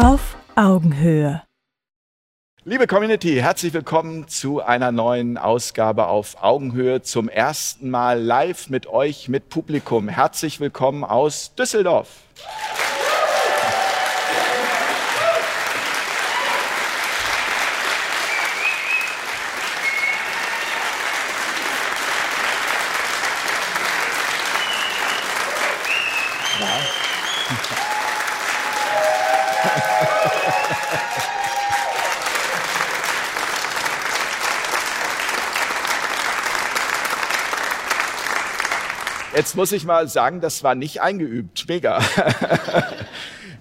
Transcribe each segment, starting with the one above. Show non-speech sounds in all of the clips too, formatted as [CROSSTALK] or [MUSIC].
Auf Augenhöhe. Liebe Community, herzlich willkommen zu einer neuen Ausgabe auf Augenhöhe. Zum ersten Mal live mit euch, mit Publikum. Herzlich willkommen aus Düsseldorf. Jetzt muss ich mal sagen, das war nicht eingeübt. Mega. [LAUGHS]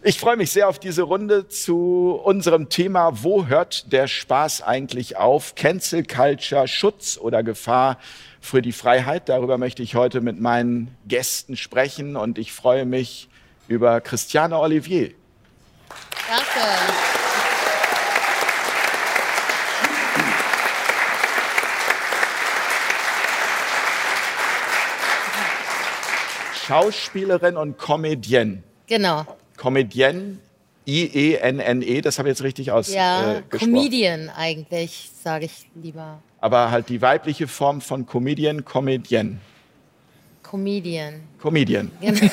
Ich freue mich sehr auf diese Runde zu unserem Thema, wo hört der Spaß eigentlich auf? Cancel Culture, Schutz oder Gefahr für die Freiheit. Darüber möchte ich heute mit meinen Gästen sprechen und ich freue mich über Christiane Olivier. Danke. Schauspielerin und Comedienne. Genau. Comedienne, I-E-N-N-E, das habe ich jetzt richtig Ja, ausgesprochen. Comedian eigentlich, sage ich lieber. Aber halt die weibliche Form von Comedian, Comedienne. Comedian. Comedian. Genau. [LAUGHS]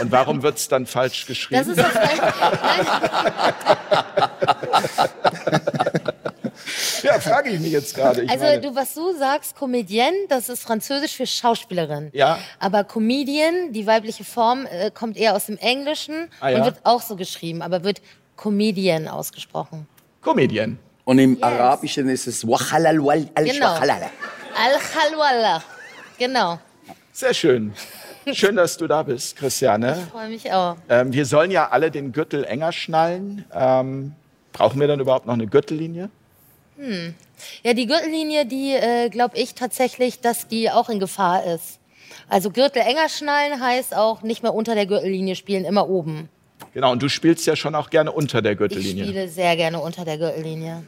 Und warum wird es dann falsch Das geschrieben? ist das [LAUGHS] [LAUGHS] ja, frage ich mich jetzt gerade. Ich Also meine, du, was du sagst, Comedienne, das ist französisch für Schauspielerin. Ja. Aber Comedian, die weibliche Form, äh, kommt eher aus dem Englischen Ah, ja. und wird auch so geschrieben, aber wird Comedian ausgesprochen. Comedian. Und im Yes. Arabischen ist es Wahalal wal al Genau. Al-Khalwala. Genau. Sehr schön. Schön, dass du da bist, Christiane. Freue mich auch. Ähm, wir sollen ja alle den Gürtel enger schnallen. Ähm, brauchen wir dann überhaupt noch eine Gürtellinie? Ja, die Gürtellinie, die äh, glaube ich tatsächlich, dass die auch in Gefahr ist. Also Gürtel enger schnallen heißt auch nicht mehr unter der Gürtellinie spielen, immer oben. Genau, und du spielst ja schon auch gerne unter der Ich Gürtellinie. spiele sehr gerne unter der Gürtellinie.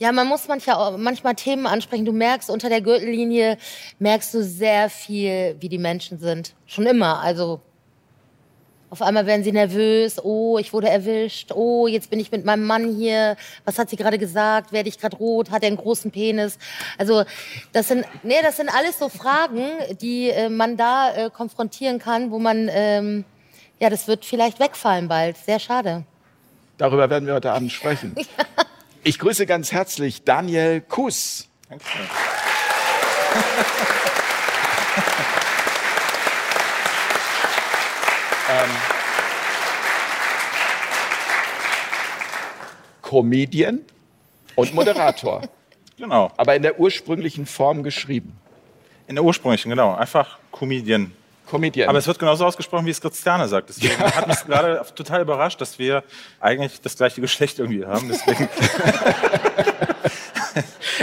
Ja, man muss manchmal, manchmal Themen ansprechen. Du merkst unter der Gürtellinie, merkst du sehr viel, wie die Menschen sind. Schon immer. Also auf einmal werden sie nervös. Oh, ich wurde erwischt. Oh, jetzt bin ich mit meinem Mann hier. Was hat sie gerade gesagt? Werde ich gerade rot? Hat er einen großen Penis? Also das sind, nee, das sind alles so Fragen, die äh, man da äh, konfrontieren kann, wo man, ähm, ja, das wird vielleicht wegfallen bald. Sehr schade. Darüber werden wir heute Abend sprechen. [LAUGHS] Ich grüße ganz herzlich Daniel Kuss. [LAUGHS] Ähm, Comedian und Moderator, [LAUGHS] Genau, aber in der ursprünglichen Form geschrieben. in der ursprünglichen, genau. Einfach Comedian. Comedian. Aber es wird genauso ausgesprochen, wie es Christiane sagt. [LAUGHS] Deswegen hat mich gerade total überrascht, dass wir eigentlich das gleiche Geschlecht irgendwie haben. Deswegen, [LAUGHS]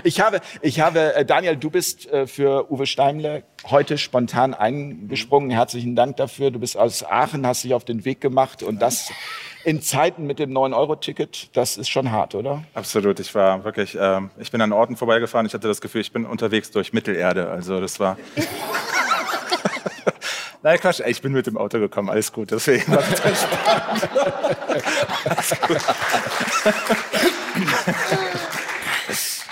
Ich habe, ich habe, äh, Daniel, du bist äh, für Uwe Steimle heute spontan eingesprungen. Herzlichen Dank dafür. Du bist aus Aachen, hast dich auf den Weg gemacht und das in Zeiten mit dem 9-Euro-Ticket, das ist schon hart, oder? absolut. Ich war wirklich, ähm, ich bin an Orten vorbeigefahren. Ich hatte das Gefühl, ich bin unterwegs durch Mittelerde. Also das war. [LAUGHS] Nein, Quatsch, ich bin mit dem Auto gekommen, alles gut. Deswegen war total [LAUGHS] spannend. Alles gut. [LAUGHS]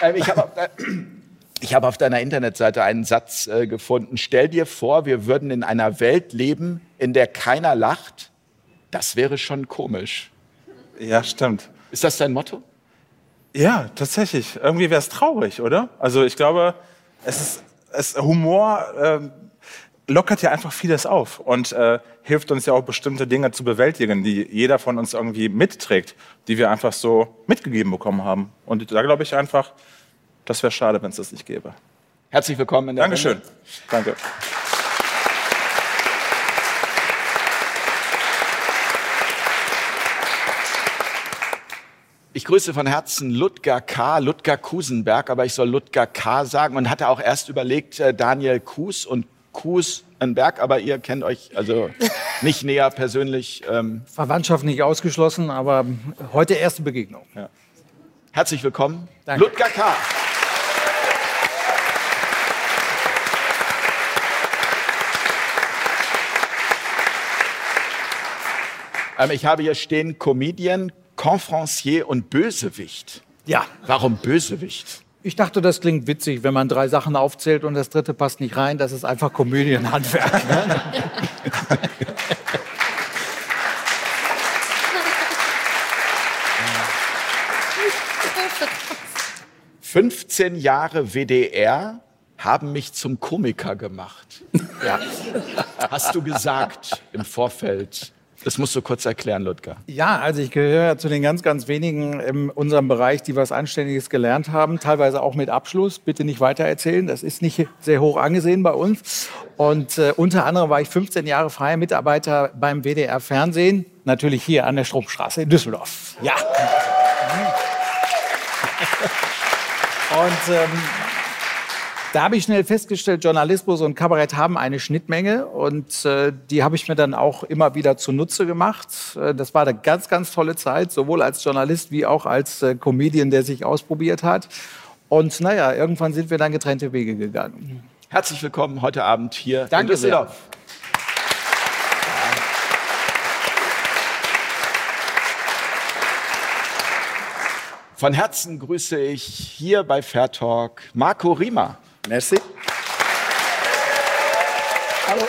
Ähm, ich habe [CLEARS THROAT] ich habe auf deiner Internetseite einen Satz äh, gefunden. Stell dir vor, wir würden in einer Welt leben, in der keiner lacht. Das wäre schon komisch. Ja, stimmt. Ist das dein Motto? Ja, tatsächlich. Irgendwie wäre es traurig, oder? Also ich glaube, es ist, es, Humor ähm, lockert ja einfach vieles auf und äh, hilft uns ja auch bestimmte Dinge zu bewältigen, die jeder von uns irgendwie mitträgt, die wir einfach so mitgegeben bekommen haben. Und da glaube ich einfach, das wäre schade, wenn es das nicht gäbe. Herzlich willkommen in der Dankeschön. Runde. Danke. Ich grüße von Herzen Ludger K., Ludger Kusenberg, aber ich soll Ludger K. sagen und hatte auch erst überlegt, äh, Daniel Kues und Kusenberg, aber ihr kennt euch also [LAUGHS] nicht näher persönlich. Ähm, Verwandtschaft nicht ausgeschlossen, aber heute erste Begegnung. herzlich willkommen, Danke. Ludger K. Ähm, ich habe hier stehen Comedian, Confrancier und Bösewicht. Ja. Warum Bösewicht? Ich dachte, das klingt witzig, wenn man drei Sachen aufzählt und das dritte passt nicht rein. Das ist einfach Komödienhandwerk. Ne? 15 Jahre WDR haben mich zum Komiker gemacht. ja. Hast du gesagt im Vorfeld. Das musst du kurz erklären, Ludger. Ja, also ich gehöre zu den ganz, ganz wenigen in unserem Bereich, die was Anständiges gelernt haben, teilweise auch mit Abschluss. Bitte nicht weitererzählen, das ist nicht sehr hoch angesehen bei uns. Und äh, unter anderem war ich 15 Jahre freier Mitarbeiter beim WDR Fernsehen, natürlich hier an der Strumpfstraße in Düsseldorf. Ja. Und ähm, da habe ich schnell festgestellt, Journalismus und Kabarett haben eine Schnittmenge und äh, die habe ich mir dann auch immer wieder zunutze gemacht. Äh, das war eine ganz, ganz tolle Zeit, sowohl als Journalist wie auch als äh, Comedian, der sich ausprobiert hat. Und naja, irgendwann sind wir dann getrennte Wege gegangen. Herzlich willkommen heute Abend hier Danke in Düsseldorf. Sehr. Von Herzen grüße ich hier bei Fair Talk Marco Riemer. Merci. Hallo.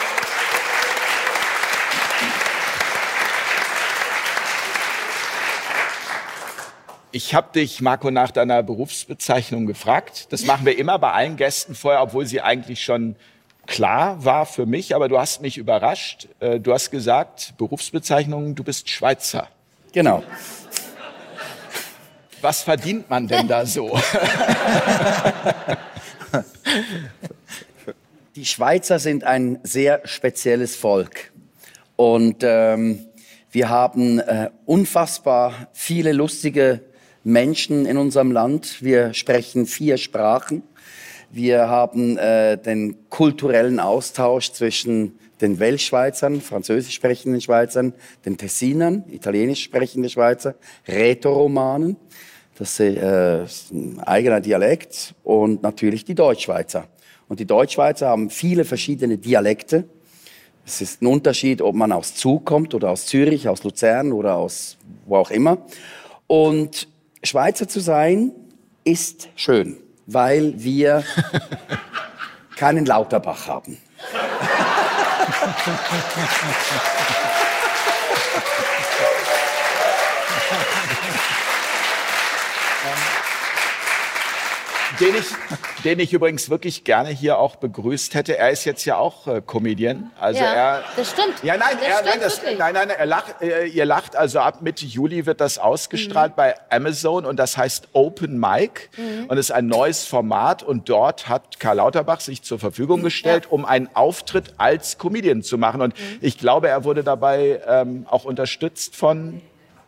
Ich habe dich, Marco, nach deiner Berufsbezeichnung gefragt. Das machen wir immer bei allen Gästen vorher, obwohl sie eigentlich schon klar war für mich. Aber du hast mich überrascht. Äh, du hast gesagt, Berufsbezeichnung, du bist Schweizer. Genau. Was verdient man denn da so? [LAUGHS] Die Schweizer sind ein sehr spezielles Volk. Und ähm, wir haben äh, unfassbar viele lustige Menschen in unserem Land. Wir sprechen vier Sprachen. Wir haben äh, den kulturellen Austausch zwischen den Welschweizern, französisch sprechenden Schweizern, den Tessinern, italienisch sprechende Schweizer, Rätoromanen. Das äh, ist ein eigener Dialekt und natürlich die Deutschschweizer. Und die Deutschschweizer haben viele verschiedene Dialekte. Es ist ein Unterschied, ob man aus Zug kommt oder aus Zürich, aus Luzern oder aus wo auch immer. Und Schweizer zu sein ist schön, weil wir [LAUGHS] keinen Lauterbach haben. [LAUGHS] den ich, den ich übrigens wirklich gerne hier auch begrüßt hätte. Er ist jetzt ja auch äh, Comedian. Also ja, er, das stimmt. Ja, nein, das er, stimmt nein, das, nein, nein, er lacht, äh, ihr lacht. Also ab Mitte Juli wird das ausgestrahlt Mhm. bei Amazon und das heißt Open Mic Mhm. und ist ein neues Format und dort hat Karl Lauterbach sich zur Verfügung gestellt, um einen Auftritt als Comedian zu machen. Und Mhm. ich glaube, er wurde dabei ähm, auch unterstützt von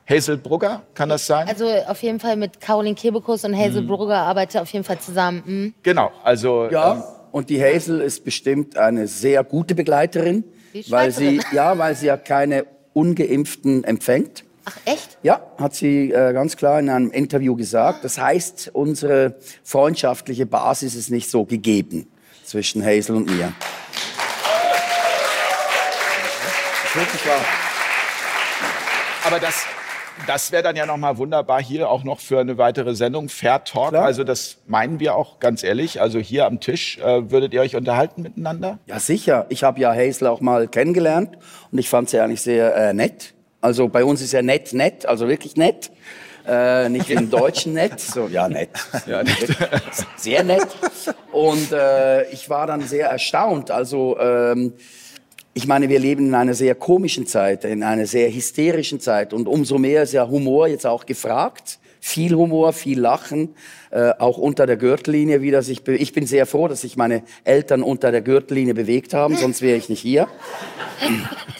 Hazel Brugger, kann das sein? Also auf jeden Fall mit Caroline Kebekus und Mhm. Hazel Brugger arbeitet auf jeden Fall zusammen. Mhm. genau, also ähm, Ja, und die Hazel ist bestimmt eine sehr gute Begleiterin, weil sie, ja, weil sie ja keine Ungeimpften empfängt. Ach echt? Ja, hat sie äh, ganz klar in einem Interview gesagt. Das heißt, unsere freundschaftliche Basis ist nicht so gegeben zwischen Hazel und mir. Das ist wirklich wahr. Aber das, das wäre dann ja noch mal wunderbar hier auch noch für eine weitere Sendung Fair Talk. Klar. Also das meinen wir auch ganz ehrlich. Also hier am Tisch äh, würdet ihr euch unterhalten miteinander? Ja, sicher. Ich habe ja Hazel auch mal kennengelernt und ich fand sie eigentlich sehr äh, nett. Also bei uns ist ja nett, nett, also wirklich nett. Äh, nicht im [LAUGHS] Deutschen nett, so ja nett, ja, nett. sehr nett. Und äh, ich war dann sehr erstaunt. Also ähm, ich meine, wir leben in einer sehr komischen Zeit, in einer sehr hysterischen Zeit und umso mehr ist ja Humor jetzt auch gefragt. Viel Humor, viel Lachen, äh, auch unter der Gürtellinie wieder sich. be- Ich bin sehr froh, dass sich meine Eltern unter der Gürtellinie bewegt haben, sonst wäre ich nicht hier.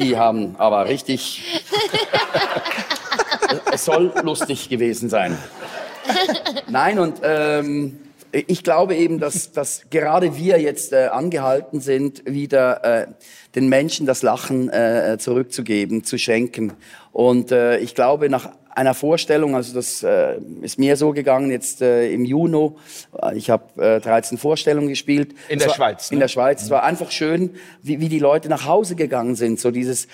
Die haben aber richtig. es [LAUGHS] soll lustig gewesen sein. Nein, und ähm, ich glaube eben, dass, dass gerade wir jetzt äh, angehalten sind, wieder äh, den Menschen das Lachen äh, zurückzugeben, zu schenken. Und äh, ich glaube, nach einer Vorstellung, also das äh, ist mir so gegangen jetzt äh, im Juni. Äh, ich habe äh, 13 Vorstellungen gespielt. In der Es war, Schweiz, ne? In der Schweiz. Es war einfach schön, wie, wie die Leute nach Hause gegangen sind. So dieses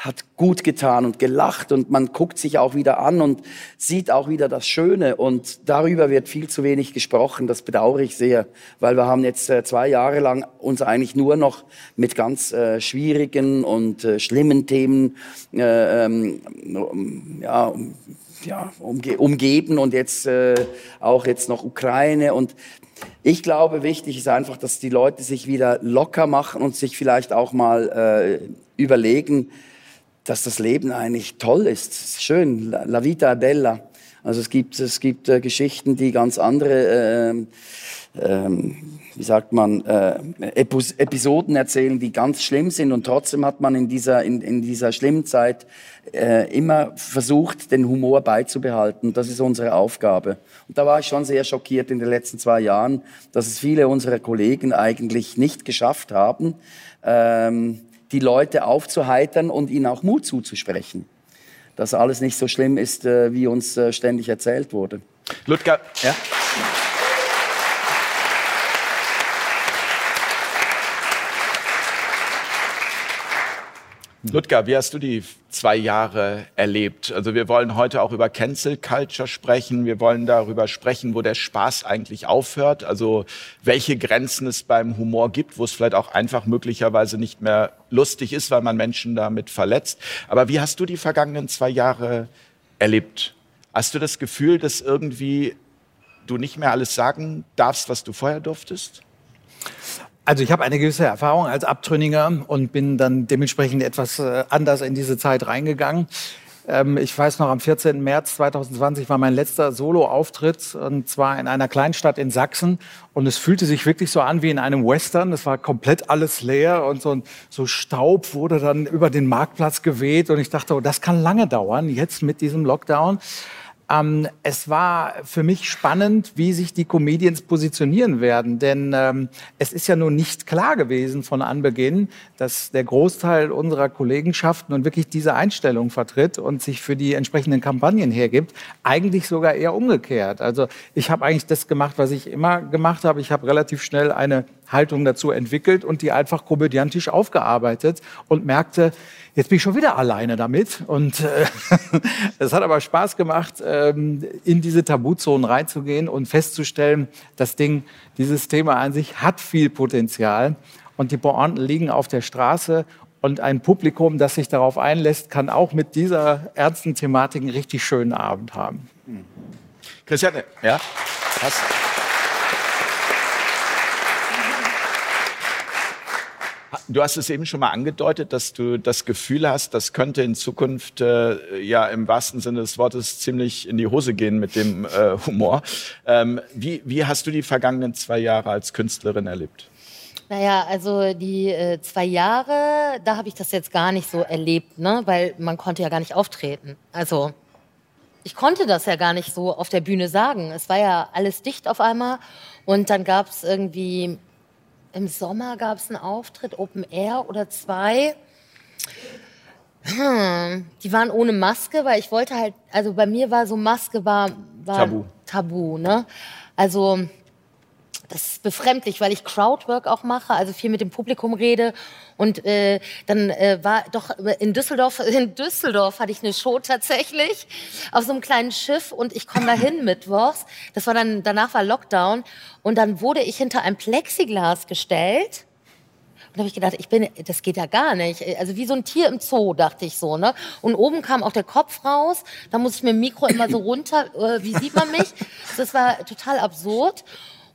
hat gut getan und gelacht und man guckt sich auch wieder an und sieht auch wieder das Schöne. Und darüber wird viel zu wenig gesprochen. Das bedauere ich sehr, weil wir haben jetzt äh, zwei Jahre lang uns eigentlich nur noch mit ganz äh, schwierigen und äh, schlimmen Themen äh, ähm, ja, ja, umge umgeben und jetzt äh, auch jetzt noch Ukraine und ich glaube, wichtig ist einfach, dass die Leute sich wieder locker machen und sich vielleicht auch mal äh, überlegen, dass das Leben eigentlich toll ist. Schön, la, vita bella. Also es gibt, es gibt äh, Geschichten, die ganz andere, ähm, ähm, wie sagt man, äh, Epis Episoden erzählen, die ganz schlimm sind. Und trotzdem hat man in dieser, in, in dieser schlimmen Zeit äh, immer versucht, den Humor beizubehalten. Das ist unsere Aufgabe. Und da war ich schon sehr schockiert in den letzten zwei Jahren, dass es viele unserer Kollegen eigentlich nicht geschafft haben, ähm, die Leute aufzuheitern und ihnen auch Mut zuzusprechen. Dass alles nicht so schlimm ist, äh, wie uns äh, ständig erzählt wurde. Ludger, ja? Ludger, wie hast du die zwei Jahre erlebt? Also wir wollen heute auch über Cancel Culture sprechen. Wir wollen darüber sprechen, wo der Spaß eigentlich aufhört. Also welche Grenzen es beim Humor gibt, wo es vielleicht auch einfach möglicherweise nicht mehr lustig ist, weil man Menschen damit verletzt. Aber wie hast du die vergangenen zwei Jahre erlebt? Hast du das Gefühl, dass irgendwie du nicht mehr alles sagen darfst, was du vorher durftest? Also ich habe eine gewisse Erfahrung als Abtrünniger und bin dann dementsprechend etwas äh, anders in diese Zeit reingegangen. Ähm, ich weiß noch, am 14. März 2020 war mein letzter Solo-Auftritt und zwar in einer Kleinstadt in Sachsen. Und es fühlte sich wirklich so an wie in einem Western. Es war komplett alles leer und so, so Staub wurde dann über den Marktplatz geweht. Und ich dachte, oh, das kann lange dauern, jetzt mit diesem Lockdown. Ähm, es war für mich spannend, wie sich die Comedians positionieren werden, denn ähm, es ist ja nun nicht klar gewesen von Anbeginn, dass der Großteil unserer Kollegenschaft nun wirklich diese Einstellung vertritt und sich für die entsprechenden Kampagnen hergibt. Eigentlich sogar eher umgekehrt. Also ich habe eigentlich das gemacht, was ich immer gemacht habe. Ich habe relativ schnell eine Haltung dazu entwickelt und die einfach komödiantisch aufgearbeitet und merkte, jetzt bin ich schon wieder alleine damit. Und äh, [LAUGHS] es hat aber Spaß gemacht, ähm, in diese Tabuzonen reinzugehen und festzustellen, das Ding, dieses Thema an sich hat viel Potenzial und die Pointen liegen auf der Straße und ein Publikum, das sich darauf einlässt, kann auch mit dieser ernsten Thematik einen richtig schönen Abend haben. Christiane, ja? Hast, Du hast es eben schon mal angedeutet, dass du das Gefühl hast, das könnte in Zukunft äh, ja im wahrsten Sinne des Wortes ziemlich in die Hose gehen mit dem äh, Humor. Ähm, wie, wie hast du die vergangenen zwei Jahre als Künstlerin erlebt? Naja, also die äh, zwei Jahre, da habe ich das jetzt gar nicht so erlebt, ne? weil man konnte ja gar nicht auftreten. Also ich konnte das ja gar nicht so auf der Bühne sagen. Es war ja alles dicht auf einmal und dann gab es irgendwie, im Sommer gab es einen Auftritt, Open Air oder zwei. Hm, die waren ohne Maske, weil ich wollte halt, also bei mir war so Maske war, war Tabu. Tabu, ne? Also das ist befremdlich, weil ich Crowdwork auch mache, also viel mit dem Publikum rede. Und äh, dann äh, war doch in Düsseldorf, [LAUGHS] in Düsseldorf hatte ich eine Show tatsächlich auf so einem kleinen Schiff und ich komme dahin [LAUGHS] mittwochs. Das war dann, danach war Lockdown und dann wurde ich hinter ein Plexiglas gestellt. Und da habe ich gedacht, ich bin, das geht ja gar nicht. Also wie so ein Tier im Zoo, dachte ich so. Ne? Und oben kam auch der Kopf raus. Da muss ich mit dem Mikro immer so runter. Äh, wie sieht man mich? Das war total absurd.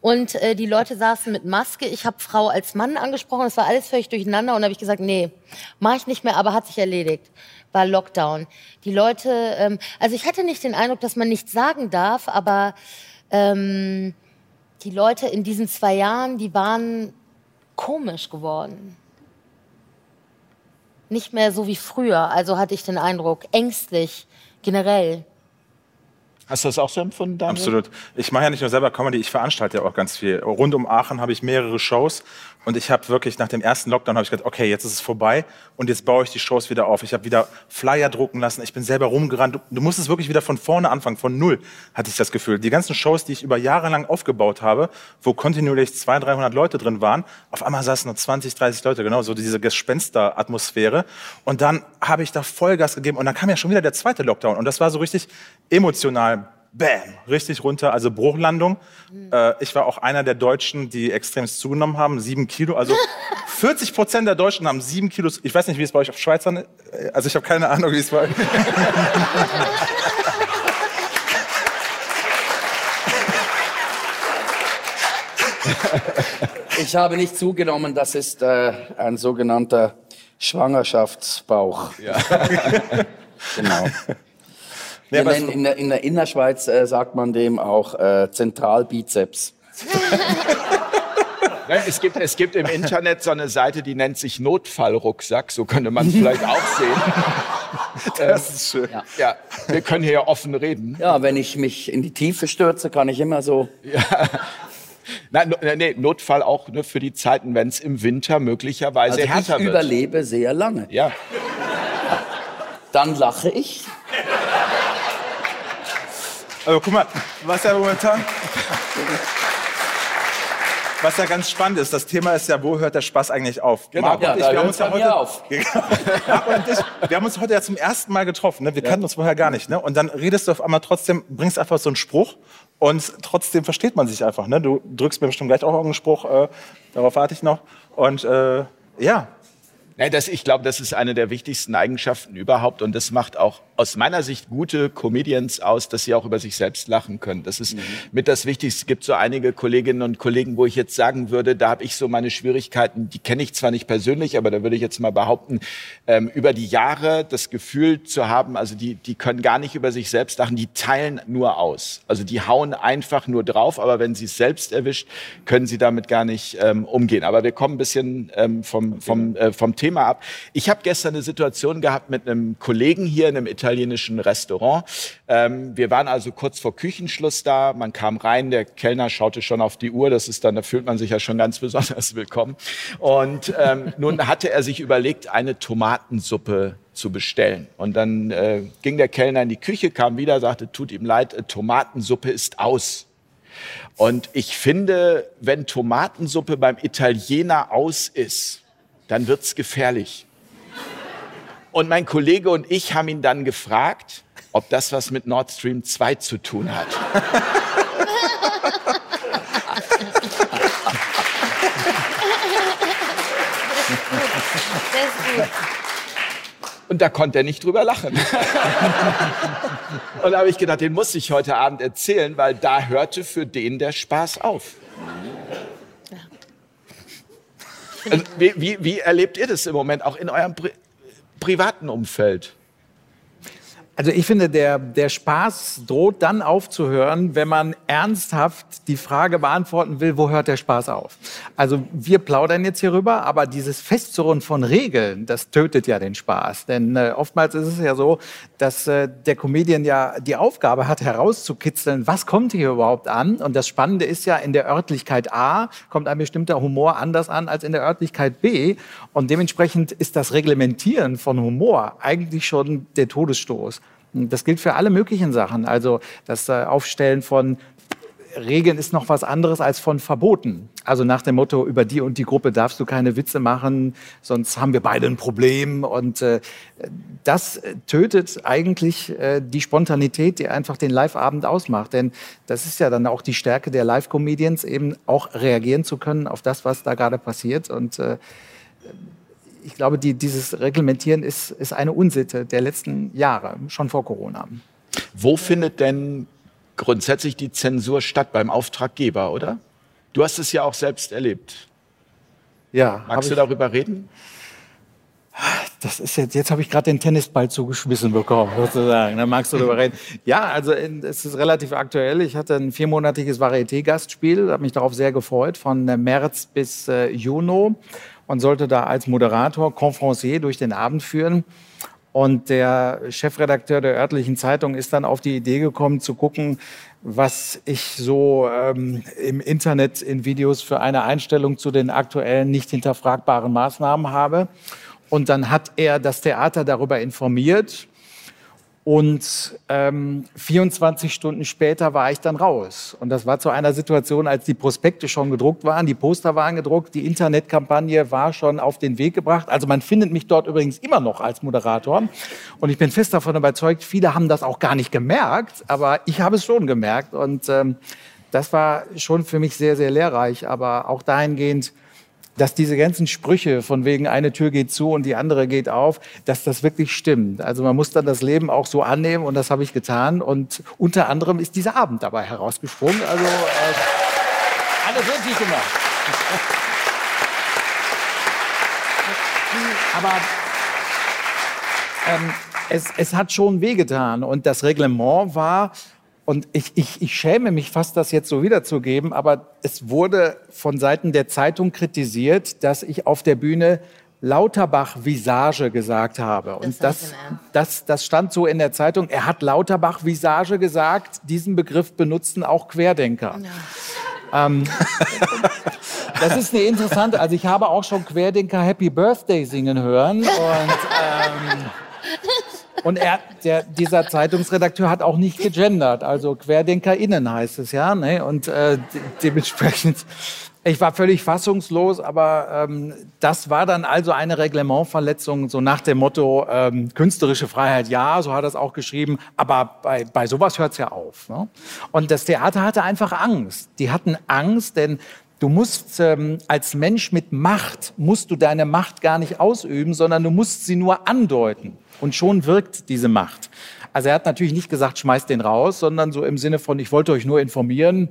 Und äh, die Leute saßen mit Maske. Ich habe Frau als Mann angesprochen. Das war alles völlig durcheinander. Und habe ich gesagt, nee, mache ich nicht mehr. Aber hat sich erledigt. War Lockdown. Die Leute, ähm, also ich hatte nicht den Eindruck, dass man nichts sagen darf. Aber ähm, die Leute in diesen zwei Jahren, die waren komisch geworden. Nicht mehr so wie früher. Also hatte ich den Eindruck, ängstlich generell. Hast du das auch so empfunden, Daniel? Absolut. Ich mache ja nicht nur selber Comedy, ich veranstalte ja auch ganz viel. Rund um Aachen habe ich mehrere Shows und ich habe wirklich nach dem ersten Lockdown habe ich gedacht, okay, jetzt ist es vorbei und jetzt baue ich die Shows wieder auf. Ich habe wieder Flyer drucken lassen, ich bin selber rumgerannt. Du, du musst es wirklich wieder von vorne anfangen, von null, hatte ich das Gefühl. Die ganzen Shows, die ich über Jahre lang aufgebaut habe, wo kontinuierlich 200, 300 Leute drin waren, auf einmal saßen nur 20, 30 Leute, genau, so diese Gespensteratmosphäre. Und dann habe ich da Vollgas gegeben und dann kam ja schon wieder der zweite Lockdown und das war so richtig emotional bam, richtig runter, also Bruchlandung. Äh, ich war auch einer der Deutschen, die extremst zugenommen haben, sieben Kilo. Also [LAUGHS] 40 Prozent der Deutschen haben sieben Kilo. Ich weiß nicht, wie es bei euch auf Schweizern ist. Also ich habe keine Ahnung, wie es bei [LAUGHS] Ich habe nicht zugenommen, das ist äh, ein sogenannter Schwangerschaftsbauch. Ja. [LAUGHS] genau. Wir nennen, in, der, in der Innerschweiz äh, sagt man dem auch äh, Zentralbizeps. [LAUGHS] Es gibt, es gibt im Internet so eine Seite, die nennt sich Notfallrucksack. So könnte man es vielleicht auch sehen. [LAUGHS] Das ist schön. Ja. ja. wir können hier ja offen reden. Ja, wenn ich mich in die Tiefe stürze, kann ich immer so. Ja. Nein, nee, Notfall auch ne, für die Zeiten, wenn es im Winter möglicherweise also härter wird. Ich überlebe sehr lange. Ja. Dann lache ich. Also guck mal, was ja momentan. [LAUGHS] Was ja ganz spannend ist, das Thema ist ja, wo hört der Spaß eigentlich auf? Genau, Marc ja, und ich, wir haben uns ja heute, auf. [LAUGHS] Ich, wir haben uns heute ja zum ersten Mal getroffen. Ne? Wir ja. kannten uns vorher gar nicht. Ne? Und dann redest du auf einmal trotzdem, bringst einfach so einen Spruch und trotzdem versteht man sich einfach. Ne? Du drückst mir bestimmt gleich auch einen Spruch, äh, darauf warte ich noch. Und äh, ja, ja, das, ich glaube, das ist eine der wichtigsten Eigenschaften überhaupt und das macht auch aus meiner Sicht gute Comedians aus, dass sie auch über sich selbst lachen können. Das ist mhm. mit das Wichtigste. Es gibt so einige Kolleginnen und Kollegen, wo ich jetzt sagen würde, da habe ich so meine Schwierigkeiten, die kenne ich zwar nicht persönlich, aber da würde ich jetzt mal behaupten, ähm, über die Jahre das Gefühl zu haben, also die, die können gar nicht über sich selbst lachen, die teilen nur aus. Also die hauen einfach nur drauf, aber wenn sie es selbst erwischt, können sie damit gar nicht ähm, umgehen. Aber wir kommen ein bisschen ähm, vom, vom, äh, vom Thema ab. Ich habe gestern eine Situation gehabt mit einem Kollegen hier in einem italienischen Restaurant. Ähm, wir waren also kurz vor Küchenschluss da. Man kam rein, der Kellner schaute schon auf die Uhr. Das ist dann, da fühlt man sich ja schon ganz [LAUGHS] besonders willkommen. Und ähm, nun hatte er sich überlegt, eine Tomatensuppe zu bestellen. Und dann äh, ging der Kellner in die Küche, kam wieder, sagte, tut ihm leid, äh, Tomatensuppe ist aus. Und ich finde, wenn Tomatensuppe beim Italiener aus ist, dann wird's gefährlich. Und mein Kollege und ich haben ihn dann gefragt, ob das was mit Nord Stream 2 zu tun hat. Und da konnte er nicht drüber lachen. und da habe ich gedacht, den muss ich heute Abend erzählen, weil da hörte für den der Spaß auf. Also, wie, wie, wie, erlebt ihr das im Moment auch in eurem privaten Umfeld? Also ich finde, der, der Spaß droht dann aufzuhören, wenn man ernsthaft die Frage beantworten will, wo hört der Spaß auf? Also wir plaudern jetzt hierüber, aber dieses Festzurren von Regeln, das tötet ja den Spaß. Denn äh, oftmals ist es ja so, dass äh, der Comedian ja die Aufgabe hat, herauszukitzeln, was kommt hier überhaupt an? Und das Spannende ist ja, in der Örtlichkeit A kommt ein bestimmter Humor anders an als in der Örtlichkeit B. Und dementsprechend ist das Reglementieren von Humor eigentlich schon der Todesstoß. Das gilt für alle möglichen Sachen. Also das äh, Aufstellen von Regeln ist noch was anderes als von Verboten. Also nach dem Motto, über die und die Gruppe darfst du keine Witze machen, sonst haben wir beide ein Problem. Und äh, das tötet eigentlich äh, die Spontanität, die einfach den Live-Abend ausmacht. Denn das ist ja dann auch die Stärke der Live-Comedians, eben auch reagieren zu können auf das, was da gerade passiert. Und äh, ich glaube, die, dieses Reglementieren ist, ist eine Unsitte der letzten Jahre, schon vor Corona. Wo findet denn grundsätzlich die Zensur statt? Beim Auftraggeber, oder? Du hast es ja auch selbst erlebt. Ja. Magst du darüber reden? Das ist jetzt, jetzt habe ich gerade den Tennisball zugeschmissen bekommen, [LAUGHS] sozusagen. Da magst du darüber reden. Ja, also es ist relativ aktuell. Ich hatte ein viermonatiges Varieté-Gastspiel, habe mich darauf sehr gefreut, von März bis äh, Juni und sollte da als Moderator Confrancier durch den Abend führen. Und der Chefredakteur der örtlichen Zeitung ist dann auf die Idee gekommen, zu gucken, was ich so ähm, im Internet in Videos für eine Einstellung zu den aktuellen nicht hinterfragbaren Maßnahmen habe. Und dann hat er das Theater darüber informiert und ähm, 24 Stunden später war ich dann raus. Und das war zu einer Situation, als die Prospekte schon gedruckt waren, die Poster waren gedruckt, die Internetkampagne war schon auf den Weg gebracht. Also man findet mich dort übrigens immer noch als Moderator. Und ich bin fest davon überzeugt, viele haben das auch gar nicht gemerkt, aber ich habe es schon gemerkt. Und ähm, das war schon für mich sehr, sehr lehrreich. Aber auch dahingehend, dass diese ganzen Sprüche von wegen eine Tür geht zu und die andere geht auf, dass das wirklich stimmt. Also man muss dann das Leben auch so annehmen und das habe ich getan. Und unter anderem ist dieser Abend dabei herausgesprungen. Also äh, alles richtig gemacht. [LAUGHS] Aber ähm, es, es hat schon wehgetan und das Reglement war, und ich, ich, ich schäme mich fast, das jetzt so wiederzugeben, aber es wurde von Seiten der Zeitung kritisiert, dass ich auf der Bühne Lauterbach-Visage gesagt habe. Und das, das, das stand so in der Zeitung. Er hat Lauterbach-Visage gesagt. Diesen Begriff benutzen auch Querdenker. Ja. Ähm, [LAUGHS] das ist eine interessante, also ich habe auch schon Querdenker Happy Birthday singen hören. Und ähm, und er, der, dieser Zeitungsredakteur hat auch nicht gegendert. Also QuerdenkerInnen heißt es ja. Ne? Und äh, dementsprechend, ich war völlig fassungslos, aber ähm, das war dann also eine Reglementverletzung, so nach dem Motto, ähm, künstlerische Freiheit ja, so hat er es auch geschrieben, aber bei, bei sowas hört es ja auf. Ne? Und das Theater hatte einfach Angst. Die hatten Angst, denn Du musst ähm, als Mensch mit Macht, musst du deine Macht gar nicht ausüben, sondern du musst sie nur andeuten. Und schon wirkt diese Macht. Also er hat natürlich nicht gesagt, schmeißt den raus, sondern so im Sinne von, ich wollte euch nur informieren,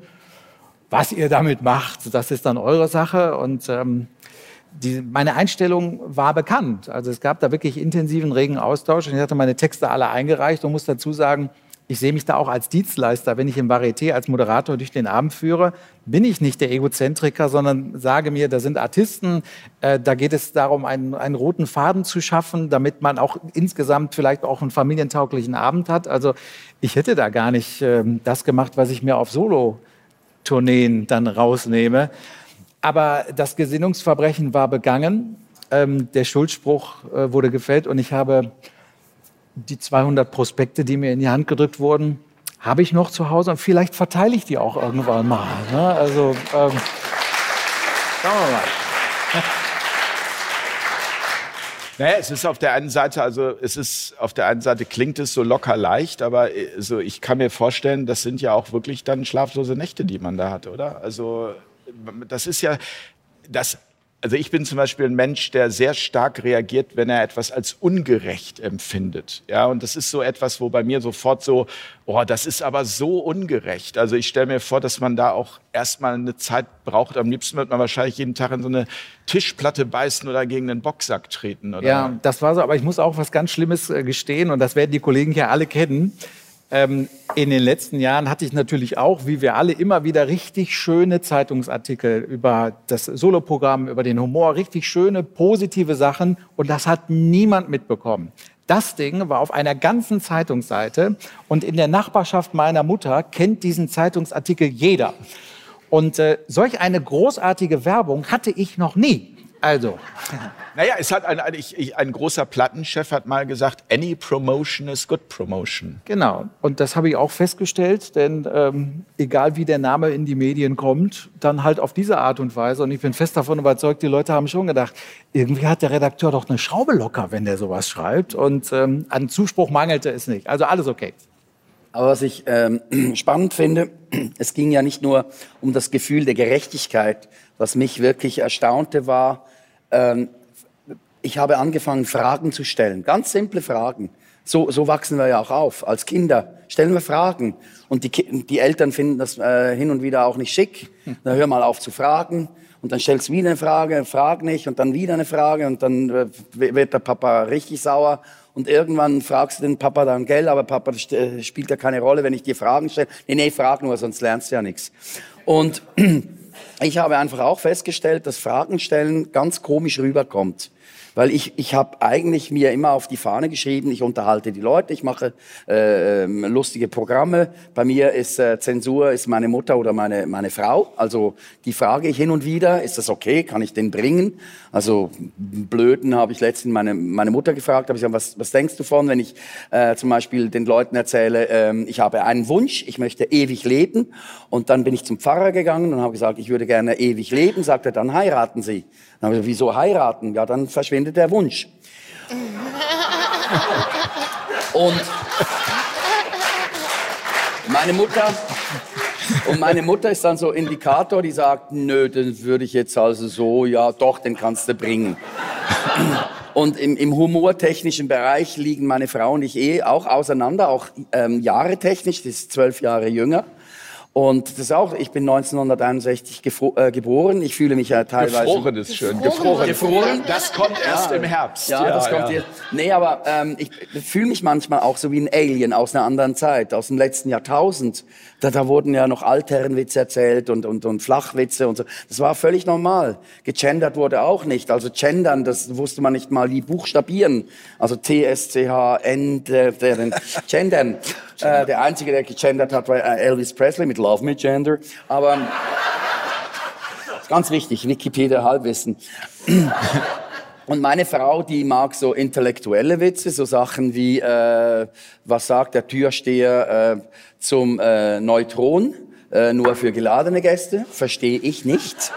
was ihr damit macht. Das ist dann eure Sache. Und ähm, die, meine Einstellung war bekannt. Also es gab da wirklich intensiven, regen Austausch. Und ich hatte meine Texte alle eingereicht und muss dazu sagen, ich sehe mich da auch als Dienstleister, wenn ich im Varieté als Moderator durch den Abend führe, bin ich nicht der Egozentriker, sondern sage mir, da sind Artisten, äh, da geht es darum, einen, einen roten Faden zu schaffen, damit man auch insgesamt vielleicht auch einen familientauglichen Abend hat. Also ich hätte da gar nicht äh, das gemacht, was ich mir auf Solo-Tourneen dann rausnehme. Aber das Gesinnungsverbrechen war begangen, ähm, der Schuldspruch äh, wurde gefällt und ich habe die 200 Prospekte, die mir in die Hand gedrückt wurden, habe ich noch zu Hause und vielleicht verteile ich die auch irgendwann mal. Ne? Also, ähm, schauen wir mal. [LAUGHS] Naja, es ist auf der einen Seite, also es ist auf der einen Seite klingt es so locker leicht, aber also ich kann mir vorstellen, das sind ja auch wirklich dann schlaflose Nächte, die man da hat, oder? Also das ist ja, das also ich bin zum Beispiel ein Mensch, der sehr stark reagiert, wenn er etwas als ungerecht empfindet. Ja, und das ist so etwas, wo bei mir sofort so, oh, das ist aber so ungerecht. Also ich stelle mir vor, dass man da auch erstmal eine Zeit braucht. Am liebsten wird man wahrscheinlich jeden Tag in so eine Tischplatte beißen oder gegen einen Boxsack treten. Oder? Ja, das war so. Aber ich muss auch was ganz Schlimmes äh, gestehen und das werden die Kollegen hier alle kennen. Ähm, in den letzten Jahren hatte ich natürlich auch, wie wir alle, immer wieder richtig schöne Zeitungsartikel über das Soloprogramm, über den Humor, richtig schöne, positive Sachen und das hat niemand mitbekommen. Das Ding war auf einer ganzen Zeitungsseite und in der Nachbarschaft meiner Mutter kennt diesen Zeitungsartikel jeder. Und äh, solch eine großartige Werbung hatte ich noch nie. Also. Naja, es hat ein, ein, ich, ein großer Plattenchef hat mal gesagt, any promotion is good promotion. Genau. Und das habe ich auch festgestellt, denn ähm, egal wie der Name in die Medien kommt, dann halt auf diese Art und Weise. Und ich bin fest davon überzeugt, die Leute haben schon gedacht, irgendwie hat der Redakteur doch eine Schraube locker, wenn der sowas schreibt. Und ähm, an Zuspruch mangelte es nicht. Also alles okay. Aber was ich ähm, [CLEARS THROAT] spannend finde, [CLEARS THROAT] es ging ja nicht nur um das Gefühl der Gerechtigkeit. Was mich wirklich erstaunte war, ähm, ich habe angefangen, Fragen zu stellen. Ganz simple Fragen. So, so wachsen wir ja auch auf. Als Kinder stellen wir Fragen. Und die, die Eltern finden das äh, hin und wieder auch nicht schick. [LAUGHS] Dann hör mal auf zu fragen. Und dann stellst du wieder eine Frage, frag nicht. Und dann wieder eine Frage. Und dann äh, wird der Papa richtig sauer. Und irgendwann fragst du den Papa dann, gell, aber Papa, das spielt ja keine Rolle, wenn ich dir Fragen stelle. Nee, nee, frag nur, sonst lernst du ja nichts. Und [CLEARS THROAT] ich habe einfach auch festgestellt, dass Fragen stellen ganz komisch rüberkommt. Weil ich, ich habe eigentlich mir immer auf die Fahne geschrieben, ich unterhalte die Leute, ich mache äh, ähm, lustige Programme. Bei mir ist äh, Zensur ist meine Mutter oder meine, meine Frau. Also die frage ich hin und wieder, ist das okay, kann ich den bringen? Also Blöden habe ich letztens meine, meine Mutter gefragt, habe ich gesagt, was, was denkst du von, wenn ich äh, zum Beispiel den Leuten erzähle, äh, ich habe einen Wunsch, ich möchte ewig leben. Und dann bin ich zum Pfarrer gegangen und habe gesagt, ich würde gerne ewig leben. Sagt er, dann heiraten Sie. Dann habe ich gesagt, wieso heiraten? Ja, dann verschwindet der Wunsch. Und meine Mutter, und meine Mutter ist dann so Indikator, die sagt, nö, den würde ich jetzt also so, ja doch, den kannst du bringen. Und im, im humortechnischen Bereich liegen meine Frau und ich eh auch auseinander, auch ähm, Jahre technisch, die ist zwölf Jahre jünger. Und das ist auch, ich bin 1961 äh, geboren. Ich fühle mich ja teilweise. Gefroren ist schön. Gefroren. Gefroren. Das kommt erst ja, im Herbst. Ja, ja das kommt ja. jetzt. Nee, aber ähm, ich fühle mich manchmal auch so wie ein Alien aus einer anderen Zeit, aus dem letzten Jahrtausend. Da, da wurden ja noch Altherrenwitze erzählt und, und, und Flachwitze und so. Das war völlig normal. Gegendert wurde auch nicht. Also gendern, das wusste man nicht mal wie buchstabieren. Also T-S-C-H-N, der, [LAUGHS] gendern. Äh, der Einzige, der gegendert hat, war äh, Elvis Presley mit Love Me Gender. Aber [LAUGHS] ganz wichtig, Wikipedia Halbwissen. [LAUGHS] Und meine Frau, die mag so intellektuelle Witze, so Sachen wie, äh, was sagt der Türsteher äh, zum äh, Neutron, äh, nur für geladene Gäste, verstehe ich nicht.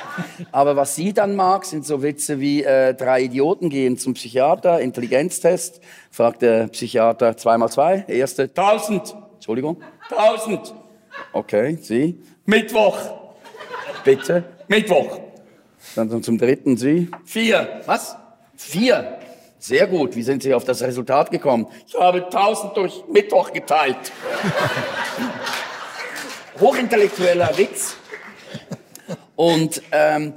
[LAUGHS] Aber was sie dann mag, sind so Witze wie äh, drei Idioten gehen zum Psychiater, Intelligenztest, fragt der Psychiater zweimal zwei, erste tausend, Entschuldigung, tausend. Okay, Sie. Mittwoch. Bitte. Mittwoch. Dann zum dritten Sie. Vier. Was? Vier. Sehr gut. Wie sind Sie auf das Resultat gekommen? Ich habe tausend durch Mittwoch geteilt. [LAUGHS] Hochintellektueller Witz. Und ähm,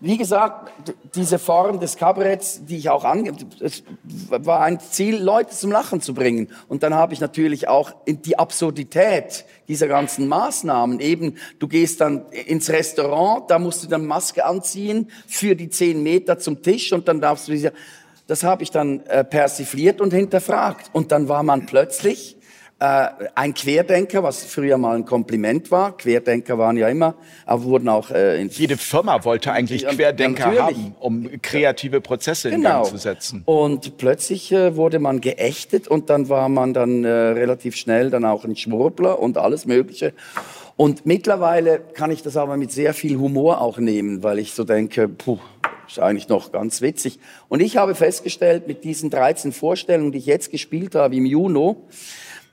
wie gesagt, diese Form des Kabaretts, die ich auch angebe, es war ein Ziel, Leute zum Lachen zu bringen. Und dann habe ich natürlich auch die Absurdität dieser ganzen Maßnahmen. Eben, du gehst dann ins Restaurant, da musst du dann Maske anziehen für die zehn Meter zum Tisch und dann darfst du diese... Das habe ich dann äh, persifliert und hinterfragt. Und dann war man plötzlich äh, ein Querdenker, was früher mal ein Kompliment war. Querdenker waren ja immer, aber wurden auch äh, in Jede Firma wollte eigentlich Querdenker ja, haben, um kreative Prozesse genau. in Gang zu setzen. Und plötzlich äh, wurde man geächtet und dann war man dann äh, relativ schnell dann auch ein Schwurbler und alles Mögliche. Und mittlerweile kann ich das aber mit sehr viel Humor auch nehmen, weil ich so denke, puh, ist eigentlich noch ganz witzig. Und ich habe festgestellt, mit diesen 13 Vorstellungen, die ich jetzt gespielt habe im Juni,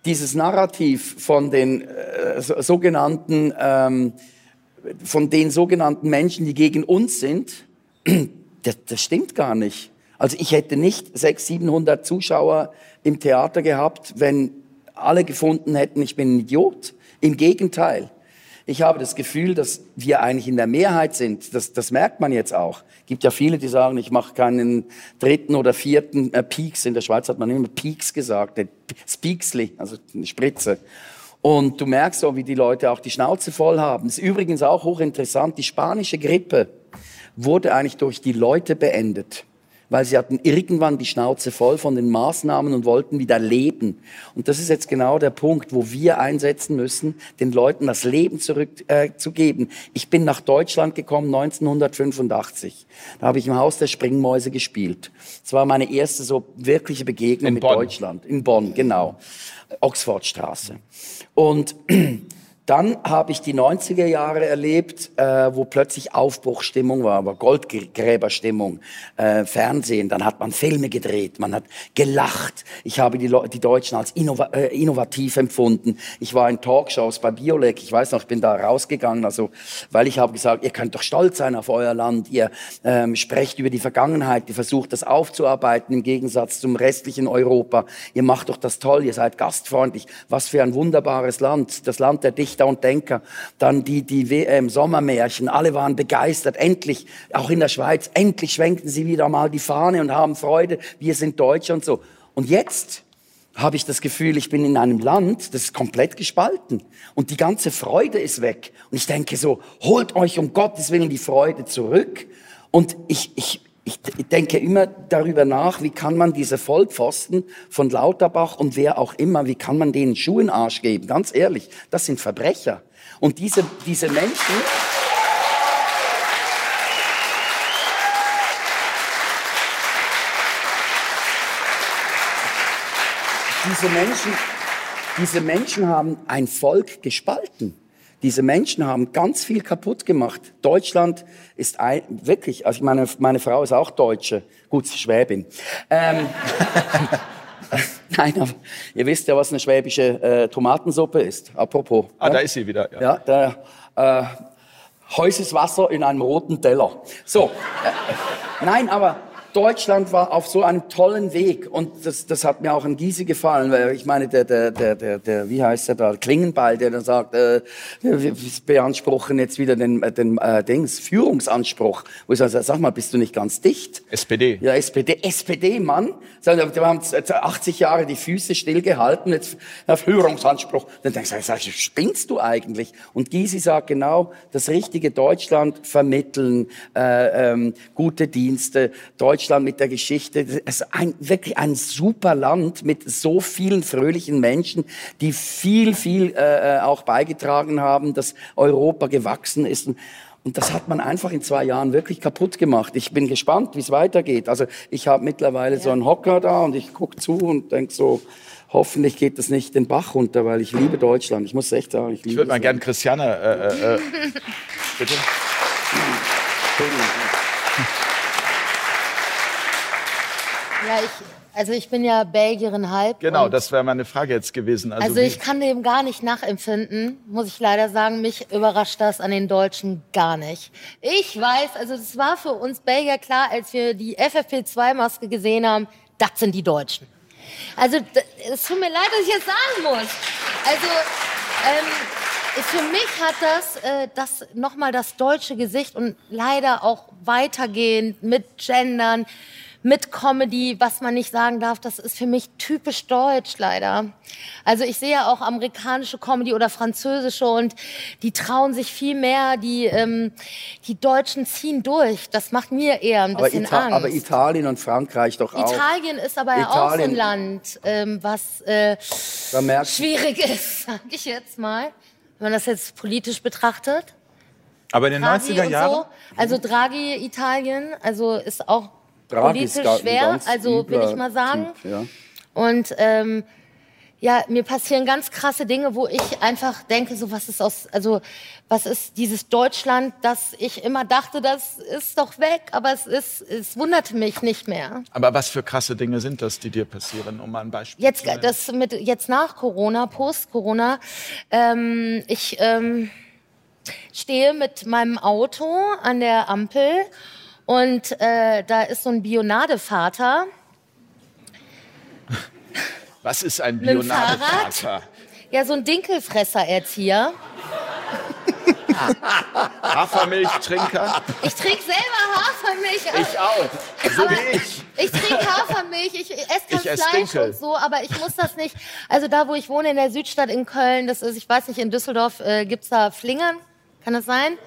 dieses Narrativ von den äh, sogenannten, ähm, von den sogenannten Menschen, die gegen uns sind, [CLEARS THROAT] das, das stimmt gar nicht. Also ich hätte nicht 600, 700 Zuschauer im Theater gehabt, wenn alle gefunden hätten, ich bin ein Idiot. Im Gegenteil. Ich habe das Gefühl, dass wir eigentlich in der Mehrheit sind. Das, das merkt man jetzt auch. Gibt ja viele, die sagen, ich mache keinen dritten oder vierten äh, Peaks. In der Schweiz hat man immer Peaks gesagt, Speaksli, also eine Spritze. Und du merkst so, wie die Leute auch die Schnauze voll haben. Das ist übrigens auch hochinteressant. Die spanische Grippe wurde eigentlich durch die Leute beendet weil sie hatten irgendwann die Schnauze voll von den Maßnahmen und wollten wieder leben. Und das ist jetzt genau der Punkt, wo wir einsetzen müssen, den Leuten das Leben zurückzugeben. Äh, ich bin nach Deutschland gekommen 1985. Da habe ich im Haus der Springmäuse gespielt. Das war meine erste so wirkliche Begegnung In mit Bonn. Deutschland. In Bonn, genau. Oxfordstraße. Und Dann habe ich die 90er Jahre erlebt, äh, wo plötzlich Aufbruchstimmung war, aber Goldgräberstimmung, äh, Fernsehen. Dann hat man Filme gedreht, man hat gelacht. Ich habe die, die Deutschen als innova äh, innovativ empfunden. Ich war in Talkshows bei Biolek. Ich weiß noch, ich bin da rausgegangen, also weil ich habe gesagt, ihr könnt doch stolz sein auf euer Land. Ihr ähm, sprecht über die Vergangenheit, ihr versucht das aufzuarbeiten im Gegensatz zum restlichen Europa. Ihr macht doch das toll, ihr seid gastfreundlich. Was für ein wunderbares Land, das Land der Dichter und Denker, dann die, die WM, Sommermärchen, alle waren begeistert, endlich, auch in der Schweiz, endlich schwenkten sie wieder mal die Fahne und haben Freude, wir sind Deutsche und so. Und jetzt habe ich das Gefühl, ich bin in einem Land, das ist komplett gespalten. Und die ganze Freude ist weg. Und ich denke so, holt euch um Gottes Willen die Freude zurück. Und ich, ich, ich denke immer darüber nach, wie kann man diese Vollpfosten von Lauterbach und wer auch immer, wie kann man denen Schuhe in den Arsch geben? Ganz ehrlich, das sind Verbrecher. Und diese, diese Menschen... Diese Menschen, diese Menschen haben ein Volk gespalten. Diese Menschen haben ganz viel kaputt gemacht. Deutschland ist ein, wirklich, also meine, meine Frau ist auch Deutsche, gut, sie Schwäbin. Ähm, [LAUGHS] Nein, aber ihr wisst ja, was eine schwäbische äh, Tomatensuppe ist. Apropos. Ah, ja? da ist sie wieder. Ja. Ja, der äh, heißes Wasser in einem roten Teller. So, äh, nein, aber Deutschland war auf so einem tollen Weg und das, das hat mir auch an Gysi gefallen, weil ich meine, der, der, der, der, der wie heißt der da, Klingenball, der dann sagt, äh, wir beanspruchen jetzt wieder den, den äh, Dings, Führungsanspruch. Wo ich sage, sag mal, bist du nicht ganz dicht? SPD. Ja, SPD, SPD, Mann. Wir haben 80 Jahre die Füße stillgehalten, jetzt Führungsanspruch. Dann denkst du, sag, spinnst du eigentlich? Und Gysi sagt genau, das richtige Deutschland vermitteln, äh, ähm, gute Dienste, Deutschland mit der Geschichte. Es ist ein, wirklich ein super Land mit so vielen fröhlichen Menschen, die viel, viel äh, auch beigetragen haben, dass Europa gewachsen ist. Und, und das hat man einfach in zwei Jahren wirklich kaputt gemacht. Ich bin gespannt, wie es weitergeht. Also ich habe mittlerweile so einen Hocker da und ich gucke zu und denk so, hoffentlich geht das nicht den Bach runter, weil ich liebe Deutschland. Ich muss echt sagen, ich liebe Ich würde mal das gern Land. Christiane. Äh, äh, äh, [LAUGHS] bitte. Ja, ich, also ich bin ja Belgierin halb. Genau, das wäre meine Frage jetzt gewesen. Also, Also ich kann dem gar nicht nachempfinden, muss ich leider sagen. Mich überrascht das an den Deutschen gar nicht. Ich weiß, also es war für uns Belgier klar, als wir die FFP2-Maske gesehen haben, das sind die Deutschen. Also es tut mir leid, dass ich jetzt sagen muss. Also ähm, für mich hat das, äh, das nochmal das deutsche Gesicht und leider auch weitergehend mit Gendern, mit Comedy, was man nicht sagen darf, das ist für mich typisch deutsch leider. Also ich sehe ja auch amerikanische Comedy oder französische und die trauen sich viel mehr, die, ähm, die Deutschen ziehen durch. Das macht mir eher ein aber, bisschen Ita Angst. aber Italien und Frankreich doch auch. Italien ist aber ja auch so ein Land, ähm, was äh, schwierig ist, [LAUGHS] sag ich jetzt mal, wenn man das jetzt politisch betrachtet. Aber in den Draghi 90er und Jahren, so. Also Draghi Italien, also ist auch Ist politisch ein schwer, also will ich mal sagen. Typ, ja. Und ähm, ja, mir passieren ganz krasse Dinge, wo ich einfach denke, so was ist aus, also was ist dieses Deutschland, das ich immer dachte, das ist doch weg, aber es ist, es wunderte mich nicht mehr. aber was für krasse Dinge sind das, die dir passieren, um mal ein Beispiel Jetzt, zu nennen? das mit, jetzt nach Corona, Post-Corona, ähm, ich ähm, stehe mit meinem Auto an der Ampel und äh, da ist so ein Bionadevater Was ist ein Bionadevater? ja, so ein Dinkelfresser-Erzieher. [LAUGHS] Hafermilchtrinker? Ich trinke selber Hafermilch. Ich auch. So wie ich. Ich trinke Hafermilch, ich esse kein Ich ess Fleisch Dinkel. und so, aber ich muss das nicht. Also da, wo ich wohne, in der Südstadt in Köln, das ist, ich weiß nicht, in Düsseldorf äh, gibt's da Flingern, kann das sein?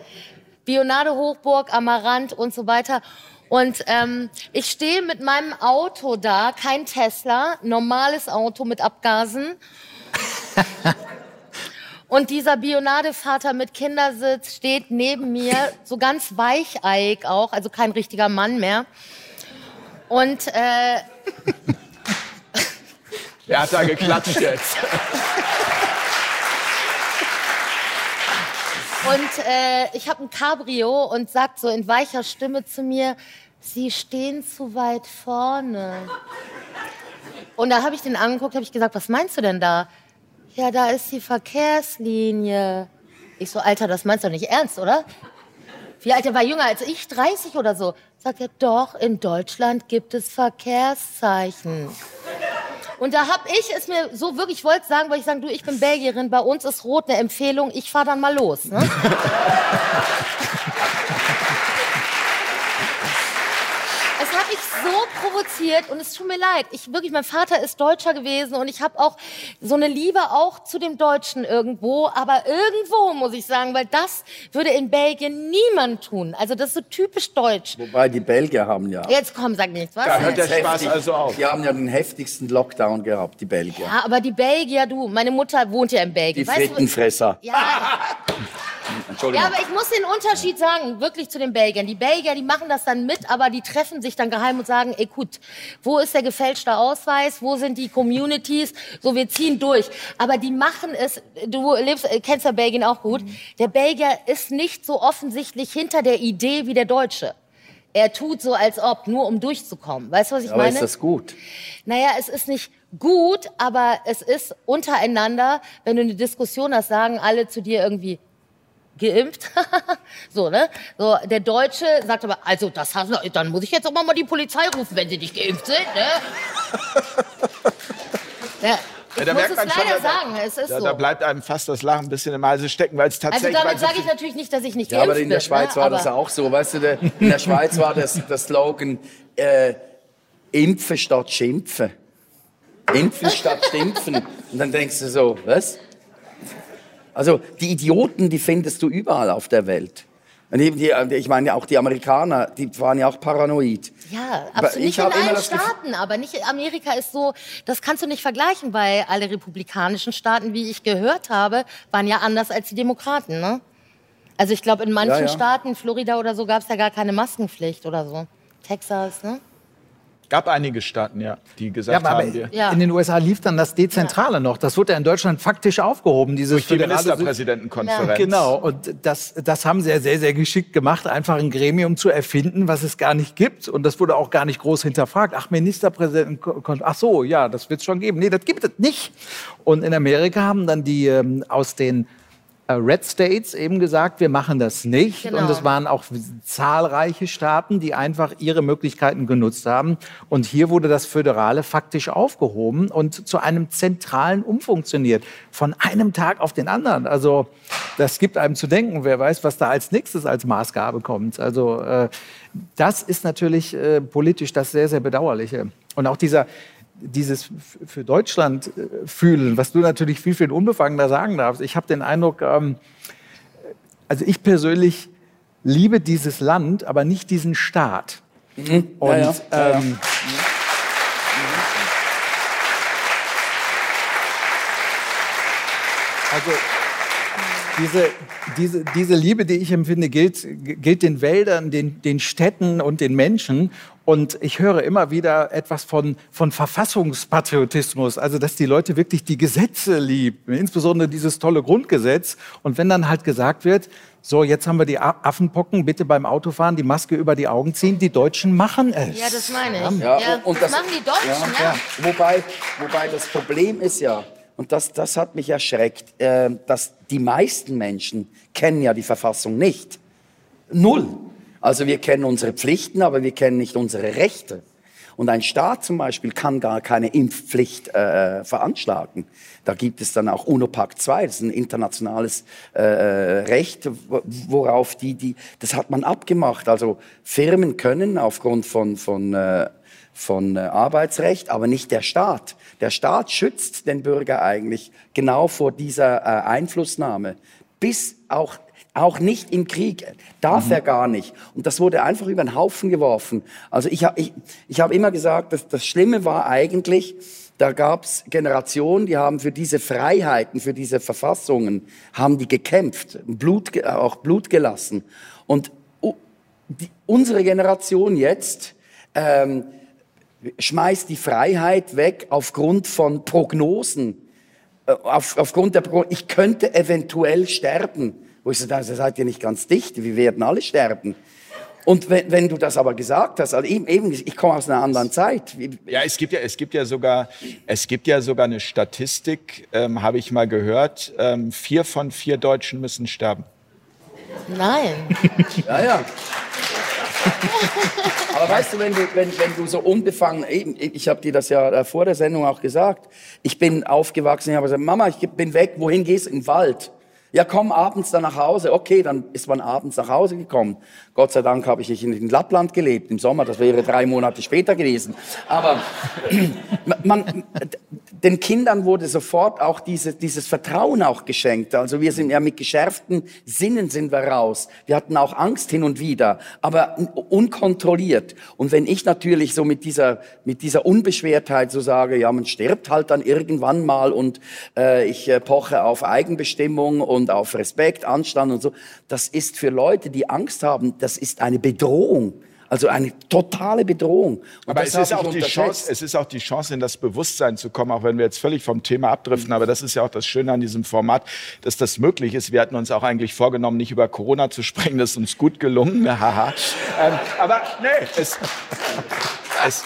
Bionade Hochburg, Amarant und so weiter. Und ähm, ich stehe mit meinem Auto da, kein Tesla, normales Auto mit Abgasen. [LAUGHS] Und dieser Bionadevater mit Kindersitz steht neben mir, so ganz weicheig auch, also kein richtiger Mann mehr. Und äh, Wer [LAUGHS] hat da geklatscht jetzt? [LAUGHS] Und äh, ich habe ein Cabrio und sagt so in weicher Stimme zu mir, Sie stehen zu weit vorne. Und da habe ich den angeguckt, habe ich gesagt, was meinst du denn da? Ja, da ist die Verkehrslinie. Ich so, Alter, das meinst du nicht ernst, oder? Wie alt, er war jünger als ich, 30 oder so. Sagt er, doch, in Deutschland gibt es Verkehrszeichen. Und da hab ich es mir so wirklich, ich wollte sagen, weil ich sagen, du, ich bin Belgierin, bei uns ist Rot eine Empfehlung, ich fahr dann mal los. Ne? [LAUGHS] Es hat mich so provoziert und es tut mir leid. Ich wirklich, mein Vater ist Deutscher gewesen und ich habe auch so eine Liebe auch zu dem Deutschen irgendwo, aber irgendwo muss ich sagen, weil das würde in Belgien niemand tun. Also das ist so typisch deutsch. Wobei die Belgier haben ja. Jetzt komm, sag nichts, was? Da hört der Spaß heftig- also auf. Die haben ja den heftigsten Lockdown gehabt, die Belgier. Ja, aber die Belgier, du, meine Mutter wohnt ja in Die Belgien. Weißt du, Frittenfresser. ja, [LAUGHS] Entschuldigung. Ja, aber ich muss den Unterschied sagen, wirklich zu den Belgiern. Die Belgier, die machen das dann mit, aber die treffen sich dann geheim und sagen, ey gut, wo ist der gefälschte Ausweis, wo sind die Communities, so wir ziehen durch. Aber die machen es, du lebst, äh, kennst ja Belgien auch gut, der Belgier ist nicht so offensichtlich hinter der Idee wie der Deutsche. Er tut so, als ob, nur um durchzukommen. Weißt du, was ich aber meine? ist das gut? Naja, es ist nicht gut, aber es ist untereinander, wenn du eine Diskussion hast, sagen alle zu dir irgendwie geimpft. [LAUGHS] so, ne? So, der Deutsche sagt aber, also das hast du, dann muss ich jetzt auch mal die Polizei rufen, wenn sie nicht geimpft sind, ne? ja, ich Ja, da muss merkt es man leider schon, da- sagen, es ist Da, so. da bleibt einem fast das Lachen ein bisschen im Halse stecken, weil es also tatsächlich... damit weil so sage ich natürlich nicht, dass ich nicht Ja, geimpft aber in der bin, Schweiz ne? war das aber, auch so. Weißt du, der, in der Schweiz war das der Slogan äh, Impfen statt Schimpfen. Impfen statt Schimpfen. Und dann denkst du so, was? Also die Idioten, die findest du überall auf der Welt. Und eben die, ich meine, auch die Amerikaner, die waren ja auch paranoid. Ja, absolut. ich Nicht in allen Staaten, aber nicht Amerika ist so, das kannst du nicht vergleichen, weil alle republikanischen Staaten, wie ich gehört habe, waren ja anders als die Demokraten, ne? Also ich glaube, in manchen Ja, ja. Staaten, Florida oder so, gab es ja gar keine Maskenpflicht oder so. Texas, ne? Gab einige Staaten, ja, die Ja, gesagt aber haben, wir... Ja. in den USA lief dann das Dezentrale noch. Das wurde ja in Deutschland faktisch aufgehoben, dieses Durch die Ministerpräsidentenkonferenz. Genau, und das, das haben sie ja sehr, sehr geschickt gemacht, einfach ein Gremium zu erfinden, was es gar nicht gibt. Und das wurde auch gar nicht groß hinterfragt. Ach, Ministerpräsidenten, kon- ach so, ja, das wird es schon geben. Nee, das gibt es nicht. Und in Amerika haben dann die ähm, aus den Red States eben gesagt, wir machen das nicht. Genau. Und es waren auch zahlreiche Staaten, die einfach ihre Möglichkeiten genutzt haben. Und hier wurde das Föderale faktisch aufgehoben und zu einem zentralen umfunktioniert. Von einem Tag auf den anderen. Also das gibt einem zu denken. Wer weiß, was da als nächstes als Maßgabe kommt. Also äh, das ist natürlich äh, politisch das sehr, sehr Bedauerliche. Und auch dieser dieses für Deutschland äh, fühlen, was du natürlich viel, viel unbefangener sagen darfst. Ich habe den Eindruck, ähm, also ich persönlich liebe dieses Land, aber nicht diesen Staat. Und Ja, ja. Ähm, also diese, diese, diese Liebe, die ich empfinde, gilt, gilt den Wäldern, den, den Städten und den Menschen. Und ich höre immer wieder etwas von, von Verfassungspatriotismus, also dass die Leute wirklich die Gesetze lieben, insbesondere dieses tolle Grundgesetz. Und wenn dann halt gesagt wird, so jetzt haben wir die Affenpocken, bitte beim Autofahren die Maske über die Augen ziehen, die Deutschen machen es. Ja, das meine ich. Ja, Ja, und das, das- machen die Deutschen, ja. Ja, wobei, wobei das Problem ist ja, und das, das hat mich erschreckt, äh, dass die meisten Menschen kennen ja die Verfassung nicht. Null. Also wir kennen unsere Pflichten, aber wir kennen nicht unsere Rechte. Und ein Staat zum Beispiel kann gar keine Impfpflicht äh, veranschlagen. Da gibt es dann auch UNO-Pakt II, das ist ein internationales äh, Recht, wo- worauf die, die, das hat man abgemacht. Also Firmen können aufgrund von, von, äh, von äh, Arbeitsrecht, aber nicht der Staat. Der Staat schützt den Bürger eigentlich genau vor dieser äh, Einflussnahme, bis auch auch nicht im Krieg. Darf er gar nicht. Und das wurde einfach über den Haufen geworfen. Also ich habe ich, ich hab immer gesagt, dass das Schlimme war eigentlich, da gab es Generationen, die haben für diese Freiheiten, für diese Verfassungen, haben die gekämpft, Blut, auch Blut gelassen. Und die, unsere Generation jetzt ähm, schmeißt die Freiheit weg aufgrund von Prognosen äh, auf, aufgrund der Pro ich könnte eventuell sterben. Wo ich so, da seid ihr nicht ganz dicht, wir werden alle sterben. Und wenn, wenn du das aber gesagt hast, also eben, eben ich komme aus einer anderen Zeit. Ja, es gibt ja, es gibt ja sogar, es gibt ja sogar eine Statistik, ähm, habe ich mal gehört. Ähm, vier von vier Deutschen müssen sterben. Nein. Ja, ja. Aber weißt du, wenn du, wenn, wenn du so unbefangen, eben, ich habe dir das ja äh, vor der Sendung auch gesagt, ich bin aufgewachsen, ich habe gesagt, Mama, ich bin weg, wohin gehst du? In den Wald. Ja, komm abends dann nach Hause. Okay, dann ist man abends nach Hause gekommen. Gott sei Dank habe ich nicht in Lappland gelebt im Sommer. Das wäre drei Monate später gewesen. Aber [CLEARS THROAT] man, den Kindern wurde sofort auch diese, dieses Vertrauen auch geschenkt. Also wir sind ja mit geschärften Sinnen sind wir raus. Wir hatten auch Angst hin und wieder, aber unkontrolliert. Und wenn ich natürlich so mit dieser, mit dieser Unbeschwertheit so sage, ja, man stirbt halt dann irgendwann mal und äh, ich äh, poche auf Eigenbestimmung und auf Respekt, Anstand und so, das ist für Leute, die Angst haben, das ist eine Bedrohung. Also eine totale Bedrohung. Und aber es ist, auch die Chance, es ist auch die Chance, in das Bewusstsein zu kommen, auch wenn wir jetzt völlig vom Thema abdriften. Aber das ist ja auch das Schöne an diesem Format, dass das möglich ist. Wir hatten uns auch eigentlich vorgenommen, nicht über Corona zu sprechen. Das ist uns gut gelungen. [LAUGHS] Haha. ähm, aber nee, es, es,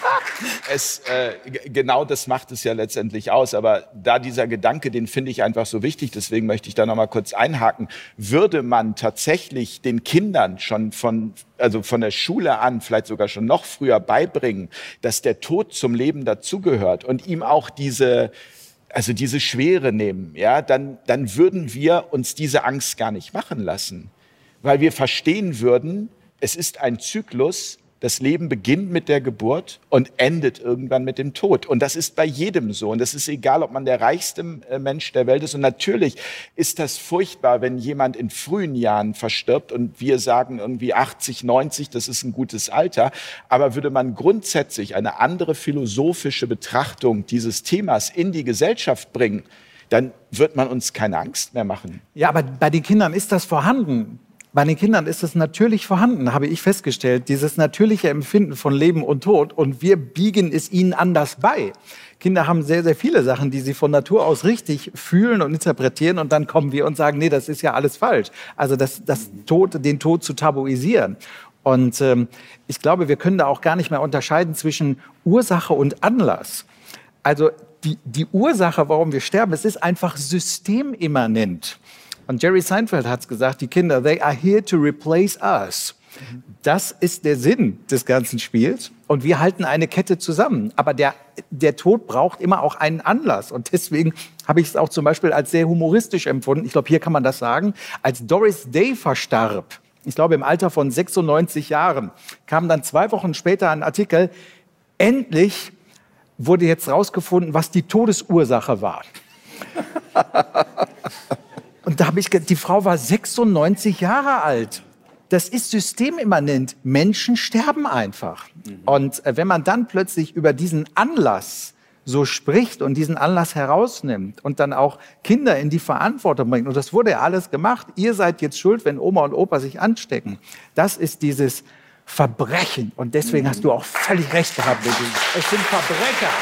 es, äh, genau das macht es ja letztendlich aus. Aber da dieser Gedanke, den finde ich einfach so wichtig, deswegen möchte ich da noch mal kurz einhaken. Würde man tatsächlich den Kindern schon von, also von der Schule an, vielleicht sogar schon noch früher beibringen, dass der Tod zum Leben dazugehört und ihm auch diese, also diese Schwere nehmen, ja, dann, dann würden wir uns diese Angst gar nicht machen lassen. Weil wir verstehen würden, es ist ein Zyklus, das Leben beginnt mit der Geburt und endet irgendwann mit dem Tod. Und das ist bei jedem so. Und das ist egal, ob man der reichste äh, Mensch der Welt ist. Und natürlich ist das furchtbar, wenn jemand in frühen Jahren verstirbt und wir sagen irgendwie 80, 90, das ist ein gutes Alter. Aber würde man grundsätzlich eine andere philosophische Betrachtung dieses Themas in die Gesellschaft bringen, dann wird man uns keine Angst mehr machen. Ja, aber bei den Kindern ist das vorhanden. Bei den Kindern ist es natürlich vorhanden, habe ich festgestellt, dieses natürliche Empfinden von Leben und Tod. Und wir biegen es ihnen anders bei. Kinder haben sehr, sehr viele Sachen, die sie von Natur aus richtig fühlen und interpretieren. Und dann kommen wir und sagen, nee, das ist ja alles falsch. Also das, das Tod, den Tod zu tabuisieren. Und ähm, ich glaube, wir können da auch gar nicht mehr unterscheiden zwischen Ursache und Anlass. Also die, die Ursache, warum wir sterben, es ist einfach systemimmanent. Und Jerry Seinfeld hat es gesagt, die Kinder, they are here to replace us. Das ist der Sinn des ganzen Spiels. Und wir halten eine Kette zusammen. Aber der, der Tod braucht immer auch einen Anlass. Und deswegen habe ich es auch zum Beispiel als sehr humoristisch empfunden. Ich glaube, hier kann man das sagen. Als Doris Day verstarb, ich glaube im Alter von 96 Jahren, kam dann zwei Wochen später ein Artikel, endlich wurde jetzt rausgefunden, was die Todesursache war. [LAUGHS] Und da habe ich, die Frau war 96 Jahre alt. Das ist systemimmanent. Menschen sterben einfach. Mhm. Und äh, wenn man dann plötzlich über diesen Anlass so spricht und diesen Anlass herausnimmt und dann auch Kinder in die Verantwortung bringt, und das wurde ja alles gemacht, ihr seid jetzt schuld, wenn Oma und Opa sich anstecken. Das ist dieses Verbrechen. Und deswegen mhm. hast du auch völlig recht gehabt. Es sind Verbrecher.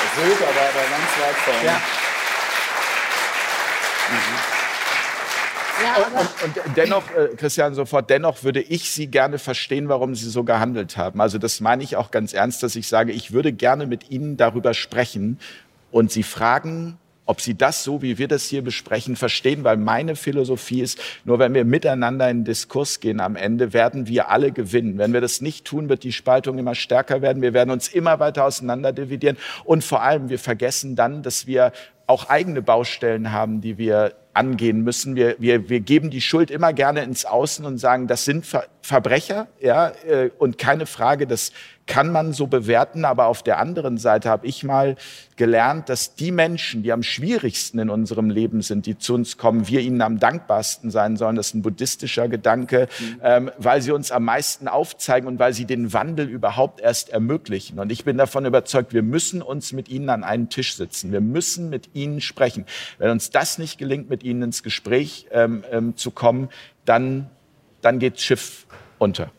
Es wird aber, aber ganz weit vorne. Ja. Ja, und, und, dennoch, äh, Christian, sofort, dennoch würde ich Sie gerne verstehen, warum Sie so gehandelt haben. Also das meine ich auch ganz ernst, dass ich sage, ich würde gerne mit Ihnen darüber sprechen und Sie fragen, ob Sie das so, wie wir das hier besprechen, verstehen, weil meine Philosophie ist, nur wenn wir miteinander in den Diskurs gehen am Ende, werden wir alle gewinnen. Wenn wir das nicht tun, wird die Spaltung immer stärker werden. Wir werden uns immer weiter auseinander dividieren und vor allem, wir vergessen dann, dass wir auch eigene Baustellen haben, die wir angehen müssen. Wir, wir, wir geben die Schuld immer gerne ins Außen und sagen, das sind Ver Verbrecher, ja, äh, und keine Frage, das kann man so bewerten. Aber auf der anderen Seite habe ich mal gelernt, dass die Menschen, die am schwierigsten in unserem Leben sind, die zu uns kommen, wir ihnen am dankbarsten sein sollen. Das ist ein buddhistischer Gedanke, mhm. ähm, weil sie uns am meisten aufzeigen und weil sie den Wandel überhaupt erst ermöglichen. Und ich bin davon überzeugt, wir müssen uns mit ihnen an einen Tisch sitzen. Wir müssen mit ihnen sprechen. Wenn uns das nicht gelingt, mit ihnen ins Gespräch ähm, ähm, zu kommen, dann, dann geht Schiff unter.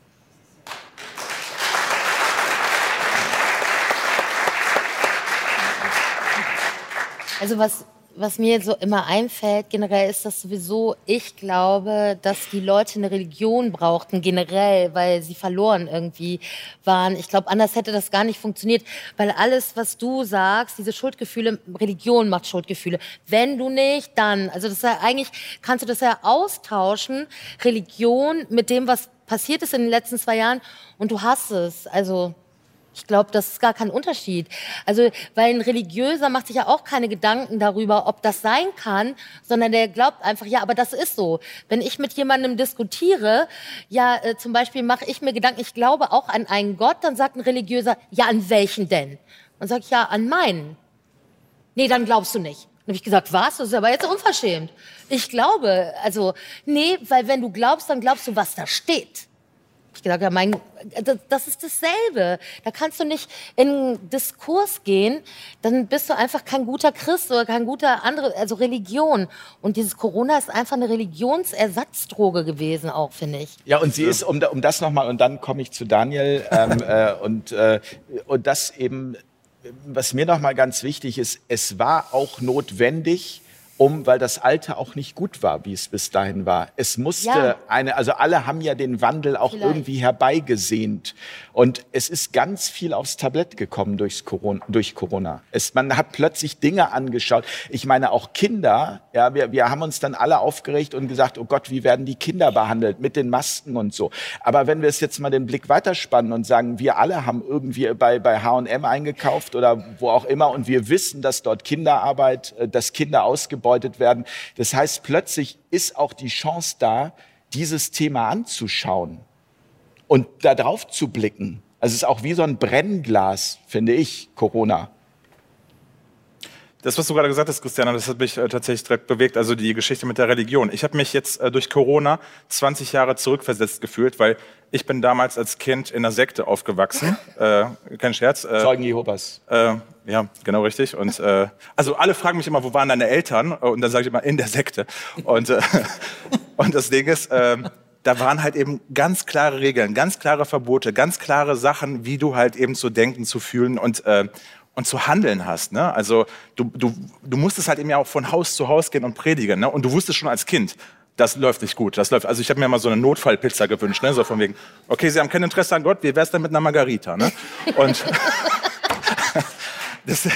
Also was, was mir so immer einfällt, generell ist das sowieso, ich glaube, dass die Leute eine Religion brauchten, generell, weil sie verloren irgendwie waren. Ich glaube, anders hätte das gar nicht funktioniert, weil alles, was du sagst, diese Schuldgefühle, Religion macht Schuldgefühle. Wenn du nicht, dann. Also das ist ja eigentlich, kannst du das ja austauschen, Religion mit dem, was passiert ist in den letzten zwei Jahren und du hast es. Also Ich glaube, das ist gar kein Unterschied. Also, weil ein Religiöser macht sich ja auch keine Gedanken darüber, ob das sein kann, sondern der glaubt einfach, ja, aber das ist so. Wenn ich mit jemandem diskutiere, ja, äh, zum Beispiel mache ich mir Gedanken, ich glaube auch an einen Gott, dann sagt ein Religiöser, ja, an welchen denn? Dann sage ich, ja, an meinen. Nee, dann glaubst du nicht. Dann habe ich gesagt, was? Das ist aber jetzt unverschämt. Ich glaube, also, nee, weil wenn du glaubst, dann glaubst du, was da steht. Ich gesagt, ja, mein, das, das ist dasselbe. Da kannst du nicht in Diskurs gehen, dann bist du einfach kein guter Christ oder kein guter andere, also Religion. Und dieses Corona ist einfach eine Religionsersatzdroge gewesen, auch finde ich. Ja, und sie ist, um, um das nochmal, und dann komme ich zu Daniel, ähm, [LAUGHS] äh, und, äh, und das eben, was mir nochmal ganz wichtig ist, es war auch notwendig, um, weil das Alte auch nicht gut war, wie es bis dahin war. Es musste Ja. eine, also alle haben ja den Wandel auch Vielleicht. irgendwie herbeigesehnt. Und es ist ganz viel aufs Tablett gekommen durchs Corona, durch Corona. Es, man hat plötzlich Dinge angeschaut. Ich meine, auch Kinder, ja, wir, wir haben uns dann alle aufgeregt und gesagt, oh Gott, wie werden die Kinder behandelt mit den Masken und so. Aber wenn wir es jetzt mal den Blick weiterspannen und sagen, wir alle haben irgendwie bei, bei H&M eingekauft oder wo auch immer und wir wissen, dass dort Kinderarbeit, äh, dass Kinder ausgebeutet werden. Das heißt, plötzlich ist auch die Chance da, dieses Thema anzuschauen und da drauf zu blicken. Also es ist auch wie so ein Brennglas, finde ich, Corona. Das, was du gerade gesagt hast, Christiana, das hat mich äh, tatsächlich direkt bewegt, also die Geschichte mit der Religion. Ich habe mich jetzt äh, durch Corona 20 Jahre zurückversetzt gefühlt, weil ich bin damals als Kind in einer Sekte aufgewachsen. [LAUGHS] Äh, kein Scherz. Äh, Zeugen Jehovas. Äh, ja, genau richtig. Und äh, also alle fragen mich immer, wo waren deine Eltern? Und dann sage ich immer in der Sekte. Und äh, [LAUGHS] und das Ding ist, äh, da waren halt eben ganz klare Regeln, ganz klare Verbote, ganz klare Sachen, wie du halt eben zu denken, zu fühlen und äh, und zu handeln hast. Ne? Also du, du, du musstest halt eben ja auch von Haus zu Haus gehen und predigen. Ne? Und du wusstest schon als Kind, das läuft nicht gut. Das läuft. Also ich habe mir mal so eine Notfallpizza gewünscht, ne? so von wegen, okay, Sie haben kein Interesse an Gott, wie wär's denn mit einer Margarita? Ne? Und [LAUGHS] das,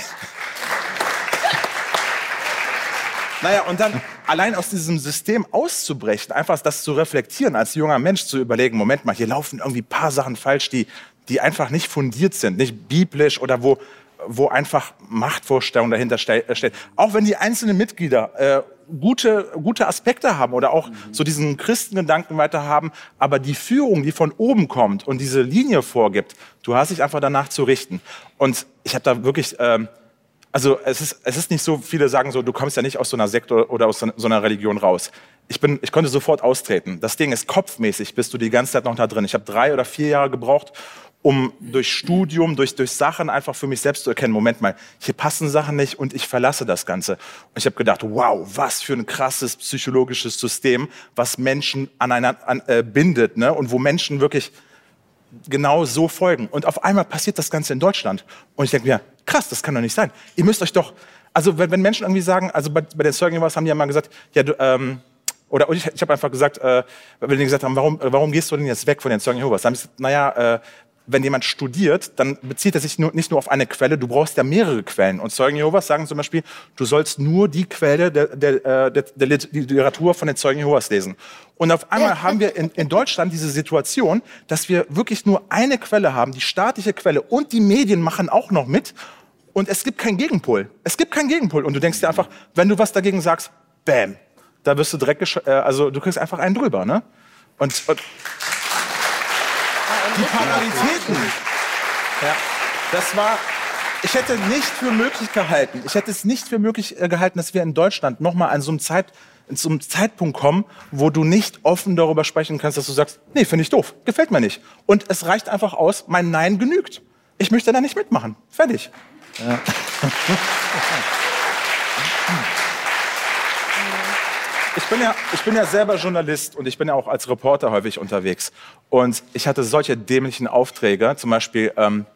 naja, und dann allein aus diesem System auszubrechen, einfach das zu reflektieren, als junger Mensch zu überlegen, Moment mal, hier laufen irgendwie ein paar Sachen falsch, die, die einfach nicht fundiert sind, nicht biblisch oder wo, wo einfach Machtvorstellungen dahinter ste äh, steht. Auch wenn die einzelnen Mitglieder äh, gute, gute Aspekte haben oder auch so diesen Christengedanken weiter haben, aber die Führung, die von oben kommt und diese Linie vorgibt, du hast dich einfach danach zu richten. Und ich habe da wirklich... Ähm, also es ist, es ist nicht so, viele sagen so, du kommst ja nicht aus so einer Sekte oder aus so einer Religion raus. Ich, bin, ich konnte sofort austreten. Das Ding ist, kopfmäßig bist du die ganze Zeit noch da drin. Ich habe drei oder vier Jahre gebraucht, um durch Studium, durch, durch Sachen einfach für mich selbst zu erkennen, Moment mal, hier passen Sachen nicht und ich verlasse das Ganze. Und ich habe gedacht, wow, was für ein krasses psychologisches System, was Menschen aneinander an, äh, bindet ne? und wo Menschen wirklich genau so folgen. Und auf einmal passiert das Ganze in Deutschland. Und ich denke mir, krass, das kann doch nicht sein. Ihr müsst euch doch, also wenn, wenn Menschen irgendwie sagen, also bei, bei den Zeugen Jehovas haben die ja mal gesagt, ja, du, ähm, oder ich, ich habe einfach gesagt, äh, wenn die gesagt haben, warum, warum gehst du denn jetzt weg von den Zeugen Jehovas? Dann habe ich gesagt, naja, äh, wenn jemand studiert, dann bezieht er sich nur, nicht nur auf eine Quelle, du brauchst ja mehrere Quellen. Und Zeugen Jehovas sagen zum Beispiel, du sollst nur die Quelle der, der, äh, der, der Literatur von den Zeugen Jehovas lesen. Und auf einmal haben wir in, in Deutschland diese Situation, dass wir wirklich nur eine Quelle haben, die staatliche Quelle, und die Medien machen auch noch mit. Und es gibt keinen Gegenpol. Es gibt keinen Gegenpol. Und du denkst dir einfach, wenn du was dagegen sagst, bam, da wirst du direkt, äh, also du kriegst einfach einen drüber, ne? Und, und die Parallelitäten. Ja, das war. Ich hätte nicht für möglich gehalten. Ich hätte es nicht für möglich äh, gehalten, dass wir in Deutschland noch mal an so einem Zeit in so einem Zeitpunkt kommen, wo du nicht offen darüber sprechen kannst, dass du sagst, nee, finde ich doof, gefällt mir nicht. Und es reicht einfach aus, mein Nein genügt. Ich möchte da nicht mitmachen. Fertig. [LAUGHS] Ich bin, ja, ich bin ja selber Journalist und ich bin ja auch als Reporter häufig unterwegs. Und ich hatte solche dämlichen Aufträge, zum Beispiel ähm,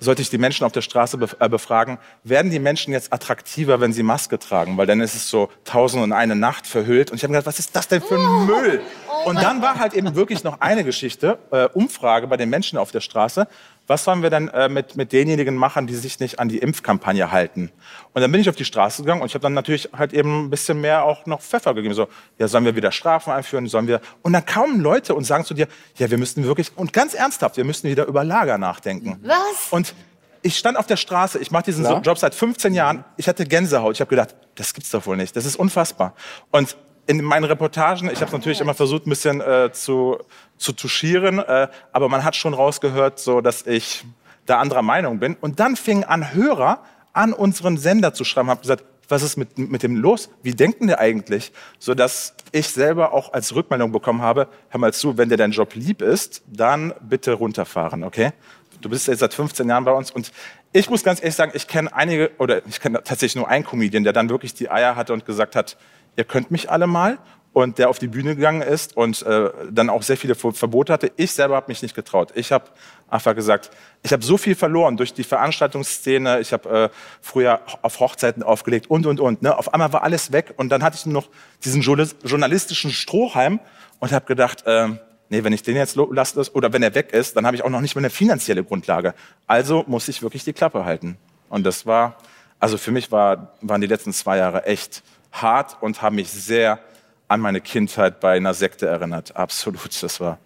sollte ich die Menschen auf der Straße äh, befragen, werden die Menschen jetzt attraktiver, wenn sie Maske tragen? Weil dann ist es so tausend und eine Nacht verhüllt. Und ich habe gedacht, was ist das denn für ein Müll? Und dann war halt eben wirklich noch eine Geschichte, äh, Umfrage bei den Menschen auf der Straße. Was sollen wir denn äh, mit, mit denjenigen machen, die sich nicht an die Impfkampagne halten? Und dann bin ich auf die Straße gegangen und ich habe dann natürlich halt eben ein bisschen mehr auch noch Pfeffer gegeben. So, ja, sollen wir wieder Strafen einführen? Sollen wir? Und dann kamen Leute und sagen zu dir, ja, wir müssten wirklich, und ganz ernsthaft, wir müssen wieder über Lager nachdenken. Was? Und ich stand auf der Straße, ich mache diesen so Job seit 15 Jahren, ich hatte Gänsehaut. Ich habe gedacht, das gibt's doch wohl nicht, das ist unfassbar. Und in meinen Reportagen, ich habe natürlich immer versucht, ein bisschen äh, zu, zu touchieren, äh, aber man hat schon rausgehört, so dass ich da anderer Meinung bin. Und dann fingen an Hörer an unseren Sender zu schreiben, haben gesagt, was ist mit, mit dem los? Wie denken der eigentlich? So dass ich selber auch als Rückmeldung bekommen habe, hör mal zu, wenn dir dein Job lieb ist, dann bitte runterfahren, okay? Du bist jetzt seit 15 Jahren bei uns und ich muss ganz ehrlich sagen, ich kenne einige, oder ich kenne tatsächlich nur einen Comedian, der dann wirklich die Eier hatte und gesagt hat, ihr könnt mich alle mal und der auf die Bühne gegangen ist und äh, dann auch sehr viele Ver- Verbote hatte. Ich selber habe mich nicht getraut. Ich habe einfach gesagt, ich habe so viel verloren durch die Veranstaltungsszene. Ich habe äh, früher auf Hochzeiten aufgelegt und, und, und. Ne? Auf einmal war alles weg und dann hatte ich nur noch diesen Journalis- journalistischen Strohhalm und habe gedacht, äh, nee, wenn ich den jetzt lasse oder wenn er weg ist, dann habe ich auch noch nicht mehr eine finanzielle Grundlage. Also muss ich wirklich die Klappe halten. Und das war, also für mich war, waren die letzten zwei Jahre echt hart und haben mich sehr an meine Kindheit bei einer Sekte erinnert. Absolut, das war.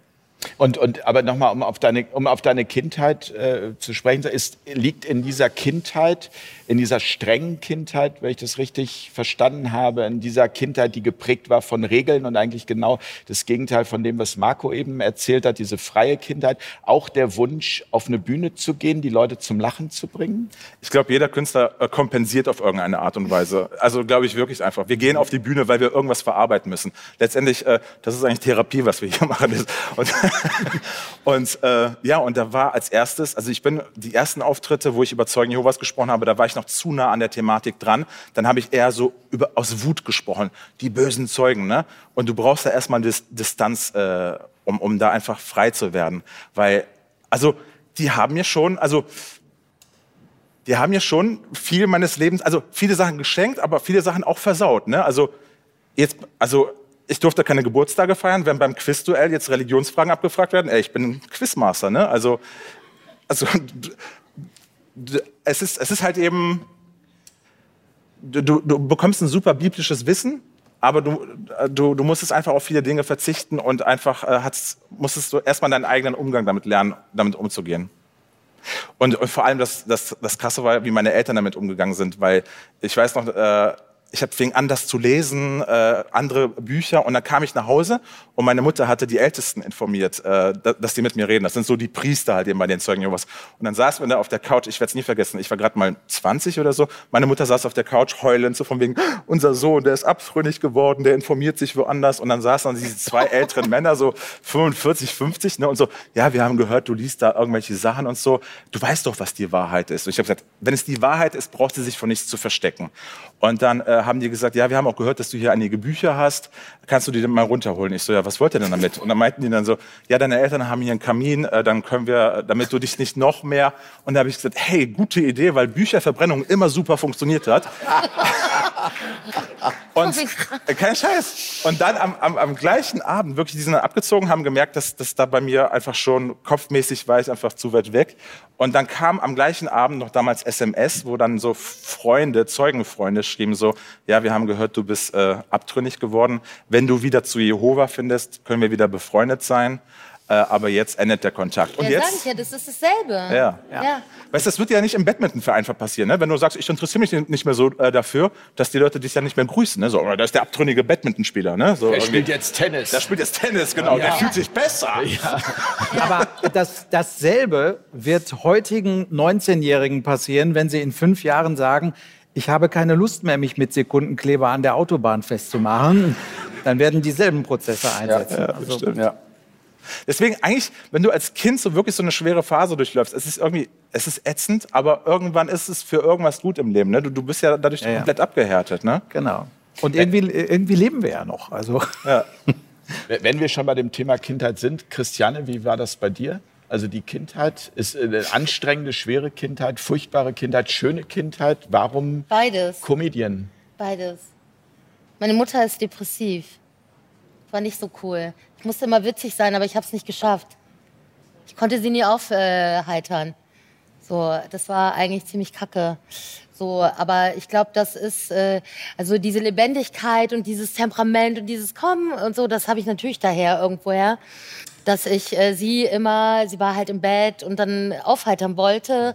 Und, und aber nochmal, um auf deine, um auf deine Kindheit äh, zu sprechen, ist, liegt in dieser Kindheit, in dieser strengen Kindheit, wenn ich das richtig verstanden habe, in dieser Kindheit, die geprägt war von Regeln und eigentlich genau das Gegenteil von dem, was Marco eben erzählt hat, diese freie Kindheit, auch der Wunsch, auf eine Bühne zu gehen, die Leute zum Lachen zu bringen? Ich glaube, jeder Künstler äh, kompensiert auf irgendeine Art und Weise. Also glaube ich wirklich einfach. Wir gehen auf die Bühne, weil wir irgendwas verarbeiten müssen. Letztendlich, äh, das ist eigentlich Therapie, was wir hier [LAUGHS] machen. Und, [LAUGHS] und äh, ja, und da war als erstes, also ich bin die ersten Auftritte, wo ich über Zeugen Jehovas gesprochen habe, da war ich noch zu nah an der Thematik dran. Dann habe ich eher so über aus Wut gesprochen, die bösen Zeugen. Ne? Und du brauchst da erstmal Dis Distanz, äh, um, um da einfach frei zu werden, weil also die haben mir schon, also die haben mir schon viel meines Lebens, also viele Sachen geschenkt, aber viele Sachen auch versaut. Ne? Also jetzt, also ich durfte keine Geburtstage feiern, wenn beim Quizduell jetzt Religionsfragen abgefragt werden. Ey, ich bin Quizmaster, ne? Also, also es ist, es ist halt eben, du du bekommst ein super biblisches Wissen, aber du, du, du musstest einfach auf viele Dinge verzichten und einfach äh, hast, musstest du erstmal deinen eigenen Umgang damit lernen, damit umzugehen. Und, und vor allem das, das, das Krasse war, wie meine Eltern damit umgegangen sind, weil ich weiß noch, äh, ich hab, fing an, das zu lesen, äh, andere Bücher, und dann kam ich nach Hause und meine Mutter hatte die Ältesten informiert, äh, da- dass die mit mir reden. Das sind so die Priester halt eben bei den Zeugen Jehovas. Und dann saßen wir da auf der Couch, ich werde es nie vergessen, ich war gerade mal 20 oder so. Meine Mutter saß auf der Couch heulend, so von wegen, unser Sohn, der ist abtrünnig geworden, der informiert sich woanders. Und dann saßen dann diese zwei [LAUGHS] älteren Männer, so 45, 50, ne, und so, ja, wir haben gehört, du liest da irgendwelche Sachen und so. Du weißt doch, was die Wahrheit ist. Und ich habe gesagt, wenn es die Wahrheit ist, braucht sie sich vor nichts zu verstecken. Und dann äh, haben die gesagt, ja, wir haben auch gehört, dass du hier einige Bücher hast. Kannst du die denn mal runterholen? Ich so, ja, was wollt ihr denn damit? Und dann meinten die dann so, ja, deine Eltern haben hier einen Kamin, äh, dann können wir, äh, damit du dich nicht noch mehr. Und da habe ich gesagt, hey, gute Idee, weil Bücherverbrennung immer super funktioniert hat. [LAUGHS] Und äh, kein Scheiß. Und dann am, am, am gleichen Abend, wirklich, die sind dann abgezogen, haben gemerkt, dass das da bei mir einfach schon kopfmäßig war ich einfach zu weit weg. Und dann kam am gleichen Abend noch damals SMS, wo dann so Freunde, Zeugenfreunde schrieben so, ja, wir haben gehört, du bist äh, abtrünnig geworden. Wenn du wieder zu Jehova findest, können wir wieder befreundet sein. Äh, aber jetzt endet der Kontakt. Und ja, sag jetzt, ich ja, das ist dasselbe. ja. ja. Weißt du, das wird ja nicht im Badmintonverein passieren, ne? Wenn du sagst, ich interessiere mich nicht mehr so äh, dafür, dass die Leute dich ja nicht mehr grüßen, ne? So, oder da ist der abtrünnige Badmintonspieler, ne? So, Er irgendwie- spielt jetzt Tennis. der spielt jetzt Tennis, genau. Der fühlt sich besser. Aber das, dasselbe wird heutigen 19-Jährigen passieren, wenn sie in fünf Jahren sagen, ich habe keine Lust mehr, mich mit Sekundenkleber an der Autobahn festzumachen. Dann werden dieselben Prozesse einsetzen. also, Ja. Deswegen eigentlich, wenn du als Kind so wirklich so eine schwere Phase durchläufst, es ist irgendwie, es ist ätzend, aber irgendwann ist es für irgendwas gut im Leben. Ne? Du, du bist ja dadurch ja. komplett abgehärtet. Ne? genau. Und irgendwie, irgendwie leben wir ja noch. Also, Wenn wir schon bei dem Thema Kindheit sind, Christiane, wie war das bei dir? Also die Kindheit ist eine anstrengende, schwere Kindheit, furchtbare Kindheit, schöne Kindheit. Warum Beides. Comedian? Beides. Meine Mutter ist depressiv. War nicht so cool. Ich musste immer witzig sein, aber ich habe es nicht geschafft. Ich konnte sie nie aufheitern. So, das war eigentlich ziemlich kacke. So, aber ich glaube, das ist äh, also diese Lebendigkeit und dieses Temperament und dieses Kommen und so, das habe ich natürlich daher irgendwoher, dass ich äh, sie immer, sie war halt im Bett und dann aufheitern wollte.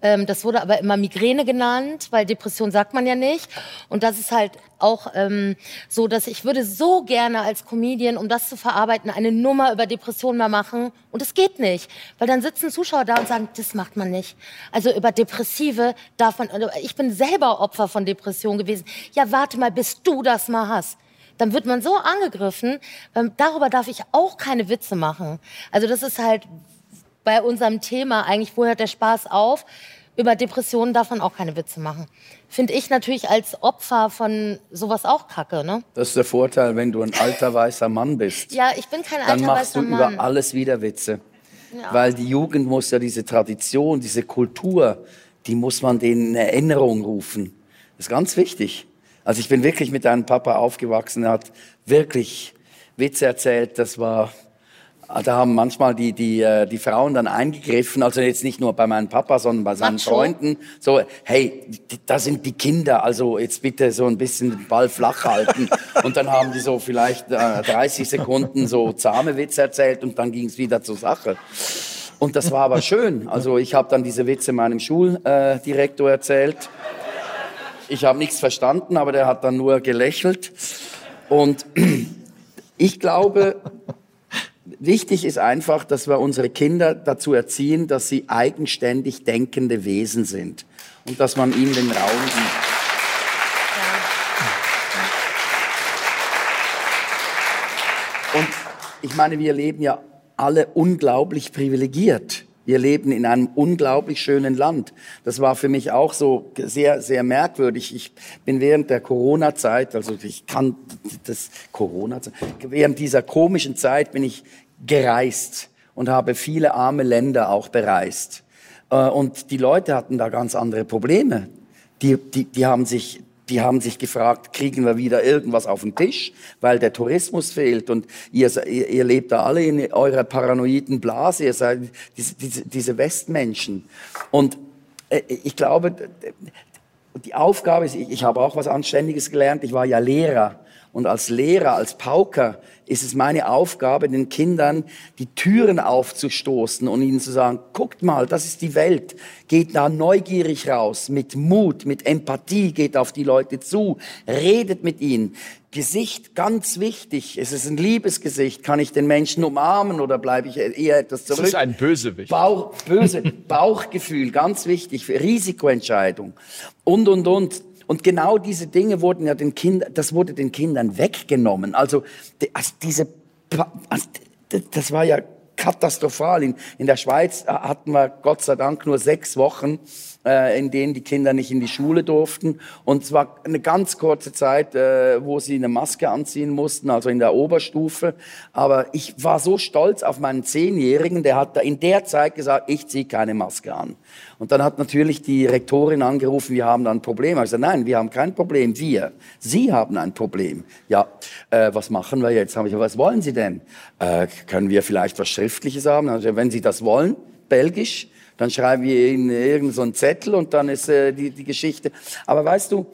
Ähm, das wurde aber immer Migräne genannt, weil Depression sagt man ja nicht. Und das ist halt auch ähm, so, dass ich würde so gerne als Comedian, um das zu verarbeiten, eine Nummer über Depression mal machen. Und es geht nicht, weil dann sitzen Zuschauer da und sagen, das macht man nicht. Also über Depressive darf man, also ich bin selber Opfer von Depression gewesen. Ja, warte mal, bis du das mal hast dann wird man so angegriffen, weil darüber darf ich auch keine Witze machen. Also das ist halt bei unserem Thema eigentlich, wo hört der Spaß auf? Über Depressionen darf man auch keine Witze machen. Finde ich natürlich als Opfer von sowas auch kacke, ne? Das ist der Vorteil, wenn du ein alter weißer Mann bist. Ja, ich bin kein Dann alter machst du weißer Mann. über alles wieder Witze. Ja. Weil die Jugend muss ja diese Tradition, diese Kultur, die muss man denen in Erinnerung rufen. Das ist ganz wichtig. Also ich bin wirklich mit einem Papa aufgewachsen, er hat wirklich Witze erzählt, das war, da haben manchmal die, die, äh, die Frauen dann eingegriffen, also jetzt nicht nur bei meinem Papa, sondern bei seinen Macho. Freunden. So, hey, da sind die Kinder, also jetzt bitte so ein bisschen den Ball flach halten. [LAUGHS] Und dann haben die so vielleicht äh, 30 Sekunden so zahme Witze erzählt und dann ging es wieder zur Sache. Und das war aber schön. Also ich habe dann diese Witze meinem Schuldirektor äh, erzählt. Ich habe nichts verstanden, aber der hat dann nur gelächelt. Und [CLEARS THROAT] ich glaube, wichtig ist einfach, dass wir unsere Kinder dazu erziehen, dass sie eigenständig denkende Wesen sind und dass man ihnen den Raum gibt. Und ich meine, wir leben ja alle unglaublich privilegiert. Wir leben in einem unglaublich schönen Land. Das war für mich auch so sehr, sehr merkwürdig. Ich bin während der Corona-Zeit, also ich kann das Corona-Zeit, während dieser komischen Zeit bin ich gereist und habe viele arme Länder auch bereist. Äh, Und die Leute hatten da ganz andere Probleme. Die, die, die haben sich die haben sich gefragt, kriegen wir wieder irgendwas auf den Tisch, weil der Tourismus fehlt und ihr, ihr, lebt da alle in eurer paranoiden Blase, ihr seid diese, diese, diese Westmenschen. Und äh, ich glaube, die Aufgabe ist, ich, ich habe auch was Anständiges gelernt, ich war ja Lehrer. Und als Lehrer, als Pauker ist es meine Aufgabe, den Kindern die Türen aufzustoßen und ihnen zu sagen, guckt mal, das ist die Welt. Geht da neugierig raus, mit Mut, mit Empathie, geht auf die Leute zu, redet mit ihnen. Gesicht, ganz wichtig. Es ist ein Liebesgesicht. Kann ich den Menschen umarmen oder bleibe ich eher etwas Das zurück? ist ein Bösewicht. Bauch, böse, [LAUGHS] Bauchgefühl, ganz wichtig, Risikoentscheidung und, und, und. Und genau diese Dinge wurden ja den Kindern, das wurde den Kindern weggenommen. Also, also diese, also, das war ja katastrophal. In, in der Schweiz äh, hatten wir Gott sei Dank nur sechs Wochen, äh, in denen die Kinder nicht in die Schule durften. Und es war eine ganz kurze Zeit, äh, wo sie eine Maske anziehen mussten, also in der Oberstufe. Aber ich war so stolz auf meinen Zehnjährigen, der hat in der Zeit gesagt, ich ziehe keine Maske an. Und dann hat natürlich die Rektorin angerufen, wir haben da ein Problem. Ich gesagt, nein, wir haben kein Problem, wir. Sie haben ein Problem. Ja, äh, was machen wir jetzt? Hab ich, was wollen Sie denn? Äh, können wir vielleicht was Schriftliches haben? Gesagt, wenn Sie das wollen, Belgisch, dann schreiben wir Ihnen irgendeinen so Zettel und dann ist äh, die, die Geschichte. Aber weißt du,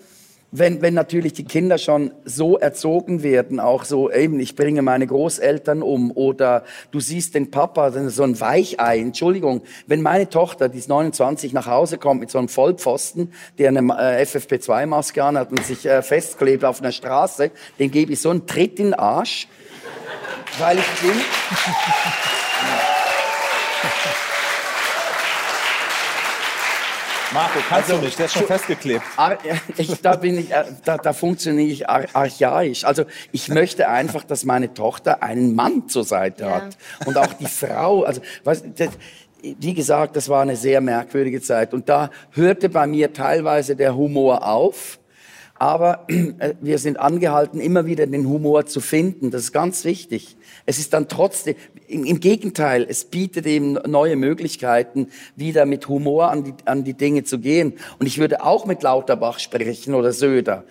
wenn, wenn natürlich die Kinder schon so erzogen werden, auch so eben, ich bringe meine Großeltern um oder du siehst den Papa, so ein Weichei, Entschuldigung, wenn meine Tochter, die ist 29, nach Hause kommt mit so einem Vollpfosten, der eine äh, FFP2-Maske anhat und sich äh, festklebt auf einer Straße, den gebe ich so einen Tritt in den Arsch, weil ich bin... Marco, kannst Also, du nicht, der ist schon festgeklebt. [LAUGHS] Ich, da bin ich, äh, da, da funktioniere ich ar archaisch. Also ich möchte einfach, dass meine Tochter einen Mann zur Seite hat und auch die Frau. Also was, das, wie gesagt, das war eine sehr merkwürdige Zeit und da hörte bei mir teilweise der Humor auf. Aber äh, wir sind angehalten, immer wieder den Humor zu finden. Das ist ganz wichtig. Es ist dann trotzdem, im, im Gegenteil, es bietet eben neue Möglichkeiten, wieder mit Humor an die, an die Dinge zu gehen. Und ich würde auch mit Lauterbach sprechen oder Söder.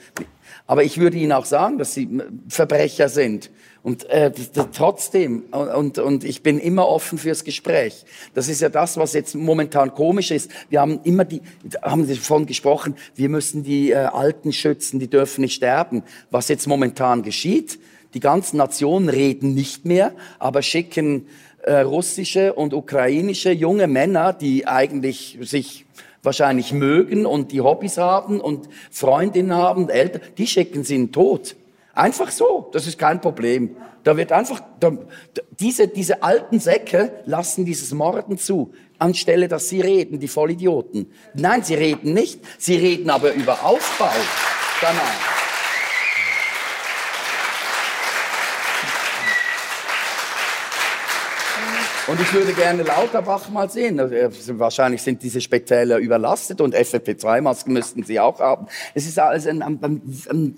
Aber ich würde Ihnen auch sagen, dass Sie Verbrecher sind. Und äh, trotzdem, und, und ich bin immer offen fürs Gespräch. Das ist ja das, was jetzt momentan komisch ist. Wir haben immer die, haben davon gesprochen, wir müssen die äh, Alten schützen, die dürfen nicht sterben. Was jetzt momentan geschieht, die ganzen Nationen reden nicht mehr, aber schicken äh, russische und ukrainische junge Männer, die eigentlich sich wahrscheinlich mögen und die Hobbys haben und Freundinnen haben, Eltern, die schicken sie in den Tod. Einfach so, das ist kein Problem. Da wird einfach, da, diese, diese alten Säcke lassen dieses Morden zu, anstelle dass sie reden, die Vollidioten. Nein, sie reden nicht, sie reden aber über Aufbau danach. Und ich würde gerne Lauterbach mal sehen. Also, wahrscheinlich sind diese Spitäler überlastet und FFP2-Masken müssten sie auch haben. Es ist alles ein, ein, ein, ein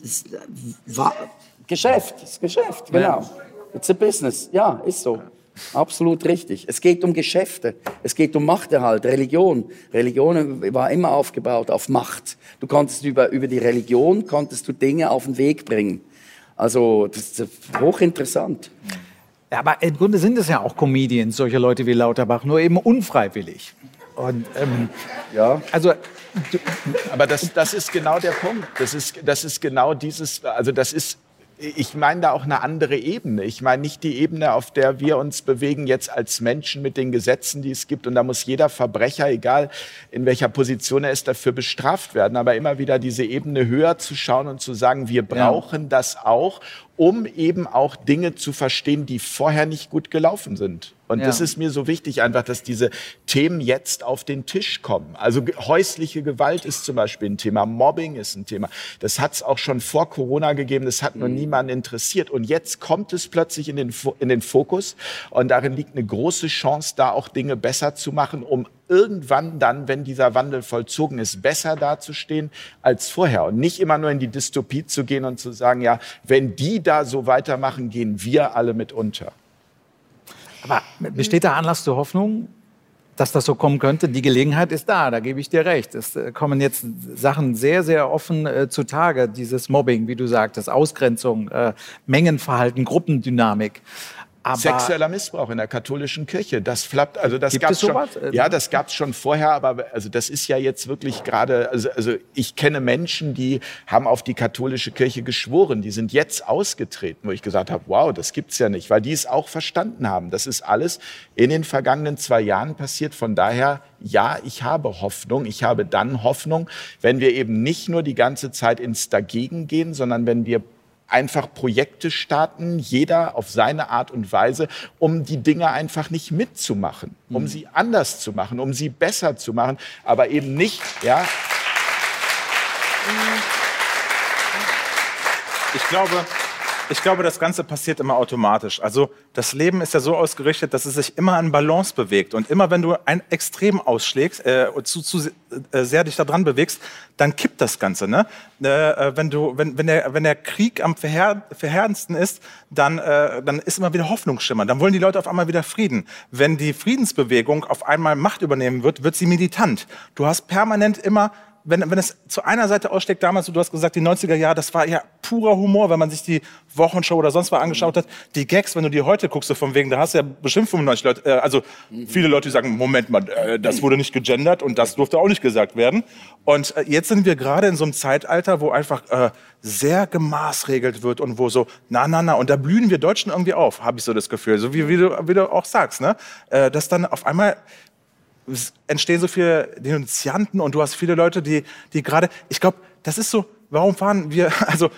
Geschäft, das Geschäft, genau. It's a business, ja, ist so. Absolut richtig. Es geht um Geschäfte. Es geht um Machterhalt, Religion. Religion war immer aufgebaut auf Macht. Du konntest über, über die Religion konntest du Dinge auf den Weg bringen. Also, das ist hochinteressant. Ja, aber im Grunde sind es ja auch Comedians, solche Leute wie Lauterbach, nur eben unfreiwillig. Und, ähm, ja. Also, aber das, das ist genau der Punkt. Das ist, das ist genau dieses, also das ist ich meine da auch eine andere Ebene. Ich meine nicht die Ebene, auf der wir uns bewegen jetzt als Menschen mit den Gesetzen, die es gibt. Und da muss jeder Verbrecher, egal in welcher Position er ist, dafür bestraft werden. Aber immer wieder diese Ebene höher zu schauen und zu sagen, wir brauchen ja. das auch, um eben auch Dinge zu verstehen, die vorher nicht gut gelaufen sind. Und ja. das ist mir so wichtig, einfach, dass diese Themen jetzt auf den Tisch kommen. Also häusliche Gewalt ist zum Beispiel ein Thema, Mobbing ist ein Thema. Das hat es auch schon vor Corona gegeben, das hat nur mhm. niemanden interessiert. Und jetzt kommt es plötzlich in den, in den Fokus. Und darin liegt eine große Chance, da auch Dinge besser zu machen, um irgendwann dann, wenn dieser Wandel vollzogen ist, besser dazustehen als vorher und nicht immer nur in die Dystopie zu gehen und zu sagen, ja, wenn die da so weitermachen, gehen wir alle mit unter. Aber besteht da Anlass zur Hoffnung, dass das so kommen könnte? Die Gelegenheit ist da, da gebe ich dir recht. Es äh, kommen jetzt Sachen sehr, sehr offen äh, zutage, dieses Mobbing, wie du sagtest, Ausgrenzung, äh, Mengenverhalten, Gruppendynamik. Aber Sexueller Missbrauch in der katholischen Kirche, das flappt, also das gab es schon. Ja, das gab es schon vorher, aber also das ist ja jetzt wirklich gerade, also, also ich kenne Menschen, die haben auf die katholische Kirche geschworen, die sind jetzt ausgetreten, wo ich gesagt habe, wow, das gibt's ja nicht, weil die es auch verstanden haben. Das ist alles in den vergangenen zwei Jahren passiert. Von daher, ja, ich habe Hoffnung. Ich habe dann Hoffnung, wenn wir eben nicht nur die ganze Zeit ins Dagegen gehen, sondern wenn wir einfach Projekte starten, jeder auf seine Art und Weise, um die Dinge einfach nicht mitzumachen, um mhm. sie anders zu machen, um sie besser zu machen, aber eben nicht, ja. Ich glaube, ich glaube, das Ganze passiert immer automatisch. Also das Leben ist ja so ausgerichtet, dass es sich immer an Balance bewegt. Und immer wenn du ein Extrem ausschlägst, äh, zu, zu äh, sehr dich daran bewegst, dann kippt das Ganze. Ne? Äh, äh, wenn, du, wenn, wenn, der, wenn der Krieg am verheer, verheerendsten ist, dann, äh, dann ist immer wieder Hoffnungsschimmer. Dann wollen die Leute auf einmal wieder Frieden. Wenn die Friedensbewegung auf einmal Macht übernehmen wird, wird sie militant. Du hast permanent immer wenn, wenn es zu einer Seite aussteckt, damals, du hast gesagt, die 90er Jahre, das war ja purer Humor, wenn man sich die Wochenshow oder sonst was angeschaut hat. Die Gags, wenn du die heute guckst, so von wegen, da hast du ja bestimmt 95 Leute, äh, also viele Leute, die sagen, Moment mal, äh, das wurde nicht gegendert und das durfte auch nicht gesagt werden. Und äh, jetzt sind wir gerade in so einem Zeitalter, wo einfach äh, sehr gemaßregelt wird und wo so, na, na, na, und da blühen wir Deutschen irgendwie auf, habe ich so das Gefühl. So wie, wie, du, wie du auch sagst, ne? Äh, dass dann auf einmal es entstehen so viele Denunzianten und du hast viele Leute, die, die gerade, ich glaube, das ist so, warum fahren wir, [LAUGHS] also,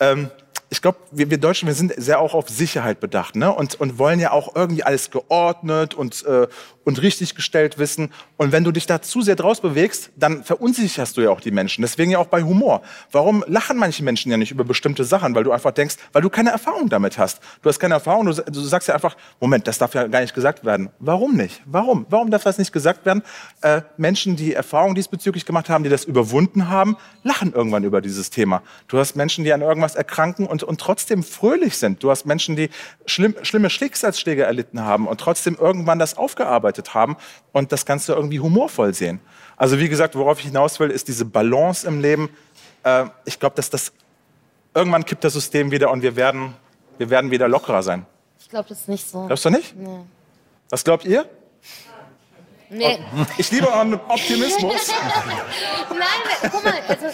ähm, ich glaube, wir, wir Deutschen, wir sind sehr auch auf Sicherheit bedacht ne? und, und wollen ja auch irgendwie alles geordnet und, äh, und richtig gestellt wissen. Und wenn du dich da zu sehr draus bewegst, dann verunsicherst du ja auch die Menschen. Deswegen ja auch bei Humor. Warum lachen manche Menschen ja nicht über bestimmte Sachen? Weil du einfach denkst, weil du keine Erfahrung damit hast. Du hast keine Erfahrung, du, du sagst ja einfach, Moment, das darf ja gar nicht gesagt werden. Warum nicht? Warum? Warum darf das nicht gesagt werden? Äh, Menschen, die Erfahrung diesbezüglich gemacht haben, die das überwunden haben, lachen irgendwann über dieses Thema. Du hast Menschen, die an irgendwas erkranken und, und trotzdem fröhlich sind. Du hast Menschen, die schlimm, schlimme Schicksalsschläge erlitten haben und trotzdem irgendwann das aufgearbeitet haben und das Ganze irgendwie humorvoll sehen. Also wie gesagt, worauf ich hinaus will, ist diese Balance im Leben. Äh, ich glaube, dass das irgendwann kippt das System wieder und wir werden, wir werden wieder lockerer sein. Ich glaube, das ist nicht so. Glaubst du nicht? Nee. Was glaubt ihr? Nee. Ich liebe euren Optimismus. [LAUGHS] Nein, guck mal, also,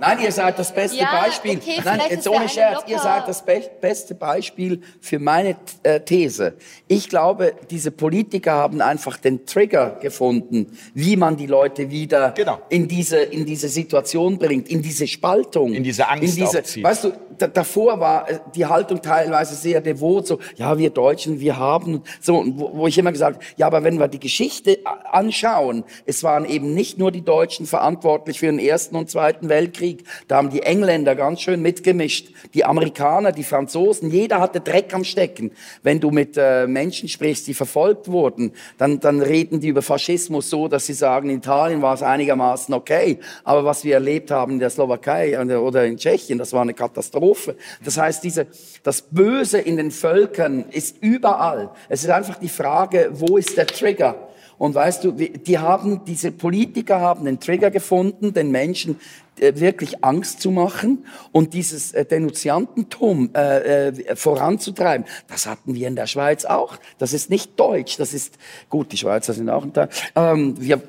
Nein, ihr seid das beste Ja, Beispiel. okay, Nein, jetzt ohne Scherz, ihr seid das be beste Beispiel für meine äh, These. Ich glaube, diese Politiker haben einfach den Trigger gefunden, wie man die Leute wieder Genau. in, diese, in diese Situation bringt, in diese Spaltung. In diese Angst in diese, aufzieht. Weißt du, da, davor war äh, die Haltung teilweise sehr devot, so, ja, wir Deutschen, wir haben, so, wo, wo ich immer gesagt, ja, aber wenn wir die Geschichte anschauen, es waren eben nicht nur die Deutschen verantwortlich für den Ersten und Zweiten Weltkrieg, da haben die Engländer ganz schön mitgemischt, die Amerikaner, die Franzosen, jeder hatte Dreck am Stecken. Wenn du mit äh, Menschen sprichst, die verfolgt wurden, dann, dann reden die über Faschismus so, dass sie sagen, in Italien war es einigermaßen okay, aber was wir erlebt haben in der Slowakei oder in Tschechien, das war eine Katastrophe. Das heißt, diese, das Böse in den Völkern ist überall. Es ist einfach die Frage, wo ist der Trigger? Und weißt du, die haben, diese Politiker haben den Trigger gefunden, den Menschen wirklich Angst zu machen und dieses äh, Denunziantentum äh, äh, voranzutreiben. Das hatten wir in der Schweiz auch. Das ist nicht deutsch, das ist, gut, die Schweizer sind auch ein Teil. Ähm, wir,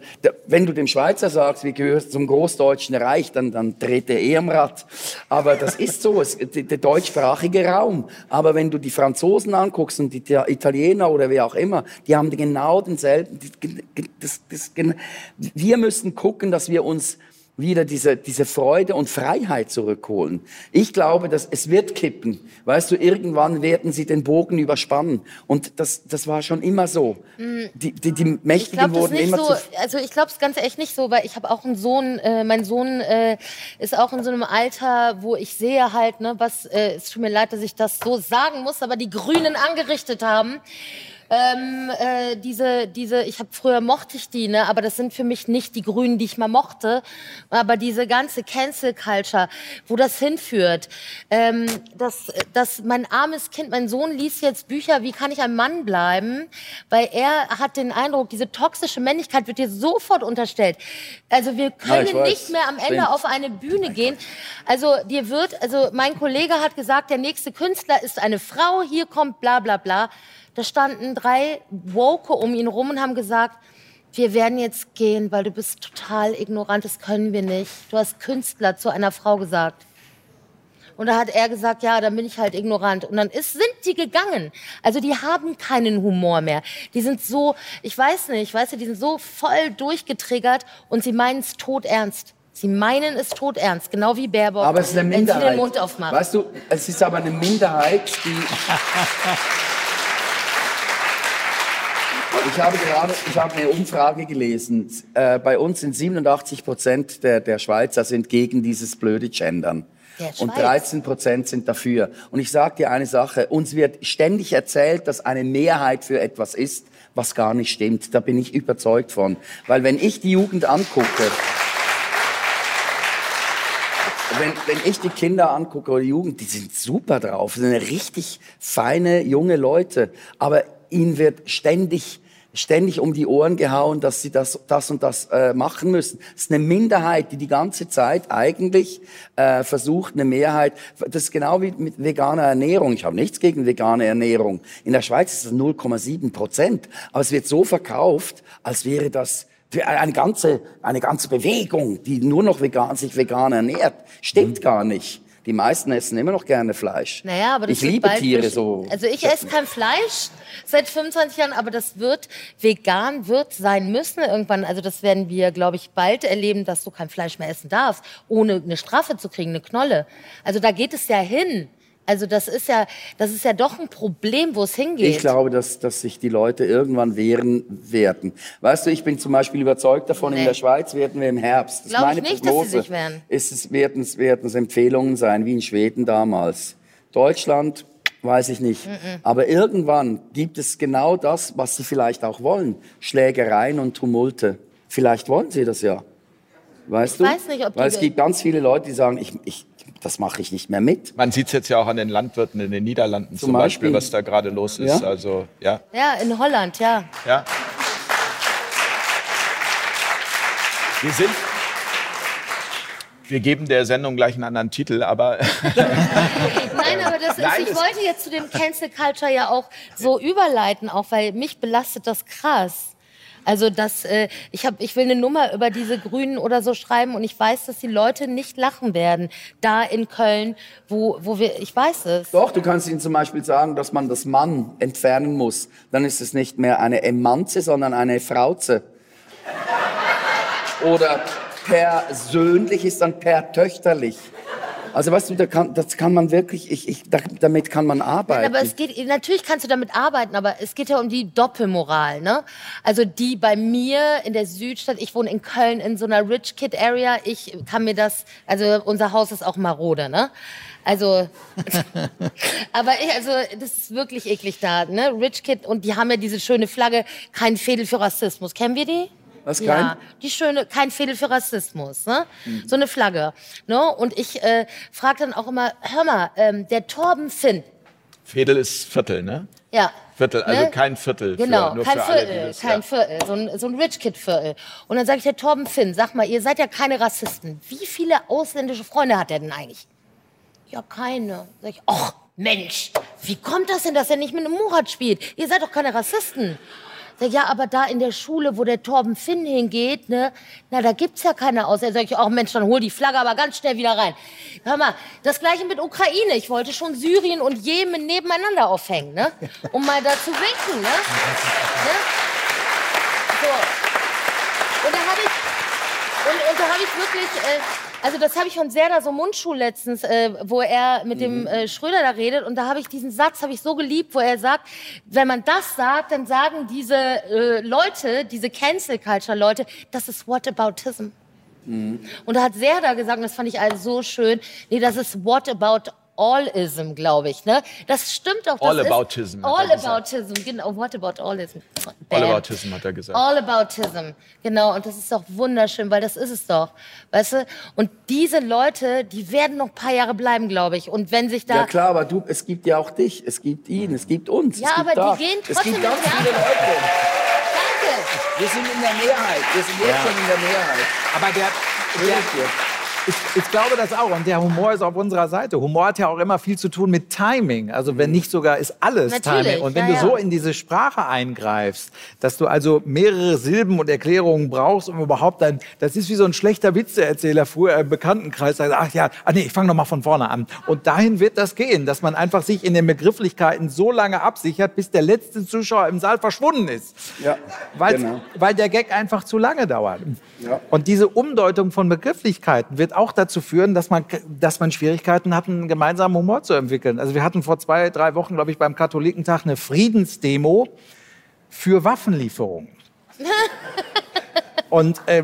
wenn du dem Schweizer sagst, wir gehören zum Großdeutschen Reich, dann, dann dreht er eh am Rad. Aber das ist so, es, der, deutschsprachige Raum. Aber wenn du die Franzosen anguckst und die Ita- Italiener oder wer auch immer, die haben genau denselben, das, das, wir müssen gucken, dass wir uns wieder diese, diese Freude und Freiheit zurückholen. Ich glaube, dass es wird kippen. Weißt du, irgendwann werden sie den Bogen überspannen. Und das, das war schon immer so. Die, die, die Mm. ich Mächtigen glaube das wurden immer so. zu... Also ich glaube es ganz echt nicht so, weil ich habe auch einen Sohn. Äh, mein Sohn äh, ist auch in so einem Alter, wo ich sehe halt, ne, was. Äh, es tut mir leid, dass ich das so sagen muss, aber die Grünen angerichtet haben. Ähm, äh, diese, diese, ich habe früher mochte ich die, ne, aber das sind für mich nicht die Grünen, die ich mal mochte. Aber diese ganze Cancel Culture, wo das hinführt, ähm, dass, dass mein armes Kind, mein Sohn liest jetzt Bücher, wie kann ich ein Mann bleiben, weil er hat den Eindruck, diese toxische Männlichkeit wird dir sofort unterstellt. Also wir können weiß. nicht mehr am Ende Stimmt. auf eine Bühne gehen. Also dir wird, also mein Kollege hat gesagt, der nächste Künstler ist eine Frau, hier kommt bla bla bla. Da standen drei Woke um ihn rum und haben gesagt, wir werden jetzt gehen, weil du bist total ignorant, das können wir nicht. Du hast Künstler zu einer Frau gesagt. Und da hat er gesagt, ja, dann bin ich halt ignorant. Und dann ist, sind die gegangen. Also die haben keinen Humor mehr. Die sind so, ich weiß nicht, weißt du, die sind so voll durchgetriggert und sie meinen es todernst. Sie meinen es todernst, genau wie Baerbock, Aber es ist eine wenn sie den Minderheit. Mund aufmacht. Weißt du, es ist aber eine Minderheit, die... [LAUGHS] Ich habe gerade, ich habe eine Umfrage gelesen. Äh, bei uns sind 87 Prozent der, der Schweizer sind gegen dieses blöde Gendern. Der Und Schweiz. 13 Prozent sind dafür. Und ich sage dir eine Sache, uns wird ständig erzählt, dass eine Mehrheit für etwas ist, was gar nicht stimmt. Da bin ich überzeugt von. Weil wenn ich die Jugend angucke, wenn, wenn ich die Kinder angucke oder die Jugend, die sind super drauf, das sind richtig feine junge Leute, aber ihnen wird ständig ständig um die Ohren gehauen, dass sie das, das und das äh, machen müssen. Es ist eine Minderheit, die die ganze Zeit eigentlich äh, versucht, eine Mehrheit. Das ist genau wie mit veganer Ernährung. Ich habe nichts gegen vegane Ernährung. In der Schweiz ist es 0,7 Prozent, aber es wird so verkauft, als wäre das eine ganze, eine ganze Bewegung, die nur noch vegan, sich vegan ernährt. Stimmt gar nicht. Die meisten essen immer noch gerne Fleisch. Naja, aber das ich liebe Tiere durch- so. Also ich esse kein Fleisch seit 25 Jahren, aber das wird vegan wird sein müssen irgendwann. Also das werden wir, glaube ich, bald erleben, dass du kein Fleisch mehr essen darfst, ohne eine Strafe zu kriegen, eine Knolle. Also da geht es ja hin. Also das ist ja, das ist ja doch ein Problem, wo es hingeht. Ich glaube, dass, dass sich die Leute irgendwann wehren werden. Weißt du, ich bin zum Beispiel überzeugt davon, Nee. in der Schweiz werden wir im Herbst. Das ist Glaub ich meine nicht, dass sie Prognose. sich wehren. Ist es, werden, es, werden es Empfehlungen sein, wie in Schweden damals. Deutschland, weiß ich nicht. Aber irgendwann gibt es genau das, was sie vielleicht auch wollen. Schlägereien und Tumulte. Vielleicht wollen sie das ja. Weißt du? weiß nicht, ob Weil es gibt ganz viele Leute, die sagen, ich, ich, das mache ich nicht mehr mit. Man sieht es jetzt ja auch an den Landwirten in den Niederlanden zum, Zum Beispiel, Beispiel. was da gerade los ist. Ja. Also, ja. ja, in Holland, ja. ja. Wir sind. Wir geben der Sendung gleich einen anderen Titel, aber [LAUGHS] Nein, aber das ist, Nein, ich wollte jetzt zu dem Cancel Culture ja auch so überleiten, auch weil mich belastet das krass. Also das, äh, ich hab, ich will eine Nummer über diese Grünen oder so schreiben und ich weiß, dass die Leute nicht lachen werden. Da in Köln, wo, wo wir, ich weiß es. Doch, du kannst ihnen zum Beispiel sagen, dass man das Mann entfernen muss. Dann ist es nicht mehr eine Emanze, sondern eine Frauze. Oder persönlich ist dann per töchterlich. Also weißt du, da kann, das kann man wirklich, ich, ich, da, damit kann man arbeiten. Aber es geht, natürlich kannst du damit arbeiten, aber es geht ja um die Doppelmoral, ne? Also die bei mir in der Südstadt, ich wohne in Köln in so einer Rich Kid Area, ich kann mir das, also unser Haus ist auch marode, ne? Also, [LAUGHS] aber ich, also, das ist wirklich eklig da, ne? Rich Kid und die haben ja diese schöne Flagge, kein Fädel für Rassismus. Kennen wir die? Was, Ja, kein? die schöne, kein Fädel für Rassismus, ne? So eine Flagge, ne? Und ich äh, frage dann auch immer, hör mal, ähm, der Torben Finn, Fedel ist Viertel, ne? ja. Viertel, also Ne? kein Viertel. Genau, für, nur kein für alle, Viertel, das- kein ja. Viertel, so ein, so ein Rich Kid Viertel. Und dann sage ich der Torben Finn, sag mal, ihr seid ja keine Rassisten. Wie viele ausländische Freunde hat er denn eigentlich? Ja, keine. Sag ich, ach Mensch, wie kommt das denn, dass er nicht mit einem Murat spielt? Ihr seid doch keine Rassisten. Sag ja, aber da in der Schule, wo der Torben Finn hingeht, ne, na, da gibt's ja keine Ausländer. Sag ich, ach Mensch, dann hol die Flagge aber ganz schnell wieder rein. Hör mal, das gleiche mit Ukraine. Ich wollte schon Syrien und Jemen nebeneinander aufhängen, ne, um mal da zu winken, ne. ne? So. Und da habe ich, und, und da habe ich wirklich, äh, also das habe ich von Serda so Mundschuh letztens, äh, wo er mit dem äh, Schröder da redet und da habe ich diesen Satz, habe ich so geliebt, wo er sagt, wenn man das sagt, dann sagen diese äh, Leute, diese Cancel Culture Leute, das ist Whataboutism. Und da hat Serda gesagt, und das fand ich also so schön, nee, das ist Whataboutism, glaube ich, ne? Das stimmt auch. Das Allaboutism, Ist, hat er gesagt. Allaboutism, genau. Whataboutism. Allaboutism hat er gesagt. Allaboutism, genau. Und das ist doch wunderschön, weil das ist es doch, weißt du? Und diese Leute, die werden noch ein paar Jahre bleiben, glaube ich. Und wenn sich da... ja klar, aber du, es gibt ja auch dich, es gibt ihn, es gibt uns. Ja, es gibt aber die da. gehen Es trotzdem gibt ganz in die viele. Leute. Danke! Wir sind in der Mehrheit, wir sind jetzt schon in der Mehrheit. Aber der, Wirklich. Ich, ich glaube das auch. Und der Humor ist auf unserer Seite. Humor hat ja auch immer viel zu tun mit Timing. Also wenn nicht sogar ist alles Natürlich, Timing. Und wenn ja, du so in diese Sprache eingreifst, dass du also mehrere Silben und Erklärungen brauchst, um überhaupt dann, das ist wie so ein schlechter Witzeerzähler früher im Bekanntenkreis, der sagt, ach ja, ah nee, ich fange noch mal von vorne an. Und dahin wird das gehen, dass man einfach sich in den Begrifflichkeiten so lange absichert, bis der letzte Zuschauer im Saal verschwunden ist. Ja, Weil, genau. weil der Gag einfach zu lange dauert. Ja. Und diese Umdeutung von Begrifflichkeiten wird auch dazu führen, dass man, dass man Schwierigkeiten hat, einen gemeinsamen Humor zu entwickeln. Also wir hatten vor zwei, drei Wochen, glaube ich, beim Katholikentag eine Friedensdemo für Waffenlieferungen. [LAUGHS] Und äh,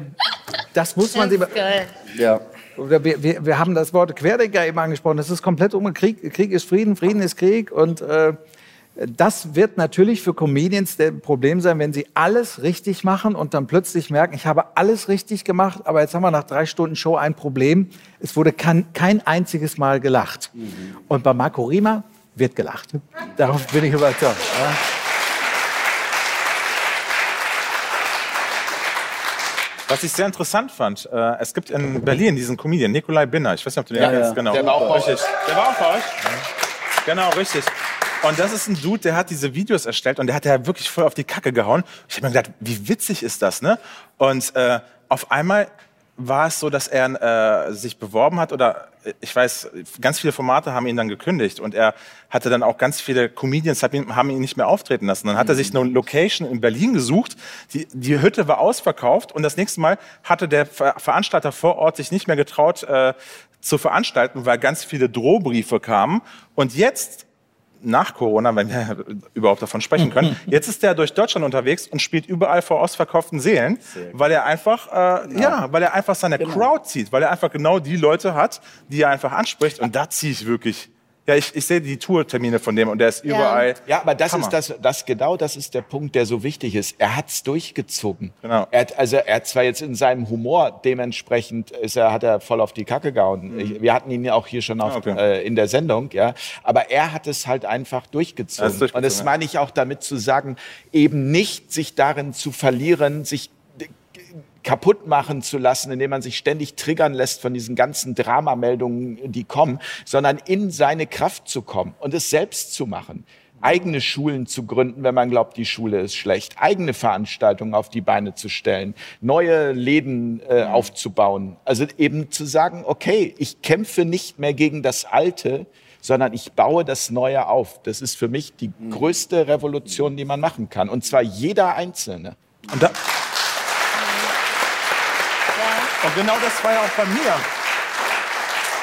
das muss man Das sich... ist geil. Ja. Wir, wir, wir haben das Wort Querdenker eben angesprochen. Das ist komplett um Krieg. Krieg ist Frieden, Frieden ist Krieg. Und äh, das wird natürlich für Comedians der Problem sein, wenn sie alles richtig machen und dann plötzlich merken, ich habe alles richtig gemacht, aber jetzt haben wir nach drei Stunden Show ein Problem. Es wurde kein, kein einziges Mal gelacht. Und bei Marco Rima wird gelacht. Darauf bin ich überzeugt. Ja. Was ich sehr interessant fand, äh, es gibt in Berlin diesen Comedian, Nikolai Binner. Ich weiß nicht, ob du den Ja, kennst. ja. Genau. Der war auch bei richtig. Der war auch bei euch. Genau, richtig. Und das ist ein Dude, der hat diese Videos erstellt und der hat ja wirklich voll auf die Kacke gehauen. Ich habe mir gedacht, wie witzig ist das, ne? Und äh, auf einmal war es so, dass er äh, sich beworben hat oder äh, ich weiß, ganz viele Formate haben ihn dann gekündigt und er hatte dann auch ganz viele Comedians haben ihn, haben ihn nicht mehr auftreten lassen. Dann hat er sich eine Location in Berlin gesucht. Die, die Hütte war ausverkauft und das nächste Mal hatte der Ver Veranstalter vor Ort sich nicht mehr getraut äh, zu veranstalten, weil ganz viele Drohbriefe kamen. Und jetzt nach Corona, wenn wir [LAUGHS] überhaupt davon sprechen können. [LAUGHS] Jetzt ist er durch Deutschland unterwegs und spielt überall vor ausverkauften Seelen, weil er einfach, äh, ja, weil er einfach seine Crowd zieht, weil er einfach genau die Leute hat, die er einfach anspricht. Und da ziehe ich wirklich. Ja, ich, ich sehe die Tourtermine von dem und der ist überall. Ja, aber das Hammer. ist das, das genau das ist der Punkt, der so wichtig ist. Er hat's durchgezogen. Genau. Er hat, also er hat zwar jetzt in seinem Humor dementsprechend ist er hat er voll auf die Kacke gehauen. Ich, wir hatten ihn ja auch hier schon auf, Ah, okay. äh, in der Sendung, ja. Aber er hat es halt einfach durchgezogen. Durchgezogen, Und das ja. meine ich auch damit zu sagen, eben nicht sich darin zu verlieren, sich kaputt machen zu lassen, indem man sich ständig triggern lässt von diesen ganzen Dramameldungen, die kommen, sondern in seine Kraft zu kommen und es selbst zu machen. Eigene Schulen zu gründen, wenn man glaubt, die Schule ist schlecht. Eigene Veranstaltungen auf die Beine zu stellen. Neue Läden äh, aufzubauen. Also eben zu sagen, okay, ich kämpfe nicht mehr gegen das Alte, sondern ich baue das Neue auf. Das ist für mich die größte Revolution, die man machen kann. Und zwar jeder Einzelne. Und, da, und genau das war ja auch bei mir.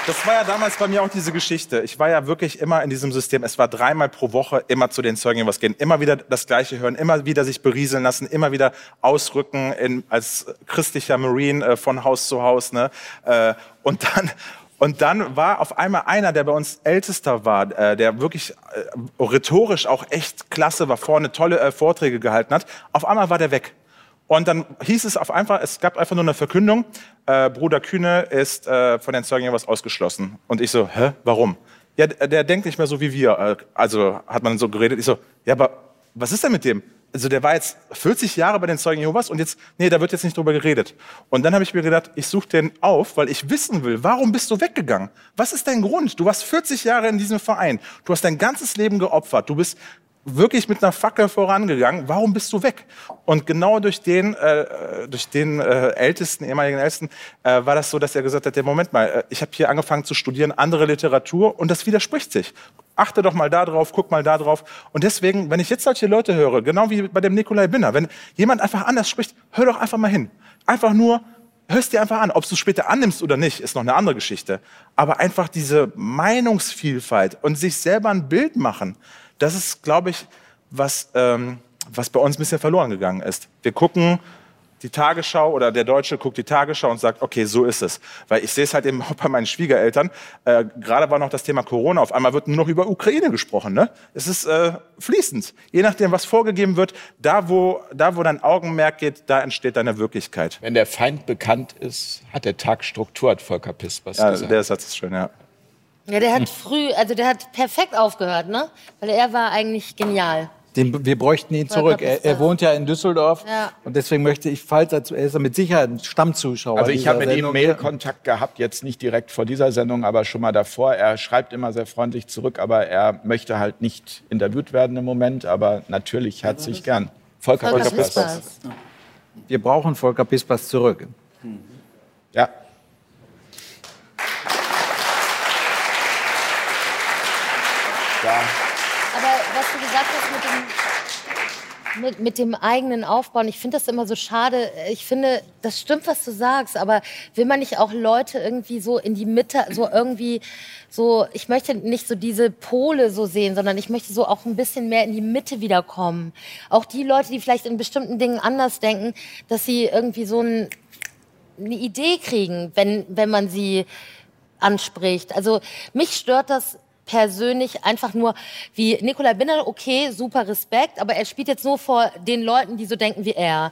Das war ja damals bei mir auch diese Geschichte. Ich war ja wirklich immer in diesem System. Es war dreimal pro Woche immer zu den Zeugen was gehen, immer wieder das Gleiche hören, immer wieder sich berieseln lassen, immer wieder ausrücken in, als christlicher Marine äh, von Haus zu Haus. Ne? Äh, und dann und dann war auf einmal einer, der bei uns Ältester war, äh, der wirklich äh, rhetorisch auch echt klasse war, vorne tolle äh, Vorträge gehalten hat. Auf einmal war der weg. Und dann hieß es auf einfach, es gab einfach nur eine Verkündung, äh, Bruder Kühne ist äh, von den Zeugen Jehovas ausgeschlossen. Und ich so, hä, warum? Ja, der, der denkt nicht mehr so wie wir. Äh, also hat man so geredet. Ich so, ja, aber was ist denn mit dem? Also der war jetzt 40 Jahre bei den Zeugen Jehovas und jetzt, nee, da wird jetzt nicht drüber geredet. Und dann habe ich mir gedacht, ich suche den auf, weil ich wissen will, warum bist du weggegangen? Was ist dein Grund? Du warst 40 Jahre in diesem Verein. Du hast dein ganzes Leben geopfert. Du bist wirklich mit einer Fackel vorangegangen. Warum bist du weg? Und genau durch den, äh, durch den äh, Ältesten, ehemaligen Ältesten, äh, war das so, dass er gesagt hat, der Moment mal, äh, ich habe hier angefangen zu studieren, andere Literatur und das widerspricht sich. Achte doch mal da drauf, guck mal da drauf. Und deswegen, wenn ich jetzt solche Leute höre, genau wie bei dem Nikolai Binner, wenn jemand einfach anders spricht, hör doch einfach mal hin. Einfach nur, hörst dir einfach an. Ob du es später annimmst oder nicht, ist noch eine andere Geschichte. Aber einfach diese Meinungsvielfalt und sich selber ein Bild machen, das ist, glaube ich, was, ähm, was bei uns ein bisschen verloren gegangen ist. Wir gucken die Tagesschau oder der Deutsche guckt die Tagesschau und sagt, okay, so ist es. Weil ich sehe es halt eben auch bei meinen Schwiegereltern. Äh, Gerade war noch das Thema Corona. Auf einmal wird nur noch über Ukraine gesprochen. Ne? Es ist äh, fließend. Je nachdem, was vorgegeben wird, da wo, da wo dein Augenmerk geht, da entsteht deine Wirklichkeit. Wenn der Feind bekannt ist, hat der Tag Struktur, hat Volker Pispers Ja, gesagt. der Satz ist schön, ja. Ja, der hat früh, also der hat perfekt aufgehört, ne? Weil er war eigentlich genial. Den, wir bräuchten ihn zurück. Er, er wohnt ja in Düsseldorf. Ja. Und deswegen möchte ich, falls er, zu- er ist mit Sicherheit ein Stammzuschauer. Also ich habe mit ihm. Mailkontakt gehabt, jetzt nicht direkt vor dieser Sendung, aber schon mal davor. Er schreibt immer sehr freundlich zurück, aber er möchte halt nicht interviewt werden im Moment, aber natürlich herzlich gern. Volker, Volker Pispers. Pispers. Wir brauchen Volker Pispers zurück. Ja. Ja. Aber was du gesagt hast mit dem, mit, mit dem eigenen Aufbauen, ich finde das immer so schade. Ich finde, das stimmt, was du sagst, aber will man nicht auch Leute irgendwie so in die Mitte, so irgendwie so, ich möchte nicht so diese Pole so sehen, sondern ich möchte so auch ein bisschen mehr in die Mitte wiederkommen. Auch die Leute, die vielleicht in bestimmten Dingen anders denken, dass sie irgendwie so ein, eine Idee kriegen, wenn, wenn man sie anspricht. Also mich stört das persönlich einfach nur, wie Nikolai Binner, okay, super Respekt, aber er spielt jetzt nur vor den Leuten, die so denken wie er.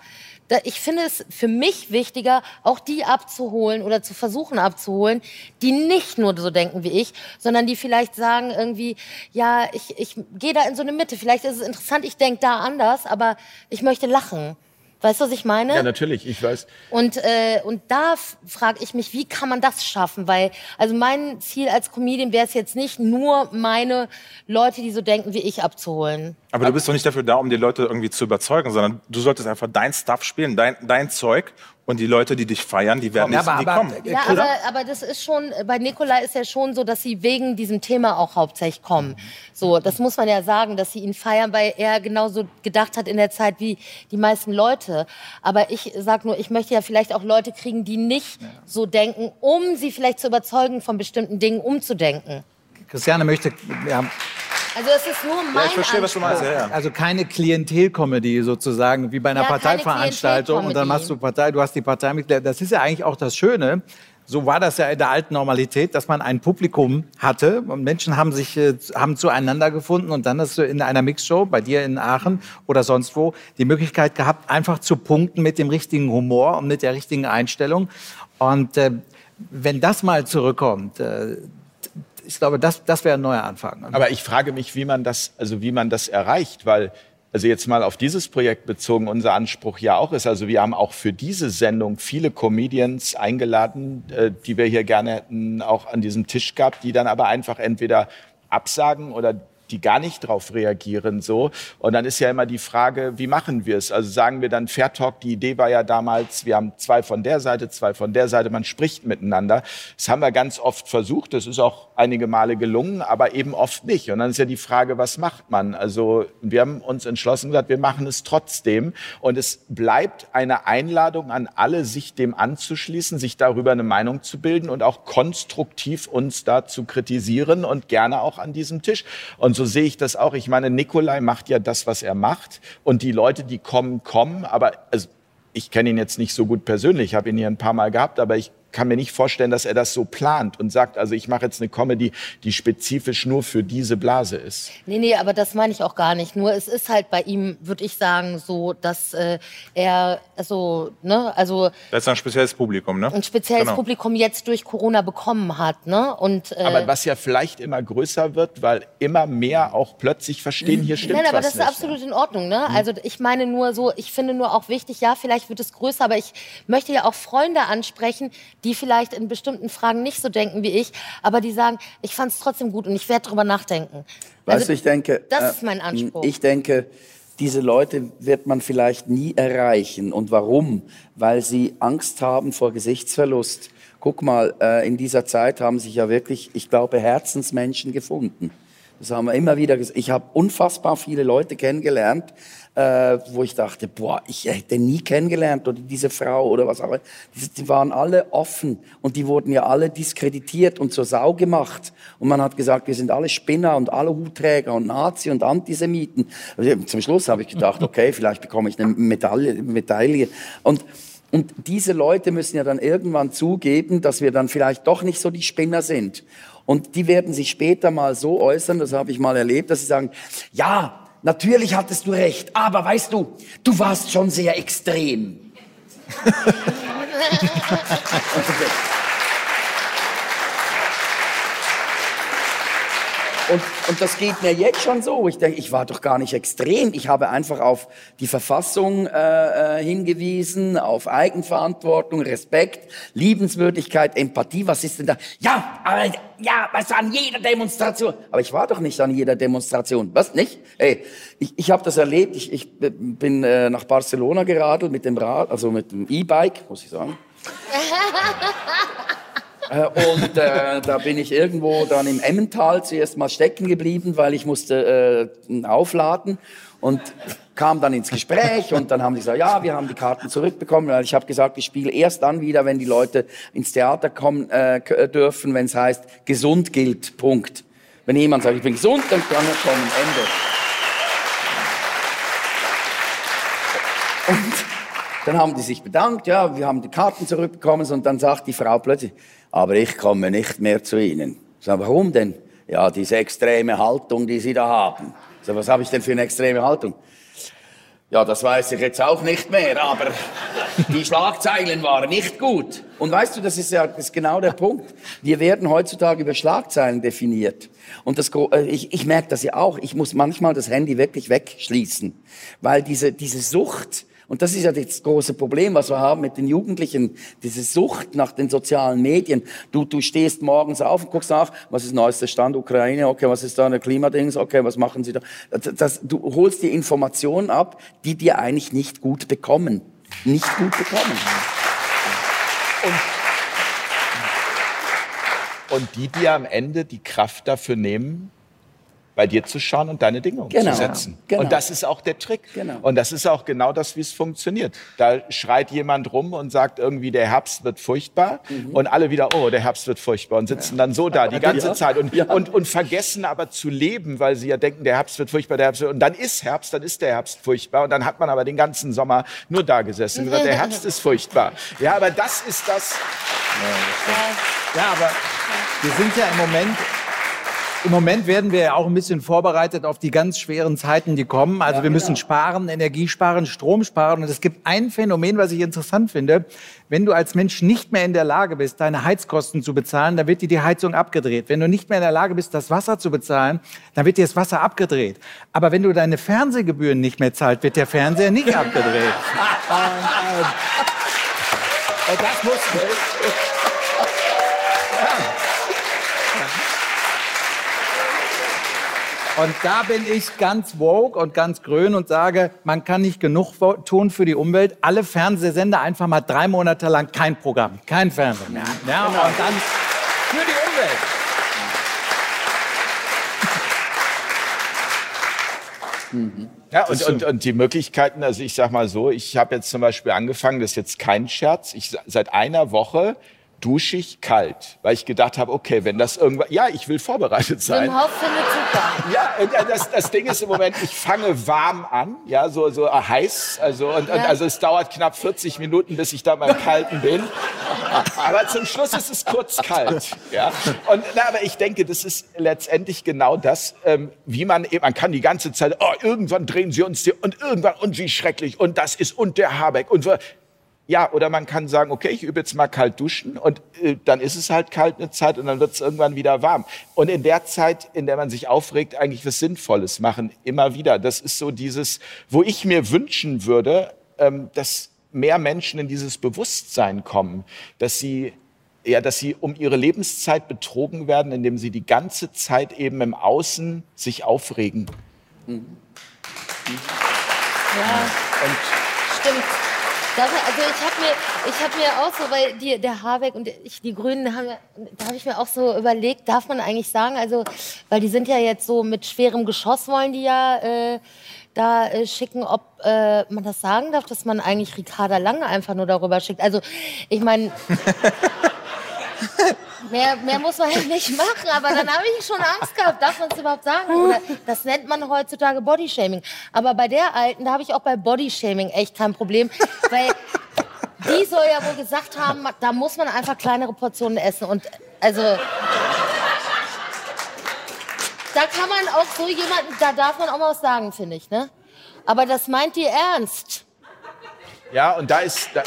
Ich finde es für mich wichtiger, auch die abzuholen oder zu versuchen abzuholen, die nicht nur so denken wie ich, sondern die vielleicht sagen irgendwie, ja, ich, ich gehe da in so eine Mitte, vielleicht ist es interessant, ich denke da anders, aber ich möchte lachen. Weißt du, was ich meine? ja, natürlich, ich weiß. Und, äh, und da frage ich mich, wie kann man das schaffen? Weil, also mein Ziel als Comedian wäre es jetzt nicht nur, meine Leute, die so denken wie ich, abzuholen. Aber du bist doch nicht dafür da, um die Leute irgendwie zu überzeugen, sondern du solltest einfach dein Stuff spielen, dein, dein Zeug und die Leute, die dich feiern, die werden Ja, nicht aber- aber- kommen. Ja, aber, aber das ist schon, bei Nikolai ist ja schon so, dass sie wegen diesem Thema auch hauptsächlich kommen. So, das muss man ja sagen, dass sie ihn feiern, weil er genauso gedacht hat in der Zeit wie die meisten Leute. Aber ich sag nur, ich möchte ja vielleicht auch Leute kriegen, die nicht so denken, um sie vielleicht zu überzeugen, von bestimmten Dingen umzudenken. Christiane möchte, ja, Also es ist nur mein Ja, ich verstehe, was du meinst. Ja, ja. also keine Klientel-Comedy sozusagen, wie bei einer Ja, Parteiveranstaltung. Und dann machst du Partei, du hast die Parteimitglieder. Das ist ja eigentlich auch das Schöne. So war das ja in der alten Normalität, dass man ein Publikum hatte und Menschen haben sich äh, haben zueinander gefunden und dann hast du in einer Mixshow bei dir in Aachen oder sonst wo die Möglichkeit gehabt, einfach zu punkten mit dem richtigen Humor und mit der richtigen Einstellung. Und äh, wenn das mal zurückkommt, äh, ich glaube, das, das wäre ein neuer Anfang. Aber ich frage mich, wie man das, also wie man das erreicht, weil also jetzt mal auf dieses Projekt bezogen, unser Anspruch ja auch ist, also wir haben auch für diese Sendung viele Comedians eingeladen, äh, die wir hier gerne hätten auch an diesem Tisch gehabt, die dann aber einfach entweder absagen oder die gar nicht drauf reagieren so und dann ist ja immer die Frage, wie machen wir es? Also sagen wir dann Fair Talk, die Idee war ja damals, wir haben zwei von der Seite, zwei von der Seite, man spricht miteinander. Das haben wir ganz oft versucht, das ist auch einige Male gelungen, aber eben oft nicht und dann ist ja die Frage, was macht man? Also wir haben uns entschlossen gesagt, wir machen es trotzdem und es bleibt eine Einladung an alle, sich dem anzuschließen, sich darüber eine Meinung zu bilden und auch konstruktiv uns da zu kritisieren und gerne auch an diesem Tisch. Und so sehe ich das auch. Ich meine, Nikolai macht ja das, was er macht. Und die Leute, die kommen, kommen, aber also, ich kenne ihn jetzt nicht so gut persönlich, habe ihn hier ein paar Mal gehabt, aber ich kann mir nicht vorstellen, dass er das so plant und sagt, also ich mache jetzt eine Comedy, die spezifisch nur für diese Blase ist. Nee, nee, aber das meine ich auch gar nicht. Nur es ist halt bei ihm, würde ich sagen, so, dass äh, er, also, ne, also Das ist ein spezielles Publikum, ne? ein spezielles Genau. Publikum jetzt durch Corona bekommen hat, ne? Und äh, Aber was ja vielleicht immer größer wird, weil immer mehr auch plötzlich verstehen, hier stimmt Nein, aber was das ist nicht. absolut in Ordnung. Ne? Also ich meine nur so, ich finde nur auch wichtig, ja, vielleicht wird es größer, aber ich möchte ja auch Freunde ansprechen, die vielleicht in bestimmten Fragen nicht so denken wie ich, aber die sagen, ich fand es trotzdem gut und ich werde drüber nachdenken. Weißt Also, ich denke. das äh, ist mein Anspruch. Ich denke, diese Leute wird man vielleicht nie erreichen. Und warum? Weil sie Angst haben vor Gesichtsverlust. Guck mal, äh, in dieser Zeit haben sich ja wirklich, ich glaube, Herzensmenschen gefunden. Das haben wir immer wieder gesagt. Ich habe unfassbar viele Leute kennengelernt, äh, wo ich dachte, boah, ich hätte nie kennengelernt oder diese Frau oder was auch immer. Die, waren alle offen und die wurden ja alle diskreditiert und zur Sau gemacht. Und man hat gesagt, wir sind alle Spinner und alle Hutträger und Nazi und Antisemiten. Also zum Schluss habe ich gedacht, okay, vielleicht bekomme ich eine Medaille. Medaille. Und und diese Leute müssen ja dann irgendwann zugeben, dass wir dann vielleicht doch nicht so die Spinner sind. Und die werden sich später mal so äußern, das habe ich mal erlebt, dass sie sagen, ja, natürlich hattest du recht, aber weißt du, du warst schon sehr extrem. [LAUGHS] [LAUGHS] [LAUGHS] Und, und das geht mir jetzt schon so. Ich denke, ich war doch gar nicht extrem. Ich habe einfach auf die Verfassung äh, äh, hingewiesen, auf Eigenverantwortung, Respekt, Liebenswürdigkeit, Empathie. Was ist denn da? Ja, aber, ja, was an jeder Demonstration. Aber ich war doch nicht an jeder Demonstration. Was nicht? Ey, ich, ich habe das erlebt. Ich, ich bin äh, nach Barcelona geradelt mit dem Rad, also mit dem E-Bike, muss ich sagen. [LAUGHS] Äh, Und äh, da bin ich irgendwo dann im Emmental zuerst mal stecken geblieben, weil ich musste äh, aufladen und kam dann ins Gespräch und dann haben sie gesagt, ja, wir haben die Karten zurückbekommen, weil ich habe gesagt, ich spiele erst dann wieder, wenn die Leute ins Theater kommen äh, k- dürfen, wenn es heißt, gesund gilt, Punkt. Wenn jemand sagt, ich bin gesund, dann kann er kommen, Ende. Und dann haben die sich bedankt, ja, wir haben die Karten zurückbekommen und dann sagt die Frau plötzlich, aber ich komme nicht mehr zu Ihnen. Sage, warum denn? Ja, diese extreme Haltung, die Sie da haben. Sage, was habe ich denn für eine extreme Haltung? Ja, das weiß ich jetzt auch nicht mehr, aber die Schlagzeilen waren nicht gut. Und weißt du, das ist ja das ist genau der Punkt. Wir werden heutzutage über Schlagzeilen definiert. Und das, äh, ich, ich merke das ja auch. Ich muss manchmal das Handy wirklich wegschließen, weil diese, diese Sucht Und das ist ja das große Problem, was wir haben mit den Jugendlichen, diese Sucht nach den sozialen Medien. Du, du stehst morgens auf und guckst nach, was ist neuester Stand Ukraine, okay, was ist da eine Klimadings, okay, was machen sie da? Das, du holst dir Informationen ab, die dir eigentlich nicht gut bekommen. Nicht gut bekommen. Und die dir am Ende die Kraft dafür nehmen, bei dir zu schauen und deine Dinge Genau. umzusetzen. Genau. Und das ist auch der Trick. Genau. Und das ist auch genau das, wie es funktioniert. Da schreit jemand rum und sagt irgendwie, der Herbst wird furchtbar. Und alle wieder, oh, der Herbst wird furchtbar. Und sitzen dann so da die ganze Ja. Zeit und, Ja. und, und vergessen aber zu leben, weil sie ja denken, der Herbst wird furchtbar, der Herbst wird, und dann ist Herbst, dann ist der Herbst furchtbar. Und dann hat man aber den ganzen Sommer nur da gesessen und gesagt, der Herbst ist furchtbar. Ja, aber das ist das, Ja, aber wir sind ja im Moment. Im Moment werden wir ja auch ein bisschen vorbereitet auf die ganz schweren Zeiten, die kommen. Also wir müssen sparen, Energie sparen, Strom sparen. Und es gibt ein Phänomen, was ich interessant finde. Wenn du als Mensch nicht mehr in der Lage bist, deine Heizkosten zu bezahlen, dann wird dir die Heizung abgedreht. Wenn du nicht mehr in der Lage bist, das Wasser zu bezahlen, dann wird dir das Wasser abgedreht. Aber wenn du deine Fernsehgebühren nicht mehr zahlst, wird der Fernseher nicht abgedreht. [LAUGHS] Das muss, Und da bin ich ganz woke und ganz grün und sage, man kann nicht genug tun für die Umwelt. Alle Fernsehsender einfach mal drei Monate lang kein Programm, kein Fernsehen mehr. Ja, Und dann für die Umwelt. Ja, und, und, und die Möglichkeiten, also ich sag mal so, ich habe jetzt zum Beispiel angefangen, das ist jetzt kein Scherz, ich seit einer Woche dusche ich kalt, weil ich gedacht habe, okay, wenn das irgendwann, ja, ich will vorbereitet sein. Super. Ja, äh, das, das Ding ist im Moment, ich fange warm an, ja, so, so heiß, also, und, und also es dauert knapp 40 Minuten, bis ich da beim Kalten bin. Aber zum Schluss ist es kurz kalt, ja. Und, na, aber ich denke, das ist letztendlich genau das, ähm, wie man eben, man kann die ganze Zeit, oh, irgendwann drehen sie uns die, und irgendwann, und wie schrecklich, und das ist, und der Habeck, und so. Ja, oder man kann sagen, okay, ich übe jetzt mal kalt duschen und äh, dann ist es halt kalt eine Zeit und dann wird es irgendwann wieder warm. Und in der Zeit, in der man sich aufregt, eigentlich was Sinnvolles machen, immer wieder. Das ist so dieses, wo ich mir wünschen würde, ähm, dass mehr Menschen in dieses Bewusstsein kommen, dass sie ja, dass sie um ihre Lebenszeit betrogen werden, indem sie die ganze Zeit eben im Außen sich aufregen. Ja, stimmt. Das, also ich habe mir, ich hab mir auch so, weil die, der Habeck und ich, die Grünen, haben, da habe ich mir auch so überlegt, darf man eigentlich sagen, also, weil die sind ja jetzt so mit schwerem Geschoss wollen die ja äh, da äh, schicken, ob äh, man das sagen darf, dass man eigentlich Ricarda Lange einfach nur darüber schickt. Also ich meine, [LAUGHS] Mehr, mehr muss man ja nicht machen, aber dann habe ich schon Angst gehabt, darf man es überhaupt sagen? Oder, das nennt man heutzutage Bodyshaming. Aber bei der Alten, da habe ich auch bei Bodyshaming echt kein Problem, weil die soll ja wohl gesagt haben, da muss man einfach kleinere Portionen essen. Und also, da kann man auch so jemanden, da darf man auch mal was sagen, finde ich, ne? Aber das meint die ernst. Ja, und da ist, da,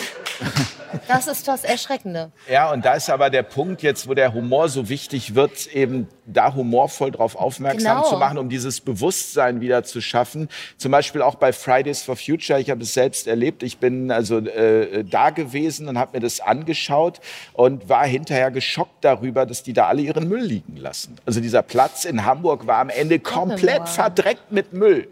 Das ist das Erschreckende. Ja, und da ist aber der Punkt jetzt, wo der Humor so wichtig wird, eben da humorvoll drauf aufmerksam Genau. zu machen, um dieses Bewusstsein wieder zu schaffen. Zum Beispiel auch bei Fridays for Future. Ich habe es selbst erlebt. Ich bin also äh, da gewesen und habe mir das angeschaut und war hinterher geschockt darüber, dass die da alle ihren Müll liegen lassen. Also dieser Platz in Hamburg war am Ende komplett verdreckt mit Müll.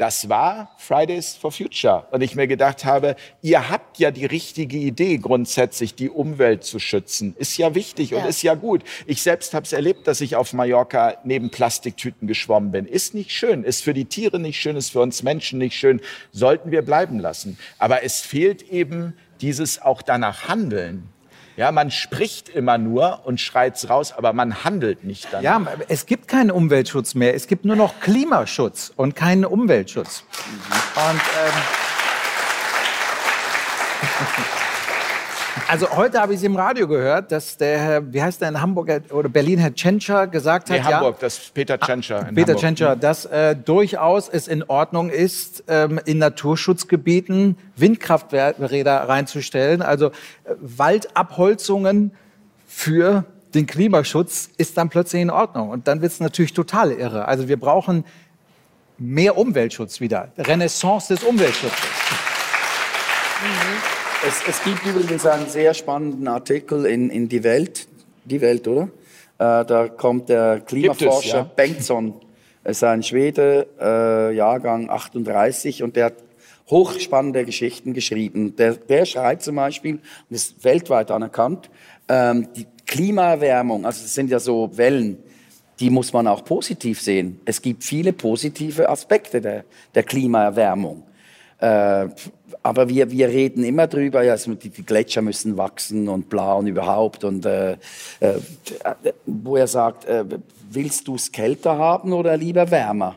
Das war Fridays for Future. Und ich mir gedacht habe, ihr habt ja die richtige Idee, grundsätzlich die Umwelt zu schützen. Ist ja wichtig und Ja. ist ja gut. Ich selbst habe es erlebt, dass ich auf Mallorca neben Plastiktüten geschwommen bin. Ist nicht schön, ist für die Tiere nicht schön, ist für uns Menschen nicht schön. Sollten wir bleiben lassen. Aber es fehlt eben dieses auch danach Handeln. Ja, man spricht immer nur und schreit's raus, aber man handelt nicht danach. Ja, es gibt keinen Umweltschutz mehr. Es gibt nur noch Klimaschutz und keinen Umweltschutz. Und ähm, also heute habe ich es im Radio gehört, dass der, Herr, wie heißt der in Hamburg oder Berlin, Herr Tschentscher gesagt Nee, hat, Hamburg, das ist Peter Tschentscher. in Peter. Tschentscher, dass äh, durchaus es in Ordnung ist, ähm, in Naturschutzgebieten Windkrafträder reinzustellen. Also äh, Waldabholzungen für den Klimaschutz ist dann plötzlich in Ordnung. Und dann wird es natürlich total irre. Also wir brauchen mehr Umweltschutz wieder. Renaissance des Umweltschutzes. Es, es gibt übrigens einen sehr spannenden Artikel in, in Die Welt, Die Welt, oder? Äh, da kommt der Klimaforscher ja. Bengtsson, er ist ein Schwede, äh, Jahrgang 38, und der hat hochspannende Geschichten geschrieben. Der, der schreibt zum Beispiel, und ist weltweit anerkannt, ähm, die Klimaerwärmung, also es sind ja so Wellen, die muss man auch positiv sehen. Es gibt viele positive Aspekte der, der Klimaerwärmung. Äh, aber wir, wir reden immer drüber, ja, also die, die Gletscher müssen wachsen und bla und überhaupt. Und äh, äh, wo er sagt, äh, willst du es kälter haben oder lieber wärmer?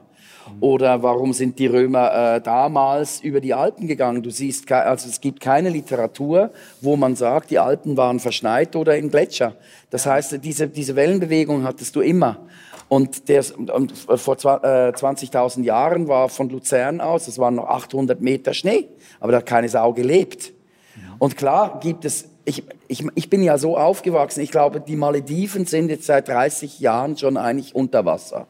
Oder warum sind die Römer äh, damals über die Alpen gegangen? Du siehst, also es gibt keine Literatur, wo man sagt, die Alpen waren verschneit oder in Gletscher. Das heißt, diese, diese Wellenbewegung hattest du immer. Und, der, und vor zwa- äh, 20.000 Jahren war von Luzern aus, es waren noch 800 Meter Schnee, aber da hat keine Sau gelebt. Und klar gibt es, ich, ich, ich bin ja so aufgewachsen, ich glaube, die Malediven sind jetzt seit 30 Jahren schon eigentlich unter Wasser.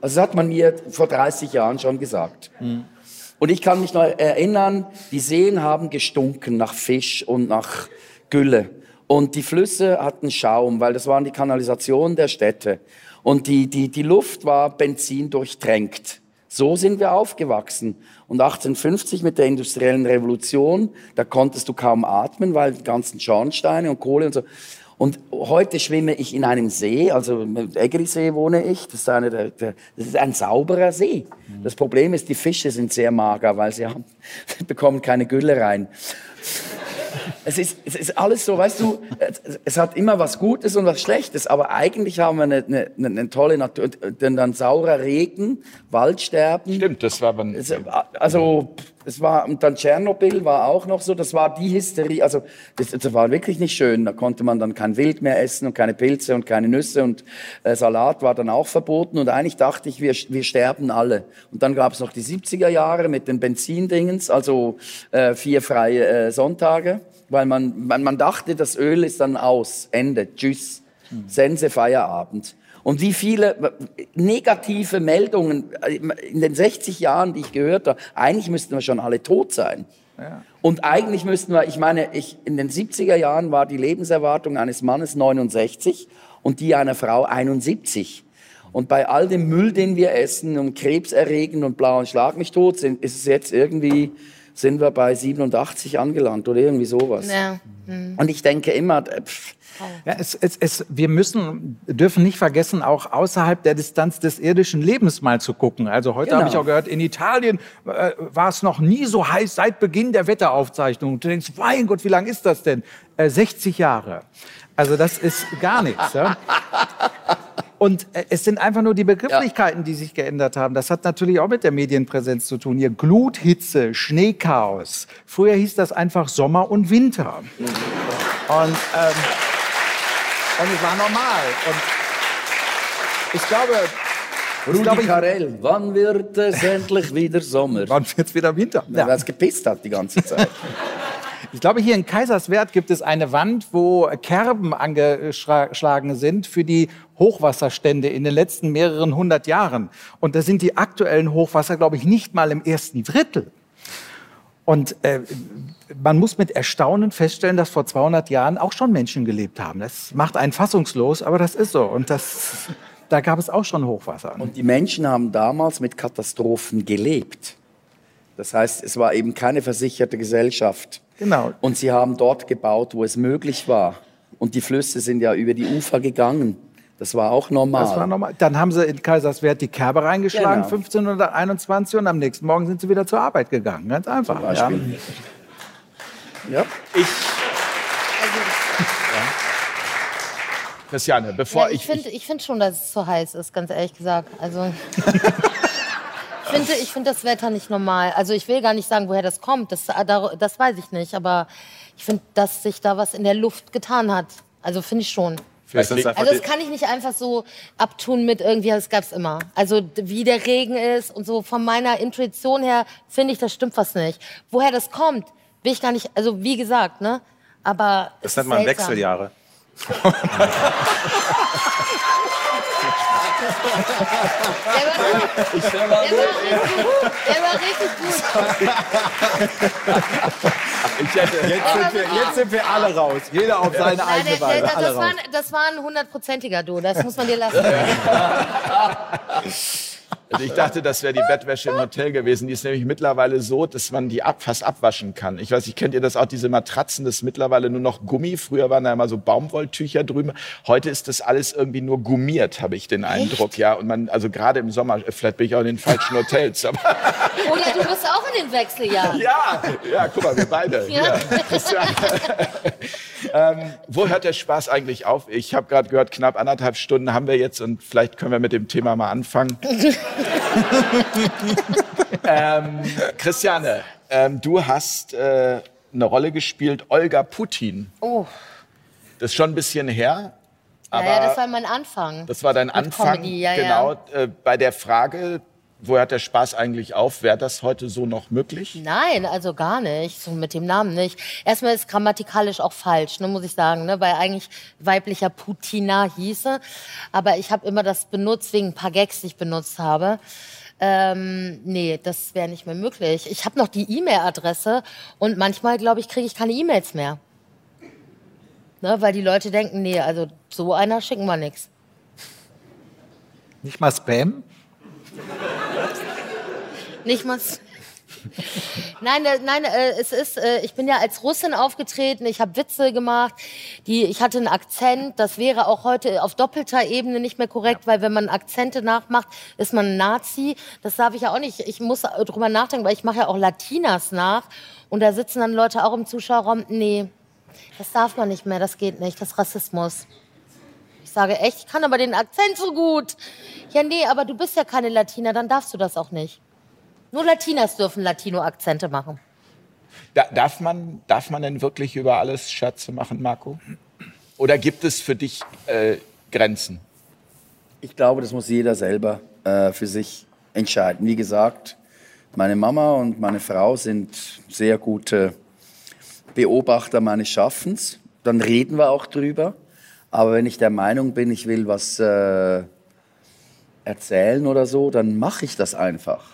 Also das hat man mir vor 30 Jahren schon gesagt. Und ich kann mich noch erinnern, die Seen haben gestunken nach Fisch und nach Gülle. Und die Flüsse hatten Schaum, weil das waren die Kanalisationen der Städte. Und die, die, die Luft war Benzin durchtränkt. So sind wir aufgewachsen. Und 1850 mit der industriellen Revolution, da konntest du kaum atmen, weil die ganzen Schornsteine und Kohle und so. Und heute schwimme ich in einem See, also im Eggerisee wohne ich. Das ist, eine der, der, das ist ein sauberer See. Das Problem ist, die Fische sind sehr mager, weil sie haben, [LAUGHS] bekommen keine Gülle rein. Es ist, es ist alles so, weißt du, es, es hat immer was Gutes und was Schlechtes, aber eigentlich haben wir eine, eine, eine tolle Natur. Denn dann saurer Regen, Waldsterben. Stimmt, das war aber ein Es, also, es war, und dann Tschernobyl war auch noch so, das war die Hysterie, also, das, das war wirklich nicht schön. Da konnte man dann kein Wild mehr essen und keine Pilze und keine Nüsse und äh, Salat war dann auch verboten und eigentlich dachte ich, wir, wir sterben alle. Und dann gab es noch die 70er Jahre mit den Benzindingens, also äh, vier freie äh, Sonntage, weil man, man, man dachte, das Öl ist dann aus, Ende, tschüss, Sense, Feierabend. Und wie viele negative Meldungen äh, in den 60 Jahren, die ich gehört habe, eigentlich müssten wir schon alle tot sein. Und eigentlich müssten wir, ich meine, ich, in den 70er Jahren war die Lebenserwartung eines Mannes 69 und die einer Frau 71. Und bei all dem Müll, den wir essen und Krebs erregen und blau und schlag mich tot, sind, ist es jetzt irgendwie, sind wir bei 87 angelangt oder irgendwie sowas. Ja. Und ich denke immer, äh, pff, Ja, es, es, es, wir müssen, dürfen nicht vergessen, auch außerhalb der Distanz des irdischen Lebens mal zu gucken. Also heute Genau. habe ich auch gehört, in Italien äh, war es noch nie so heiß seit Beginn der Wetteraufzeichnung. Und du denkst, mein Gott, wie lang ist das denn? Äh, 60 Jahre. Also das ist gar nichts. Ja? [LAUGHS] Und äh, es sind einfach nur die Begrifflichkeiten, die sich geändert haben. Das hat natürlich auch mit der Medienpräsenz zu tun. Hier Glut, Hitze, Schneechaos. Früher hieß das einfach Sommer und Winter. Und, ähm, und es war normal. Und ich glaube, Rudi glaube ich- Carell, wann wird es endlich wieder Sommer? wann wird's wieder Winter? Ja. Weil es gepisst hat die ganze Zeit. [LAUGHS] Ich glaube, hier in Kaiserswerth gibt es eine Wand, wo Kerben angeschlagen sind für die Hochwasserstände in den letzten mehreren hundert Jahren. Und da sind die aktuellen Hochwasser, glaube ich, nicht mal im ersten Drittel. Und äh, man muss mit Erstaunen feststellen, dass vor 200 Jahren auch schon Menschen gelebt haben. Das macht einen fassungslos, aber das ist so. Und das, da gab es auch schon Hochwasser. Und die Menschen haben damals mit Katastrophen gelebt. Das heißt, es war eben keine versicherte Gesellschaft. Genau. Und sie haben dort gebaut, wo es möglich war. Und die Flüsse sind ja über die Ufer gegangen. Das war auch normal. Das war normal. Dann haben sie in Kaiserswerth die Kerbe reingeschlagen, Genau. 1521, und am nächsten Morgen sind sie wieder zur Arbeit gegangen. Ganz einfach. Zum Ja. Beispiel. Ja. Ich. Christiane, bevor Ja, ich ich, finde ich find schon, dass es zu heiß ist, ganz ehrlich gesagt. Also [LAUGHS] finde ich find das Wetter nicht normal. Also ich will gar nicht sagen, woher das kommt. Das, äh, da- das weiß ich nicht. Aber ich finde, dass sich da was in der Luft getan hat. Also finde ich schon. Es einfach Also das kann ich nicht einfach so abtun mit irgendwie, das gab es immer. Also wie der Regen ist und so von meiner Intuition her finde ich, das stimmt was nicht. Woher das kommt, will ich gar nicht, also wie gesagt, ne? Aber das nennt man seltsam. Wechseljahre. [LAUGHS] Der war, der war richtig gut. Der war richtig gut. Ich hätte, Jetzt sind, wir, jetzt sind wir alle raus. Jeder auf seine Nein, eigene der, Weise. das, war, das war ein hundertprozentiger Du. Das muss man dir lassen. [LAUGHS] also ich dachte, das wäre die Bettwäsche im Hotel gewesen. Die ist nämlich mittlerweile so, dass man die ab, fast abwaschen kann. Ich weiß nicht, kennt ihr das auch, diese Matratzen, das ist mittlerweile nur noch Gummi. Früher waren da immer so Baumwolltücher drüben. Heute ist das alles irgendwie nur gummiert, habe ich den Eindruck. Ja, und man, also gerade im Sommer, vielleicht bin ich auch in den falschen Hotels, Oder [LAUGHS] du bist auch in den Wechseljahren. [LAUGHS] Ja, ja, guck mal, wir beide. Ja. Ja. [LAUGHS] Ähm, wo hört der Spaß eigentlich auf? Ich habe gerade gehört, knapp anderthalb Stunden haben wir jetzt und vielleicht können wir mit dem Thema mal anfangen. [LAUGHS] ähm, Christiane, ähm, du hast äh, eine Rolle gespielt, Olga Putin. Oh, Das ist schon ein bisschen her. Aber ja, ja, das war mein Anfang. das war dein Mit Anfang. Comedy, ja, genau. ja. Äh, bei der Frage, wo hört der Spaß eigentlich auf? Wäre das heute so noch möglich? Nein, also gar nicht. So mit dem Namen nicht. Erstmal ist grammatikalisch auch falsch, ne, muss ich sagen, ne, weil eigentlich weiblicher Putina hieße. Aber ich habe immer das benutzt wegen ein paar Gags, die ich benutzt habe. Ähm, nee, das wäre nicht mehr möglich. Ich habe noch die E-Mail-Adresse und manchmal, glaube ich, kriege ich keine E-Mails mehr. Ne, weil die Leute denken, nee, also so einer schicken wir nichts. Nicht mal Spam? Nicht mal. Nein, äh, nein, äh, es ist, äh, ich bin ja als Russin aufgetreten, ich habe Witze gemacht, die, ich hatte einen Akzent, das wäre auch heute auf doppelter Ebene nicht mehr korrekt, weil wenn man Akzente nachmacht, ist man ein Nazi. Das darf ich ja auch nicht. Ich muss drüber nachdenken, weil ich mache ja auch Latinas nach und da sitzen dann Leute auch im Zuschauerraum. Nee, das darf man nicht mehr, das geht nicht, das ist Rassismus. Ich sage echt, ich kann aber den Akzent so gut. Ja, nee, aber du bist ja keine Latina, dann darfst du das auch nicht. Nur Latinas dürfen Latino-Akzente machen. Da, darf, man, darf man denn wirklich über alles Scherze machen, Marco? Oder gibt es für dich äh, Grenzen? Ich glaube, das muss jeder selber äh, für sich entscheiden. Wie gesagt, meine Mama und meine Frau sind sehr gute Beobachter meines Schaffens. Dann reden wir auch drüber. Aber wenn ich der Meinung bin, ich will was äh, erzählen oder so, dann mache ich das einfach.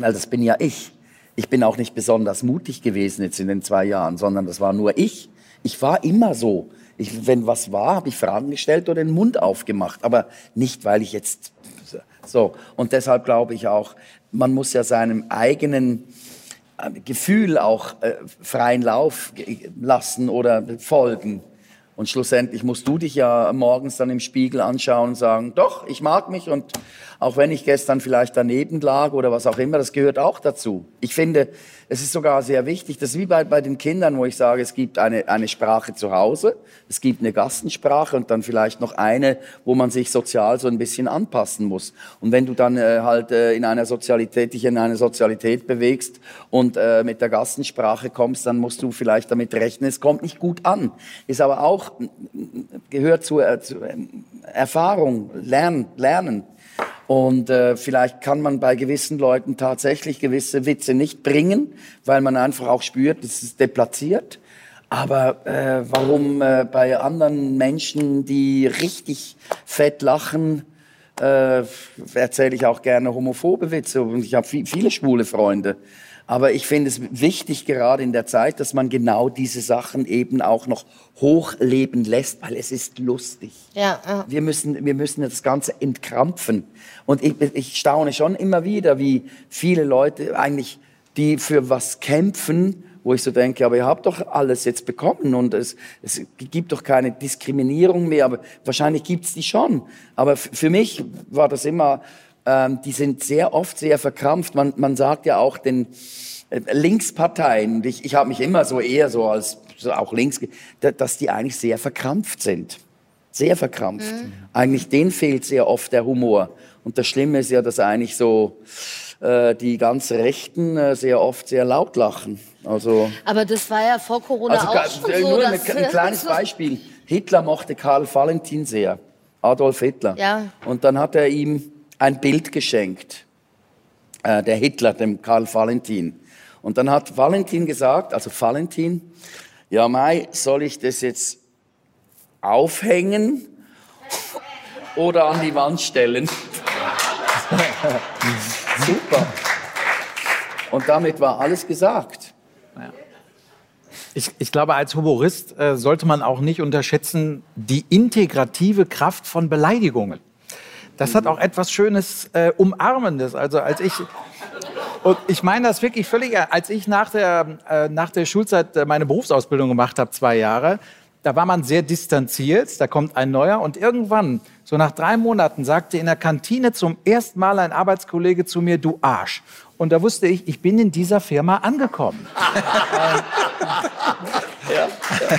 Weil das bin ja ich. Ich bin auch nicht besonders mutig gewesen jetzt in den zwei Jahren, sondern das war nur ich. Ich war immer so. Ich, wenn was war, habe ich Fragen gestellt oder den Mund aufgemacht. Aber nicht, weil ich jetzt so. Und deshalb glaube ich auch, man muss ja seinem eigenen äh, Gefühl auch äh, freien Lauf lassen oder folgen. Und schlussendlich musst du dich ja morgens dann im Spiegel anschauen und sagen, doch, ich mag mich und auch wenn ich gestern vielleicht daneben lag oder was auch immer, das gehört auch dazu. Ich finde, es ist sogar sehr wichtig, das ist wie bei, bei den Kindern, wo ich sage, es gibt eine, eine Sprache zu Hause, es gibt eine Gassensprache und dann vielleicht noch eine, wo man sich sozial so ein bisschen anpassen muss. Und wenn du dann äh, halt äh, in einer Sozialität, dich in einer Sozialität bewegst und äh, mit der Gassensprache kommst, dann musst du vielleicht damit rechnen, es kommt nicht gut an. Ist aber auch, gehört zu, äh, zu äh, Erfahrung, Lernen, Lernen. Und äh, vielleicht kann man bei gewissen Leuten tatsächlich gewisse Witze nicht bringen, weil man einfach auch spürt, es ist deplatziert. Aber äh, warum äh, bei anderen Menschen, die richtig fett lachen, äh, erzähle ich auch gerne homophobe Witze und ich habe viel, viele schwule Freunde. Aber ich finde es wichtig, gerade in der Zeit, dass man genau diese Sachen eben auch noch hochleben lässt, weil es ist lustig. Ja, ja. Wir müssen, wir müssen das Ganze entkrampfen. Und ich, ich staune schon immer wieder, wie viele Leute eigentlich, die für was kämpfen, wo ich so denke, aber ihr habt doch alles jetzt bekommen und es, es gibt doch keine Diskriminierung mehr, aber wahrscheinlich gibt's die schon. Aber für mich war das immer, ähm, die sind sehr oft sehr verkrampft. Man, man sagt ja auch den äh, Linksparteien, ich, ich habe mich immer so eher so als so auch links, dass die eigentlich sehr verkrampft sind. Sehr verkrampft. Eigentlich denen fehlt sehr oft der Humor. Und das Schlimme ist ja, dass eigentlich so äh, die ganz Rechten äh, sehr oft sehr laut lachen. Also, Aber das war ja vor Corona also auch schon äh, so. nur ein, ein kleines Beispiel. Hitler mochte Karl Valentin sehr. Adolf Hitler. Ja. Und dann hat er ihm ein Bild geschenkt. Äh, der Hitler, dem Karl Valentin. Und dann hat Valentin gesagt, also Valentin, ja Mai, soll ich das jetzt aufhängen oder an die Wand stellen. [LAUGHS] Super. Und damit war alles gesagt. Ich, ich glaube, als Humorist äh, sollte man auch nicht unterschätzen die integrative Kraft von Beleidigungen. Das hat auch etwas Schönes äh, Umarmendes. Also als ich und ich meine das wirklich völlig, als ich nach der, äh, nach der Schulzeit äh, meine Berufsausbildung gemacht habe, zwei Jahre, da war man sehr distanziert, da kommt ein neuer und irgendwann, so nach drei Monaten, sagte in der Kantine zum ersten Mal ein Arbeitskollege zu mir, du Arsch. Und da wusste ich, ich bin in dieser Firma angekommen. [LAUGHS] [LAUGHS] ja, ja.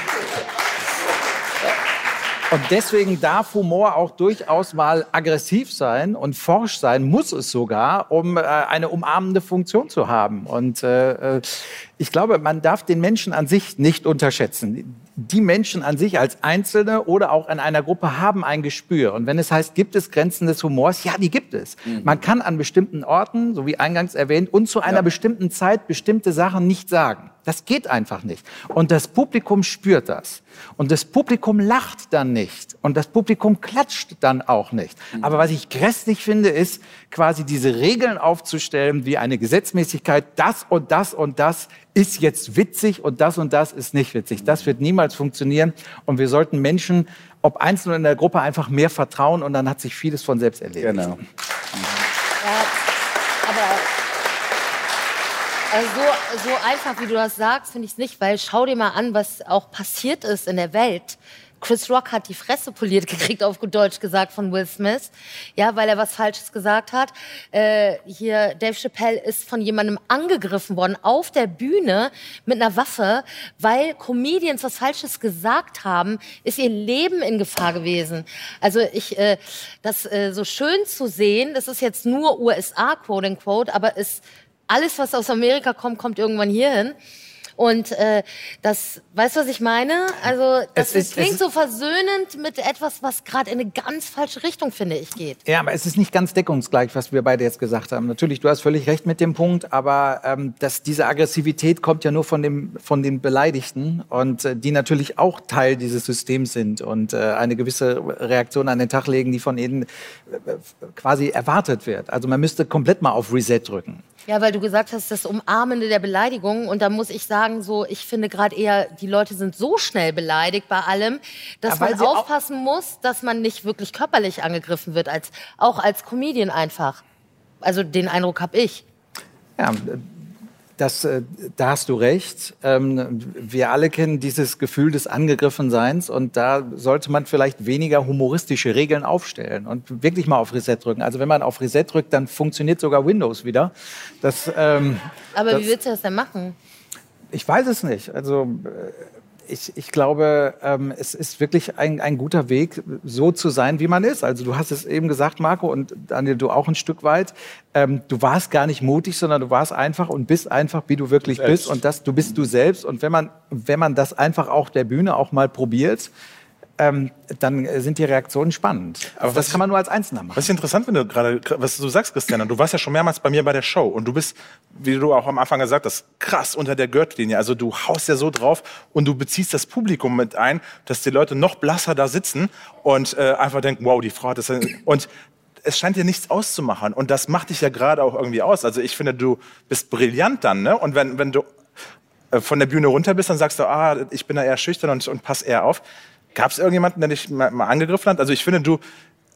Und deswegen darf Humor auch durchaus mal aggressiv sein und forsch sein, muss es sogar, um äh, eine umarmende Funktion zu haben. Und äh, äh ich glaube, man darf den Menschen an sich nicht unterschätzen die Menschen an sich als Einzelne oder auch in einer Gruppe haben ein Gespür. Und wenn es heißt, gibt es Grenzen des Humors? Ja, die gibt es. Mhm. Man kann an bestimmten Orten, so wie eingangs erwähnt, und zu einer ja. bestimmten Zeit bestimmte Sachen nicht sagen. Das geht einfach nicht. Und das Publikum spürt das. Und das Publikum lacht dann nicht. Und das Publikum klatscht dann auch nicht. Mhm. Aber was ich grässlich finde, ist quasi diese Regeln aufzustellen, wie eine Gesetzmäßigkeit, das und das und das ist jetzt witzig und das und das ist nicht witzig. Das wird niemals funktionieren. Und wir sollten Menschen, ob einzeln oder in der Gruppe, einfach mehr vertrauen und dann hat sich vieles von selbst erledigt. Genau. Ja, also so, so einfach, wie du das sagst, finde ich es nicht, weil schau dir mal an, was auch passiert ist in der Welt. Chris Rock hat die Fresse poliert gekriegt, auf gut Deutsch gesagt, von Will Smith. Ja, weil er was Falsches gesagt hat. Äh, hier, Dave Chappelle ist von jemandem angegriffen worden auf der Bühne mit einer Waffe, weil Comedians was Falsches gesagt haben, ist ihr Leben in Gefahr gewesen. Also ich, äh, das äh, so schön zu sehen, das ist jetzt nur USA, quote unquote, aber ist alles, was aus Amerika kommt, kommt irgendwann hierhin. Und äh, das, weißt du, was ich meine? Also das ist, klingt so versöhnend mit etwas, was gerade in eine ganz falsche Richtung, finde ich, geht. Ja, aber es ist nicht ganz deckungsgleich, was wir beide jetzt gesagt haben. Natürlich, du hast völlig recht mit dem Punkt, aber ähm, dass diese Aggressivität kommt ja nur von, dem, von den Beleidigten und äh, die natürlich auch Teil dieses Systems sind und äh, eine gewisse Reaktion an den Tag legen, die von ihnen äh, quasi erwartet wird. Also man müsste komplett mal auf Reset drücken. Ja, weil du gesagt hast, das Umarmende der Beleidigung. Und da muss ich sagen, so, ich finde gerade eher, die Leute sind so schnell beleidigt bei allem, dass ja, man aufpassen muss, dass man nicht wirklich körperlich angegriffen wird, als, auch als Comedian einfach. Also den Eindruck habe ich. Ja, das, äh, da hast du recht. Ähm, wir alle kennen dieses Gefühl des Angegriffenseins und da sollte man vielleicht weniger humoristische Regeln aufstellen und wirklich mal auf Reset drücken. Also wenn man auf Reset drückt, dann funktioniert sogar Windows wieder. Das, ähm, Aber das, wie willst du das denn machen? Ich weiß es nicht. Also äh, ich, ich glaube, ähm, es ist wirklich ein, ein guter Weg, so zu sein, wie man ist. Also du hast es eben gesagt, Marco, und Daniel, du auch ein Stück weit. Ähm, du warst gar nicht mutig, sondern du warst einfach und bist einfach, wie du wirklich selbst. bist. Und das, du bist du selbst. Und wenn man, wenn man das einfach auch der Bühne auch mal probiert, ähm, dann sind die Reaktionen spannend. Aber das kann man nur als Einzelner machen. Was ich interessant finde, gerade, was du sagst, Christiane, du warst ja schon mehrmals bei mir bei der Show und du bist, wie du auch am Anfang gesagt hast, krass unter der Gürtellinie. Also du haust ja so drauf und du beziehst das Publikum mit ein, dass die Leute noch blasser da sitzen und äh, einfach denken, wow, die Frau hat das. Und es scheint dir nichts auszumachen. Und das macht dich ja gerade auch irgendwie aus. Also ich finde, du bist brillant dann, ne? Und wenn, wenn du äh, von der Bühne runter bist, dann sagst du, ah, ich bin da eher schüchtern und, und pass eher auf. Gab es irgendjemanden, der dich mal, mal, angegriffen hat? Also ich finde, du,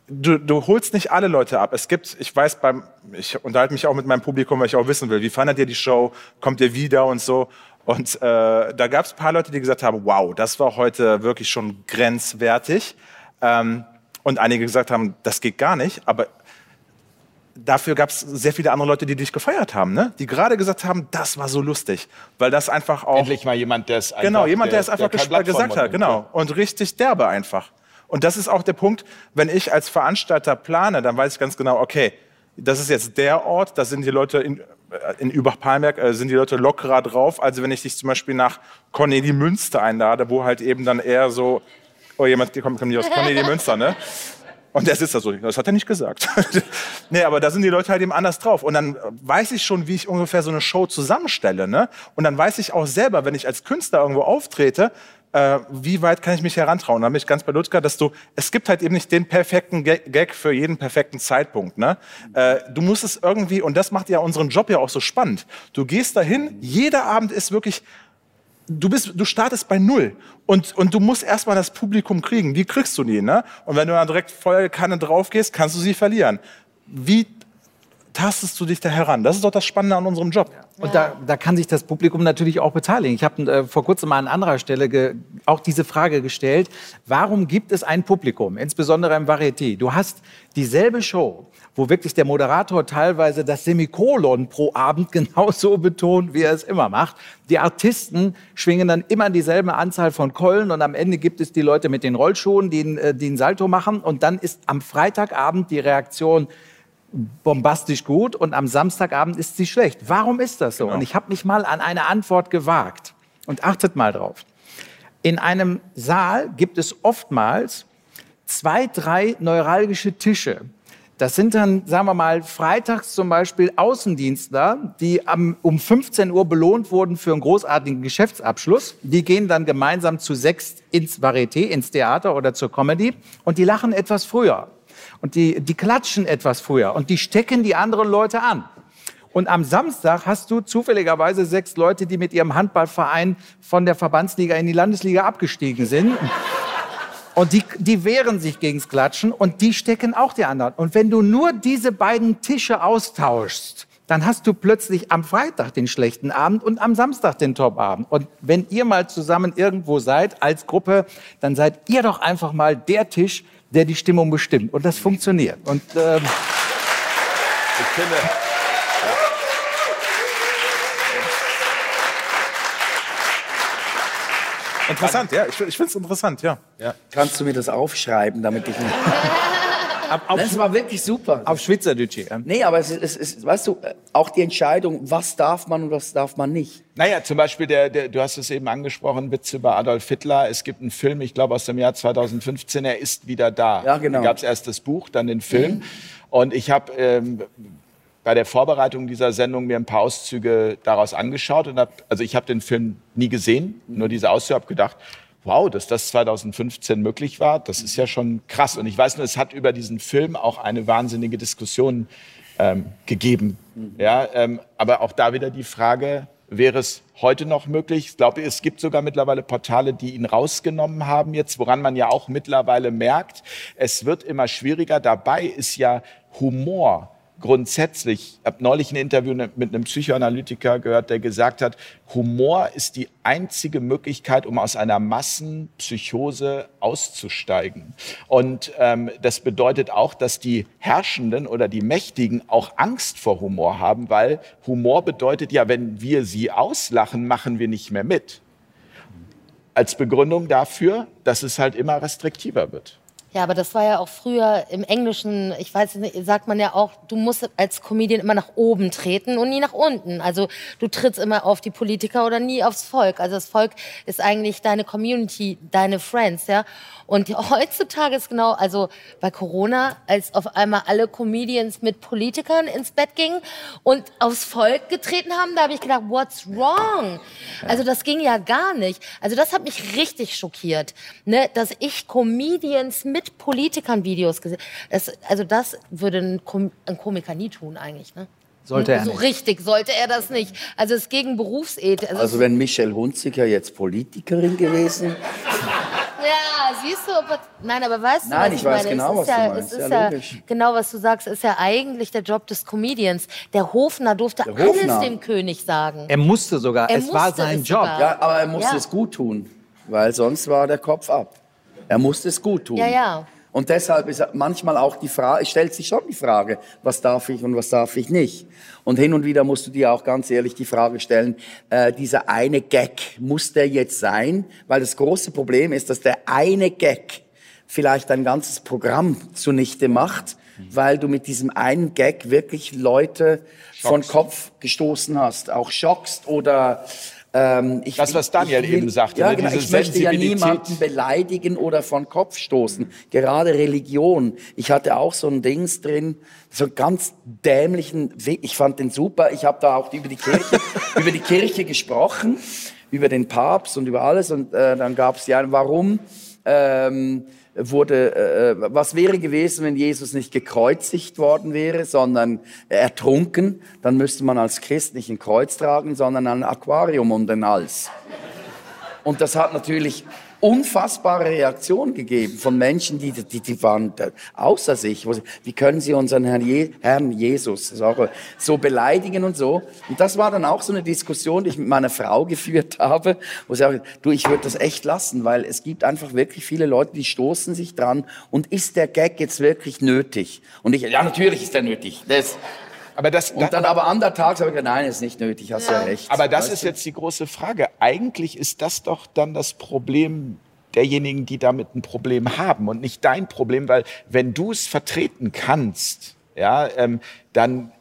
du, du holst nicht alle Leute ab. Es gibt, ich weiß, beim, ich unterhalte mich auch mit meinem Publikum, weil ich auch wissen will, wie fandet ihr die Show? Kommt ihr wieder und so? Und äh, da gab es ein paar Leute, die gesagt haben, wow, das war heute wirklich schon grenzwertig. Ähm, und einige gesagt haben, das geht gar nicht. Aber dafür gab es sehr viele andere Leute, die dich gefeiert haben, ne? die gerade gesagt haben, das war so lustig, weil das einfach auch endlich mal jemand, der es einfach genau jemand, der, der es einfach der gesagt hat, genau und richtig derbe einfach. Und das ist auch der Punkt, wenn ich als Veranstalter plane, dann weiß ich ganz genau, okay, das ist jetzt der Ort, da sind die Leute in, äh, in Übach-Palmberg äh, sind die Leute lockerer drauf, als wenn ich dich zum Beispiel nach Cornelie Münster einlade, wo halt eben dann eher so, oh jemand kommt, kommt nicht aus Cornelie Münster, ne? Und der sitzt da so, das hat er nicht gesagt. [LAUGHS] nee, aber da sind die Leute halt eben anders drauf. Und dann weiß ich schon, wie ich ungefähr so eine Show zusammenstelle. Ne? Und dann weiß ich auch selber, wenn ich als Künstler irgendwo auftrete, äh, wie weit kann ich mich herantrauen? Da bin ich ganz bei Ludger, dass du, es gibt halt eben nicht den perfekten Gag für jeden perfekten Zeitpunkt. Ne? Äh, du musst es irgendwie, und das macht ja unseren Job ja auch so spannend. Du gehst dahin, jeder Abend ist wirklich du bist, du startest bei Null und, und du musst erstmal das Publikum kriegen. Wie kriegst du die, ne? Und wenn du dann direkt voll Kanne drauf gehst, kannst du sie verlieren. Wie tastest du dich da heran? Das ist doch das Spannende an unserem Job. Und da, da kann sich das Publikum natürlich auch beteiligen. Ich habe äh, vor kurzem mal an anderer Stelle auch diese Frage gestellt, warum gibt es ein Publikum, insbesondere im Varieté? Du hast dieselbe Show, wo wirklich der Moderator teilweise das Semikolon pro Abend [LAUGHS] genauso betont, wie er es immer macht. Die Artisten schwingen dann immer dieselbe Anzahl von Keulen und am Ende gibt es die Leute mit den Rollschuhen, die, äh, die einen Salto machen und dann ist am Freitagabend die Reaktion, bombastisch gut und am Samstagabend ist sie schlecht. Warum ist das so? Genau. Und ich habe mich mal an eine Antwort gewagt. Und achtet mal drauf. In einem Saal gibt es oftmals zwei, drei neuralgische Tische. Das sind dann, sagen wir mal, freitags zum Beispiel Außendienstler, die am, um 15 Uhr belohnt wurden für einen großartigen Geschäftsabschluss. Die gehen dann gemeinsam zu sechs ins Varieté, ins Theater oder zur Comedy und die lachen etwas früher und die, die klatschen etwas früher und die stecken die anderen Leute an. Und am Samstag hast du zufälligerweise sechs Leute, die mit ihrem Handballverein von der Verbandsliga in die Landesliga abgestiegen sind. Und die, die wehren sich gegens Klatschen und die stecken auch die anderen. Und wenn du nur diese beiden Tische austauschst, dann hast du plötzlich am Freitag den schlechten Abend und am Samstag den Top-Abend. Und wenn ihr mal zusammen irgendwo seid als Gruppe, dann seid ihr doch einfach mal der Tisch, der die Stimmung bestimmt. Und das funktioniert. Und ähm, ich finde, Interessant, ja. Ich, ich finde es interessant, ja. ja. Kannst du mir das aufschreiben, damit ich nicht... [LAUGHS] Auf, das war wirklich super. Auf Schweizerdeutsch. Ja. Nee, aber es ist, es ist, weißt du, auch die Entscheidung, was darf man und was darf man nicht. Naja, zum Beispiel, der, der, du hast es eben angesprochen, Witz über Adolf Hitler. Es gibt einen Film, ich glaube aus dem Jahr 2015, er ist wieder da. Ja, genau. Da gab es erst das Buch, dann den Film. Mhm. Und ich habe ähm, bei der Vorbereitung dieser Sendung mir ein paar Auszüge daraus angeschaut. Und hab, also ich habe den Film nie gesehen, nur diese Auszüge, habe gedacht, wow, dass das 2015 möglich war, das ist ja schon krass. Und ich weiß nur, es hat über diesen Film auch eine wahnsinnige Diskussion ähm, gegeben. Ja, ähm, aber auch da wieder die Frage, wäre es heute noch möglich? Ich glaube, es gibt sogar mittlerweile Portale, die ihn rausgenommen haben jetzt, woran man ja auch mittlerweile merkt, es wird immer schwieriger. Dabei ist ja Humor grundsätzlich, ich habe neulich ein Interview ne, mit einem Psychoanalytiker gehört, der gesagt hat, Humor ist die einzige Möglichkeit, um aus einer Massenpsychose auszusteigen. Und ähm, das bedeutet auch, dass die Herrschenden oder die Mächtigen auch Angst vor Humor haben, weil Humor bedeutet ja, wenn wir sie auslachen, machen wir nicht mehr mit. Als Begründung dafür, dass es halt immer restriktiver wird. Ja, aber das war ja auch früher im Englischen, ich weiß nicht, sagt man ja auch, du musst als Comedian immer nach oben treten und nie nach unten. Also du trittst immer auf die Politiker oder nie aufs Volk. Also das Volk ist eigentlich deine Community, deine Friends, ja. Und heutzutage ist genau, also bei Corona, als auf einmal alle Comedians mit Politikern ins Bett gingen und aufs Volk getreten haben, da habe ich gedacht, what's wrong? Also das ging ja gar nicht. Also das hat mich richtig schockiert, ne, dass ich Comedians mit Politikern Videos gesehen. Das, also das würde ein, Kom ein Komiker nie tun eigentlich, ne? Sollte er so nicht. richtig, sollte er das nicht. Also es ist gegen Berufsethik. Also, also wenn Michelle Hunziker jetzt Politikerin gewesen [LAUGHS] ja, siehst du, aber, nein, aber weißt nein, du, was ich, ich weiß meine? genau, es was ja, du meinst. Es ist ja, ja, genau, was du sagst, ist ja eigentlich der Job des Comedians. Der Hofner durfte der Hofner. alles dem König sagen. Er musste sogar, er es war sein Job. Sogar. Ja, aber er musste ja. es gut tun, weil sonst war der Kopf ab. Er musste es gut tun. Ja, ja. Und deshalb ist manchmal auch die Frage, stellt sich schon die Frage, was darf ich und was darf ich nicht. Und hin und wieder musst du dir auch ganz ehrlich die Frage stellen, äh, dieser eine Gag, muss der jetzt sein? Weil das große Problem ist, dass der eine Gag vielleicht ein ganzes Programm zunichte macht, weil du mit diesem einen Gag wirklich Leute Schockst. von Kopf gestoßen hast, auch schockst oder ähm, ich, das, was Daniel ich will, eben sagte, ja, ne, genau, ich möchte ja niemanden beleidigen oder von Kopf stoßen. Gerade Religion. Ich hatte auch so ein Dings drin, so einen ganz dämlichen Weg. Ich fand den super. Ich habe da auch über die Kirche, [LAUGHS] über die Kirche gesprochen. über den Papst und über alles. Und äh, dann gab es ja, warum ähm, wurde, äh, was wäre gewesen, wenn Jesus nicht gekreuzigt worden wäre, sondern ertrunken? Dann müsste man als Christ nicht ein Kreuz tragen, sondern ein Aquarium um den Hals. Und das hat natürlich unfassbare Reaktionen gegeben von Menschen, die, die, die waren außer sich. Wie können sie unseren Herrn, Je Herrn Jesus so beleidigen und so? Und das war dann auch so eine Diskussion, die ich mit meiner Frau geführt [LAUGHS] habe, wo sie sagte, du, ich würde das echt lassen, weil es gibt einfach wirklich viele Leute, die stoßen sich dran. Und ist der Gag jetzt wirklich nötig? Und ich, ja, natürlich ist der nötig. Das, aber das, und dann aber andertags habe ich gesagt, nein, ist nicht nötig, hast ja, ja recht. Aber das ist du? jetzt die große Frage. Eigentlich ist das doch dann das Problem derjenigen, die damit ein Problem haben und nicht dein Problem, weil wenn du es vertreten kannst, ja, ähm, dann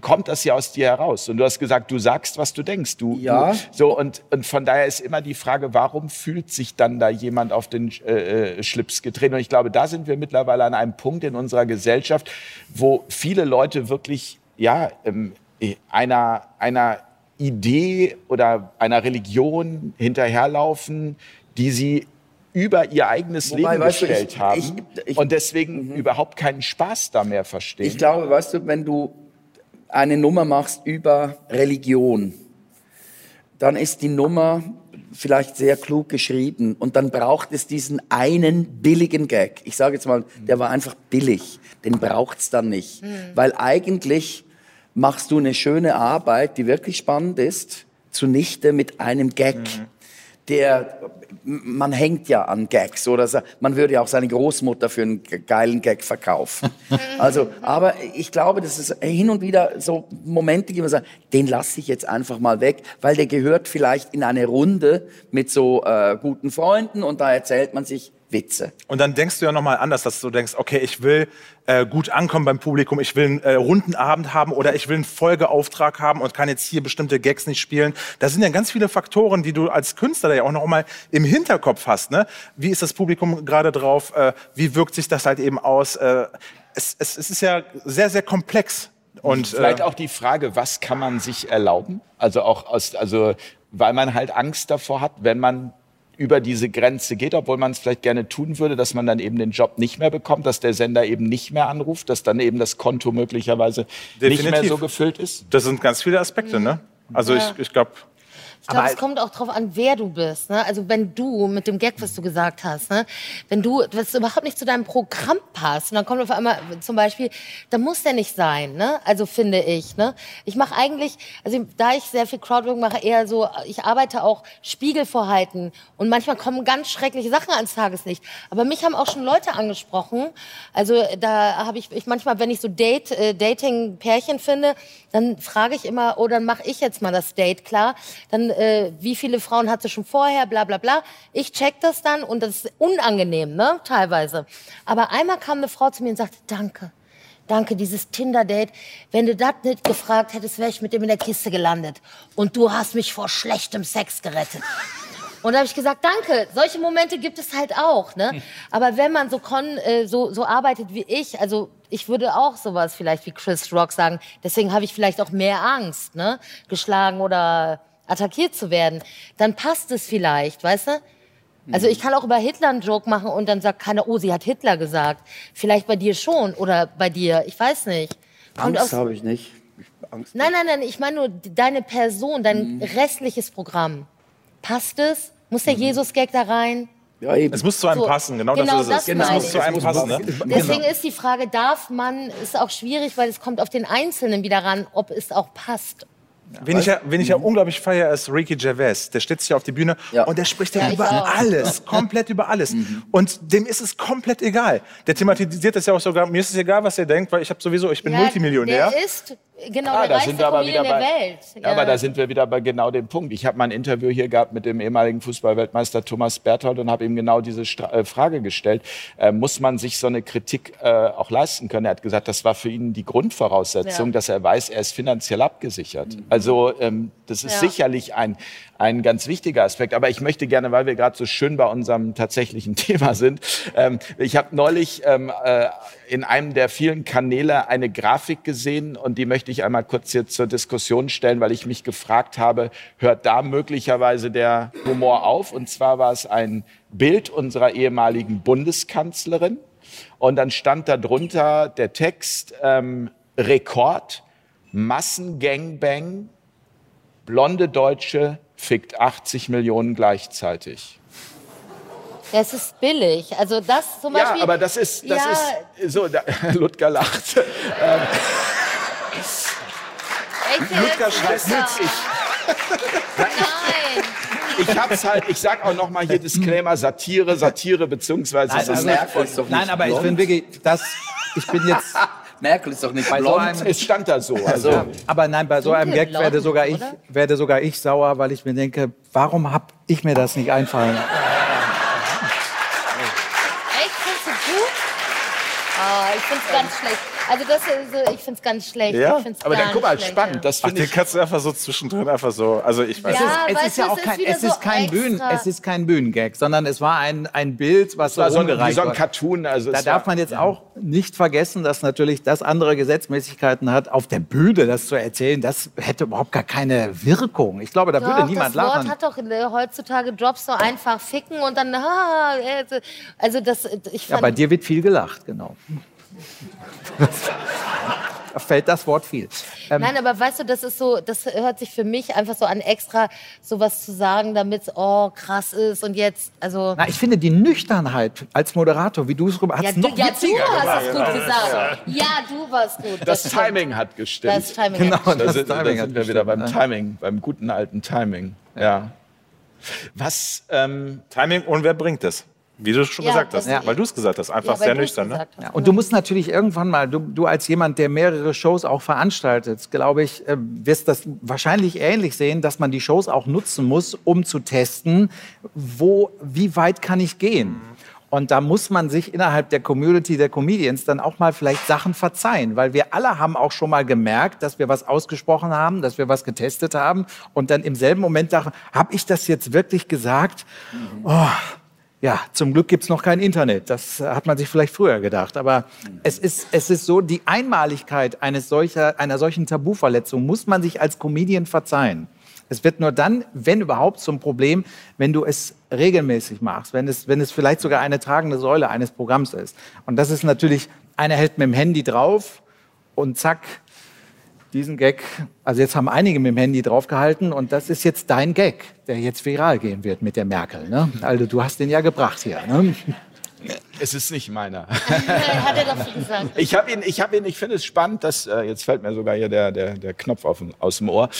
kommt das ja aus dir heraus. Und du hast gesagt, du sagst, was du denkst. Du, ja. Du, so und, und von daher ist immer die Frage, warum fühlt sich dann da jemand auf den äh, äh Schlips getreten? Und ich glaube, da sind wir mittlerweile an einem Punkt in unserer Gesellschaft, wo viele Leute wirklich ja, ähm, einer, einer Idee oder einer Religion hinterherlaufen, die sie über ihr eigenes Wobei, Leben gestellt du, ich, haben ich, ich, und deswegen mhm. überhaupt keinen Spaß da mehr verstehen. Ich glaube, weißt du, wenn du eine Nummer machst über Religion, dann ist die Nummer vielleicht sehr klug geschrieben und dann braucht es diesen einen billigen Gag. Ich sage jetzt mal, der war einfach billig, den braucht's dann nicht, mhm. weil eigentlich machst du eine schöne Arbeit, die wirklich spannend ist, zunichte mit einem Gag. Mhm der, man hängt ja an Gags oder man würde ja auch seine Großmutter für einen geilen Gag verkaufen. [LAUGHS] Also, aber ich glaube, dass es hin und wieder so Momente gibt, wo man sagt, den lasse ich jetzt einfach mal weg, weil der gehört vielleicht in eine Runde mit so äh, guten Freunden und da erzählt man sich Witze. Und dann denkst du ja nochmal anders, dass du denkst, okay, ich will äh, gut ankommen beim Publikum, ich will einen äh, runden Abend haben oder ich will einen Folgeauftrag haben und kann jetzt hier bestimmte Gags nicht spielen. Da sind ja ganz viele Faktoren, die du als Künstler ja auch noch mal im Hinterkopf hast. Ne? Wie ist das Publikum gerade drauf? Äh, wie wirkt sich das halt eben aus? Äh, es, es, es ist ja sehr, sehr komplex. Und, Vielleicht äh, auch die Frage, was kann man sich erlauben? Also auch aus, also weil man halt Angst davor hat, wenn man über diese Grenze geht, obwohl man es vielleicht gerne tun würde, dass man dann eben den Job nicht mehr bekommt, dass der Sender eben nicht mehr anruft, dass dann eben das Konto möglicherweise Definitiv. nicht mehr so gefüllt ist? Das sind ganz viele Aspekte, ne? Also ja. ich, ich glaube, ich glaube, es kommt auch darauf an, wer du bist. Ne? Also wenn du mit dem Gag, was du gesagt hast, ne? wenn du, was überhaupt nicht zu deinem Programm passt, und dann kommt auf einmal zum Beispiel, da muss der nicht sein. Ne? Also finde ich. Ne? Ich mache eigentlich, also da ich sehr viel Crowdwork mache, eher so, ich arbeite auch Spiegel vorhalten und manchmal kommen ganz schreckliche Sachen ans Tageslicht. Aber mich haben auch schon Leute angesprochen. Also da habe ich, ich manchmal, wenn ich so Date, äh, Dating-Pärchen finde, dann frage ich immer, oh, dann mache ich jetzt mal das Date klar. Dann äh, wie viele Frauen hat sie schon vorher, bla bla bla. Ich check das dann und das ist unangenehm, ne, teilweise. Aber einmal kam eine Frau zu mir und sagte, danke. Danke, dieses Tinder-Date. Wenn du das nicht gefragt hättest, wäre ich mit dem in der Kiste gelandet. Und du hast mich vor schlechtem Sex gerettet. Und da habe ich gesagt, danke. Solche Momente gibt es halt auch. Ne? Aber wenn man so, kon, äh, so, so arbeitet wie ich, also ich würde auch sowas vielleicht wie Chris Rock sagen. Deswegen habe ich vielleicht auch mehr Angst, ne? geschlagen oder attackiert zu werden, dann passt es vielleicht, weißt du? Also ich kann auch über Hitler einen Joke machen und dann sagt keiner, oh, sie hat Hitler gesagt. Vielleicht bei dir schon oder bei dir, ich weiß nicht. Kommt Angst habe ich nicht. Angst nein, nein, nein, ich meine nur deine Person, dein mhm. restliches Programm. Passt es? Muss der mhm. Jesus-Gag da rein? Ja, eben. Es muss zu einem so, passen, genau, genau das ist es. Genau, es muss zu einem passen. Ne? Deswegen genau. ist die Frage, darf man, ist auch schwierig, weil es kommt auf den Einzelnen wieder ran, ob es auch passt Wen ich, ja, wen ich ja mhm. unglaublich feiere, ist Ricky Gervais. Der steht sich auf die Bühne ja. und der spricht ja, über alles, [LAUGHS] komplett über alles. Mhm. Und dem ist es komplett egal. Der thematisiert das ja auch sogar, mir ist es egal, was er denkt, weil ich habe sowieso, ich bin ja, Multimillionär. Der ist genau ah, der reichste Comedian der Welt. Ja. aber da sind wir wieder bei genau dem Punkt. Ich habe mal ein Interview hier gehabt mit dem ehemaligen Fußballweltmeister Thomas Berthold und habe ihm genau diese Stra äh, Frage gestellt. Äh, muss man sich so eine Kritik äh, auch leisten können? Er hat gesagt, das war für ihn die Grundvoraussetzung, dass er weiß, er ist finanziell abgesichert. Mhm. Also ähm, das ist Ja. sicherlich ein, ein ganz wichtiger Aspekt. Aber ich möchte gerne, weil wir gerade so schön bei unserem tatsächlichen [LAUGHS] Thema sind, ähm, ich habe neulich ähm, äh, in einem der vielen Kanäle eine Grafik gesehen und die möchte ich einmal kurz hier zur Diskussion stellen, weil ich mich gefragt habe, hört da möglicherweise der Humor auf? Und zwar war es ein Bild unserer ehemaligen Bundeskanzlerin und dann stand da drunter der Text ähm, Rekord, Massengangbang, blonde Deutsche fickt 80 Millionen gleichzeitig. Ja, es ist billig. Also das zum Beispiel. Ja, aber das ist, das Ja. ist so, da, [LAUGHS] Ludger lacht. Jetzt? Ludger schreibt mit. Ich, Nein. [LAUGHS] ich hab's halt, ich sag auch nochmal hier Disclaimer, Satire, Satire, beziehungsweise Nein, ist also- Nein, aber ich bin wirklich, das, ich bin jetzt, Merkel ist doch nicht Bei so blond. einem- es stand da so. Also, Also, aber nein, bei so einem Gag werde sogar ich, werde sogar ich sauer, weil ich mir denke, warum hab ich mir das nicht einfallen? Echt? Findest du gut? Ich find's ganz schlecht. Also das ist, so- ich find's ganz schlecht. ja, Ich find's aber dann guck mal, schlecht, spannend. ja. Das Ach, finde den ich. kannst du einfach so zwischendrin einfach so. Also ich weiß Ja, nicht. es weißt ist ja auch es ist kein, es ist so kein Bühnen, es ist kein Bühnengag, sondern es war ein, ein Bild, was so war so ein, wie so ein wurde. Cartoon. Also Da es darf war, man jetzt auch nicht vergessen, dass natürlich das andere Gesetzmäßigkeiten hat, auf der Bühne das zu erzählen, das hätte überhaupt gar keine Wirkung. Ich glaube, da würde Doch, niemand das Wort lachen. hat doch äh, heutzutage Jobs so einfach ficken und dann [LAUGHS] ah, äh, also das ich Ja, fand bei dir wird viel gelacht, genau. Da [LAUGHS] fällt das Wort viel. Ähm, Nein, aber weißt du, das ist so, das hört sich für mich einfach so an, extra sowas zu sagen, damit es oh krass ist und jetzt, also na, ich finde die Nüchternheit als Moderator, wie du es rüber ja, hast, du, noch ja, du witziger hast gemacht. es gut gesagt. Ja, du warst gut. das stimmt. Timing hat gestimmt. Das Timing. Genau, hat- da das sind, da Timing hat sind wir wieder beim gestimmt, ne? Timing, beim guten alten Timing. Ja. Was, ähm, Timing und wer bringt es? Wie du schon Ja, gesagt hast. das- Weil du es gesagt hast. Einfach Ja, sehr nüchtern. Ne? Ja, und du musst natürlich irgendwann mal, du, du als jemand, der mehrere Shows auch veranstaltet, glaube ich, äh, wirst das wahrscheinlich ähnlich sehen, dass man die Shows auch nutzen muss, um zu testen, wo, wie weit kann ich gehen. Und da muss man sich innerhalb der Community der Comedians dann auch mal vielleicht Sachen verzeihen, weil wir alle haben auch schon mal gemerkt, dass wir was ausgesprochen haben, dass wir was getestet haben und dann im selben Moment dachten, habe ich das jetzt wirklich gesagt? Oh, ja, zum Glück gibt's noch kein Internet. Das hat man sich vielleicht früher gedacht. Aber es ist, es ist so, die Einmaligkeit eines solcher, einer solchen Tabuverletzung muss man sich als Comedian verzeihen. Es wird nur dann, wenn überhaupt, zum Problem, wenn du es regelmäßig machst, wenn es, wenn es vielleicht sogar eine tragende Säule eines Programms ist. Und das ist natürlich, einer hält mit dem Handy drauf und zack, diesen Gag, also jetzt haben einige mit dem Handy draufgehalten und das ist jetzt dein Gag, der jetzt viral gehen wird mit der Merkel. Ne? Also du hast den ja gebracht hier. Ne? es ist nicht meiner. [LAUGHS] hat er doch gesagt. Ich habe ihn, ich habe ihn, ich finde es spannend, dass, äh, jetzt fällt mir sogar hier der, der, der Knopf auf, dem- aus dem Ohr.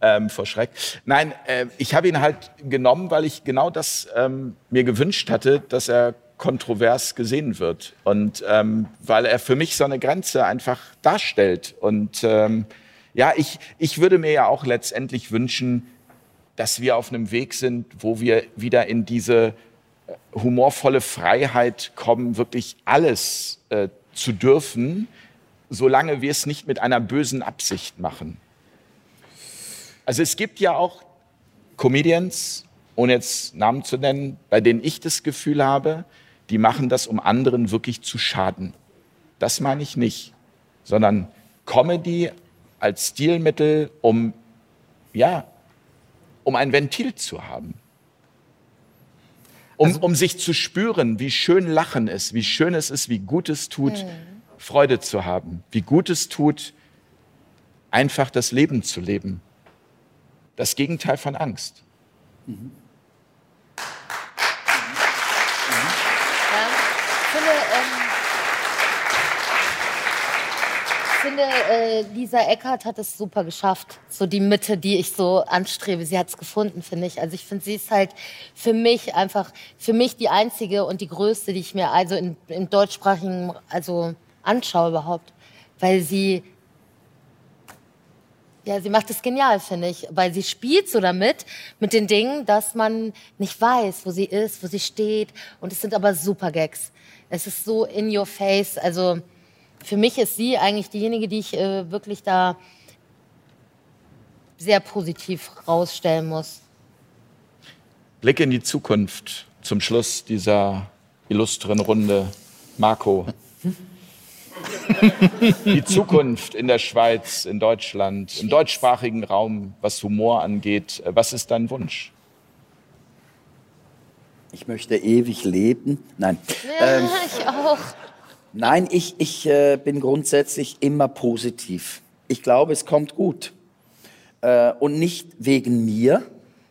Ähm, vor Schreck. Nein, äh, ich habe ihn halt genommen, weil ich genau das ähm, mir gewünscht hatte, dass er kontrovers gesehen wird. Und ähm, weil er für mich so eine Grenze einfach darstellt. Und ähm, ja, ich, ich würde mir ja auch letztendlich wünschen, dass wir auf einem Weg sind, wo wir wieder in diese äh, humorvolle Freiheit kommen, wirklich alles äh, zu dürfen, solange wir es nicht mit einer bösen Absicht machen. Also es gibt ja auch Comedians, ohne jetzt Namen zu nennen, bei denen ich das Gefühl habe, die machen das, um anderen wirklich zu schaden. Das meine ich nicht, sondern Comedy als Stilmittel, um ja, um ein Ventil zu haben. Um, um sich zu spüren, wie schön Lachen ist, wie schön es ist, wie gut es tut, Freude zu haben, wie gut es tut, einfach das Leben zu leben. Das Gegenteil von Angst. Ja. Ich finde, ähm, ich finde äh, Lisa Eckert hat es super geschafft. So die Mitte, die ich so anstrebe. Sie hat es gefunden, finde ich. Also ich finde, sie ist halt für mich einfach, für mich die einzige und die größte, die ich mir also in, im deutschsprachigen, also anschaue überhaupt. Weil sie ja, sie macht es genial, finde ich, weil sie spielt so damit, mit den Dingen, dass man nicht weiß, wo sie ist, wo sie steht. Und es sind aber super Gags. Es ist so in your face. Also für mich ist sie eigentlich diejenige, die ich äh, wirklich da sehr positiv rausstellen muss. Blick in die Zukunft zum Schluss dieser illustren Runde. Marco. [LAUGHS] Die Zukunft in der Schweiz, in Deutschland, im deutschsprachigen Raum, was Humor angeht. Was ist dein Wunsch? Ich möchte ewig leben. Nein. Ja, Ähm, ich auch. Nein, ich, ich äh, bin grundsätzlich immer positiv. Ich glaube, es kommt gut. Äh, und nicht wegen mir,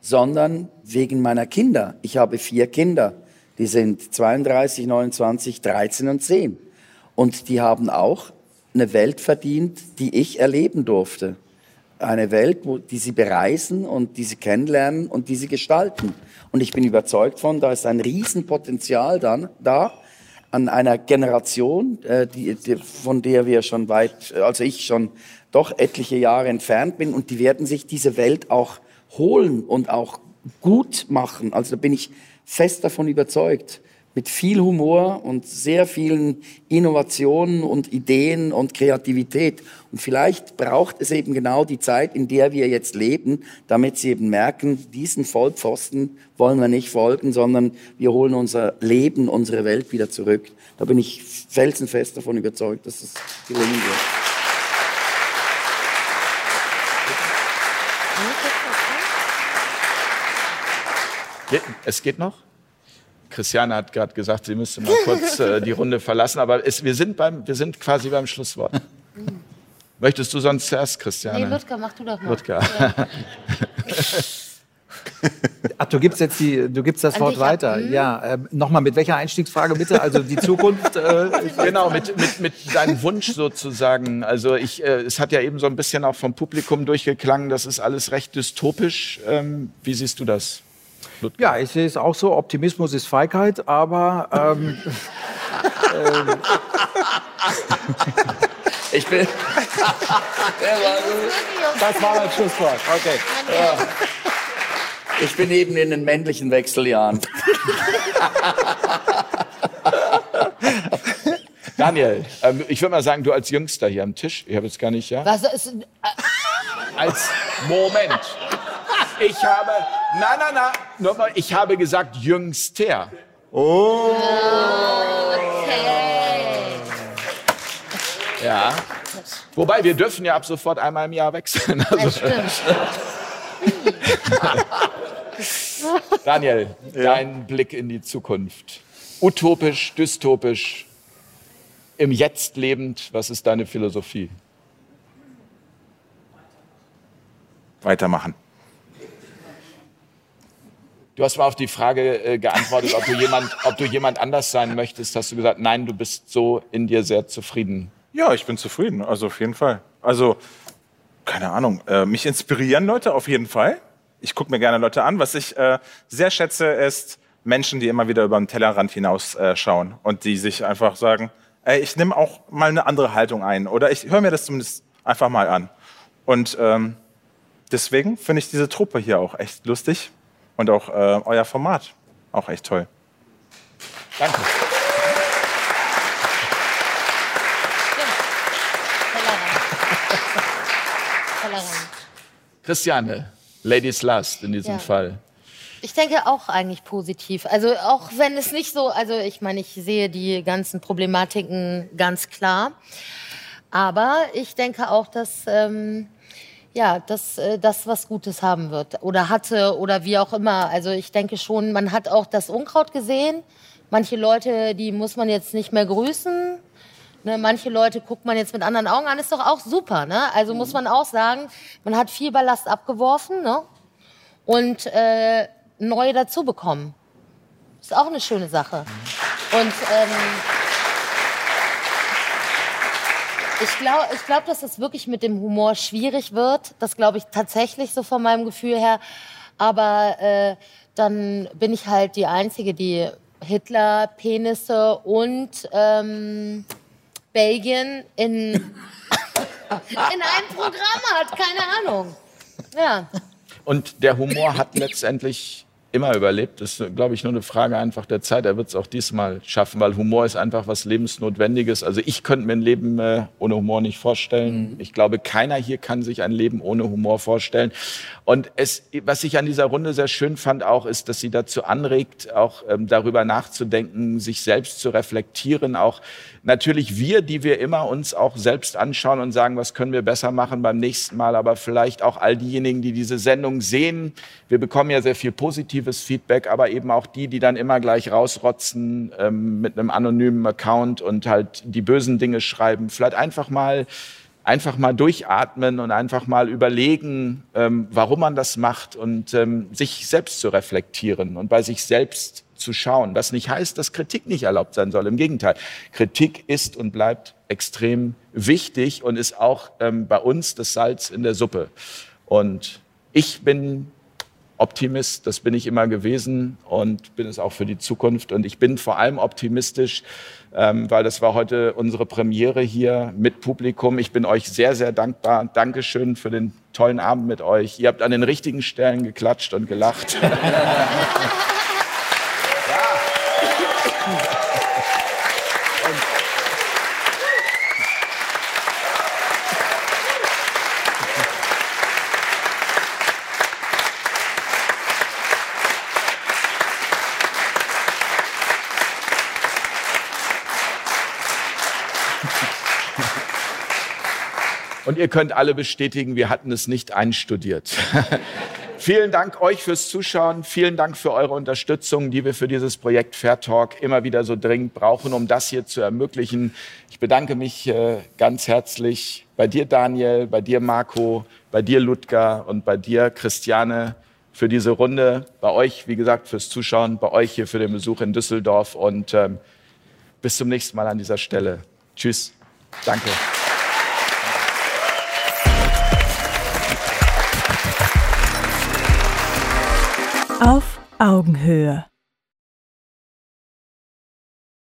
sondern wegen meiner Kinder. Ich habe vier Kinder. Die sind 32, 29, 13 und 10. Und die haben auch eine Welt verdient, die ich erleben durfte. Eine Welt, wo, die sie bereisen und die sie kennenlernen und die sie gestalten. Und ich bin überzeugt von, da ist ein Riesenpotenzial dann da, an einer Generation, äh, die, die, von der wir schon weit, also ich schon doch etliche Jahre entfernt bin, und die werden sich diese Welt auch holen und auch gut machen. Also da bin ich fest davon überzeugt. Mit viel Humor und sehr vielen Innovationen und Ideen und Kreativität. Und vielleicht braucht es eben genau die Zeit, in der wir jetzt leben, damit sie eben merken, diesen Vollpfosten wollen wir nicht folgen, sondern wir holen unser Leben, unsere Welt wieder zurück. Da bin ich felsenfest davon überzeugt, dass es gelingen wird. Es geht noch? Christiane hat gerade gesagt, sie müsste mal kurz äh, die Runde verlassen, aber es, wir, sind beim, wir sind quasi beim Schlusswort. [LAUGHS] Möchtest du sonst zuerst, Christiane? Nee, Ludger, mach du doch mal. Ludger. [LAUGHS] Ach, du gibst jetzt die, du gibst das An Wort weiter. Hm. Ja, ähm, nochmal mit welcher Einstiegsfrage bitte? Also die Zukunft. Äh, [LAUGHS] Genau, mit, mit, mit deinem Wunsch sozusagen. Also ich, äh, es hat ja eben so ein bisschen auch vom Publikum durchgeklangen, das ist alles recht dystopisch. Ähm, wie siehst du das? Ja, ich sehe es auch so. Optimismus ist Feigheit, aber ähm, [LAUGHS] [LAUGHS] Ich bin, das war mein Schlusswort. Okay. ich bin eben in den männlichen Wechseljahren. [LAUGHS] Daniel, ähm, ich würde mal sagen, du als Jüngster hier am Tisch, ich habe jetzt gar nicht, ja? Was ist, Als Moment. Ich habe, nein, nein, nein, nur mal, ich habe gesagt Jüngster. Ja. Wobei, wir dürfen ja ab sofort einmal im Jahr wechseln. Also, das stimmt. [LAUGHS] Daniel, dein Blick in die Zukunft. Utopisch, dystopisch, im Jetzt lebend, was ist deine Philosophie? Weitermachen. Du hast mal auf die Frage äh, geantwortet, ob du, [LAUGHS] jemand, ob du jemand anders sein möchtest. Hast du gesagt, nein, du bist so in dir sehr zufrieden. Ja, ich bin zufrieden, also auf jeden Fall. Also, keine Ahnung, äh, mich inspirieren Leute auf jeden Fall. Ich gucke mir gerne Leute an. Was ich äh, sehr schätze, ist Menschen, die immer wieder über den Tellerrand hinausschauen äh, schauen und die sich einfach sagen, ey, ich nehme auch mal eine andere Haltung ein oder ich höre mir das zumindest einfach mal an. Und ähm, deswegen finde ich diese Truppe hier auch echt lustig und auch äh, euer Format auch echt toll. Danke. Tolerant. [LAUGHS] Christiane, Ladies Last in diesem Ja. Fall. Ich denke auch eigentlich positiv. Also auch wenn es nicht so, also ich meine, ich sehe die ganzen Problematiken ganz klar. Aber ich denke auch, dass ähm, ja, dass äh, das was Gutes haben wird oder hatte oder wie auch immer. Also ich denke schon, man hat auch das Unkraut gesehen. Manche Leute, die muss man jetzt nicht mehr grüßen. Ne, manche Leute guckt man jetzt mit anderen Augen an, ist doch auch super. Ne? Also muss man auch sagen, man hat viel Ballast abgeworfen ne? und äh, neu dazu bekommen. Ist auch eine schöne Sache. Und ähm, ich glaube, ich glaub, dass es wirklich mit dem Humor schwierig wird. Das glaube ich tatsächlich so von meinem Gefühl her. Aber äh, dann bin ich halt die Einzige, die Hitler, Penisse und ähm, Belgien in, [LAUGHS] in einem Programm hat. Keine Ahnung. Ja. Und der Humor hat letztendlich immer überlebt. Das ist, glaube ich, nur eine Frage einfach der Zeit. Er wird es auch diesmal schaffen, weil Humor ist einfach was Lebensnotwendiges. Also ich könnte mir ein Leben äh, ohne Humor nicht vorstellen. Mhm. Ich glaube, keiner hier kann sich ein Leben ohne Humor vorstellen. Und es, was ich an dieser Runde sehr schön fand auch, ist, dass sie dazu anregt, auch ähm, darüber nachzudenken, sich selbst zu reflektieren. Auch natürlich wir, die wir immer uns auch selbst anschauen und sagen, was können wir besser machen beim nächsten Mal. Aber vielleicht auch all diejenigen, die diese Sendung sehen. Wir bekommen ja sehr viel positives Feedback, aber eben auch die, die dann immer gleich rausrotzen ähm, mit einem anonymen Account und halt die bösen Dinge schreiben. Vielleicht einfach mal einfach mal durchatmen und einfach mal überlegen, ähm, warum man das macht und ähm, sich selbst zu reflektieren und bei sich selbst zu schauen. Was nicht heißt, dass Kritik nicht erlaubt sein soll. Im Gegenteil, Kritik ist und bleibt extrem wichtig und ist auch ähm, bei uns das Salz in der Suppe. Und ich bin Optimist, das bin ich immer gewesen und bin es auch für die Zukunft. Und ich bin vor allem optimistisch, ähm, weil das war heute unsere Premiere hier mit Publikum. Ich bin euch sehr, sehr dankbar. Dankeschön für den tollen Abend mit euch. Ihr habt an den richtigen Stellen geklatscht und gelacht. [LAUGHS] Und ihr könnt alle bestätigen, wir hatten es nicht einstudiert. [LAUGHS] Vielen Dank euch fürs Zuschauen. Vielen Dank für eure Unterstützung, die wir für dieses Projekt Fair Talk immer wieder so dringend brauchen, um das hier zu ermöglichen. Ich bedanke mich äh, ganz herzlich bei dir, Daniel, bei dir, Marco, bei dir, Ludger und bei dir, Christiane, für diese Runde. Bei euch, wie gesagt, fürs Zuschauen, bei euch hier für den Besuch in Düsseldorf und ähm, bis zum nächsten Mal an dieser Stelle. Tschüss. Danke. Auf Augenhöhe.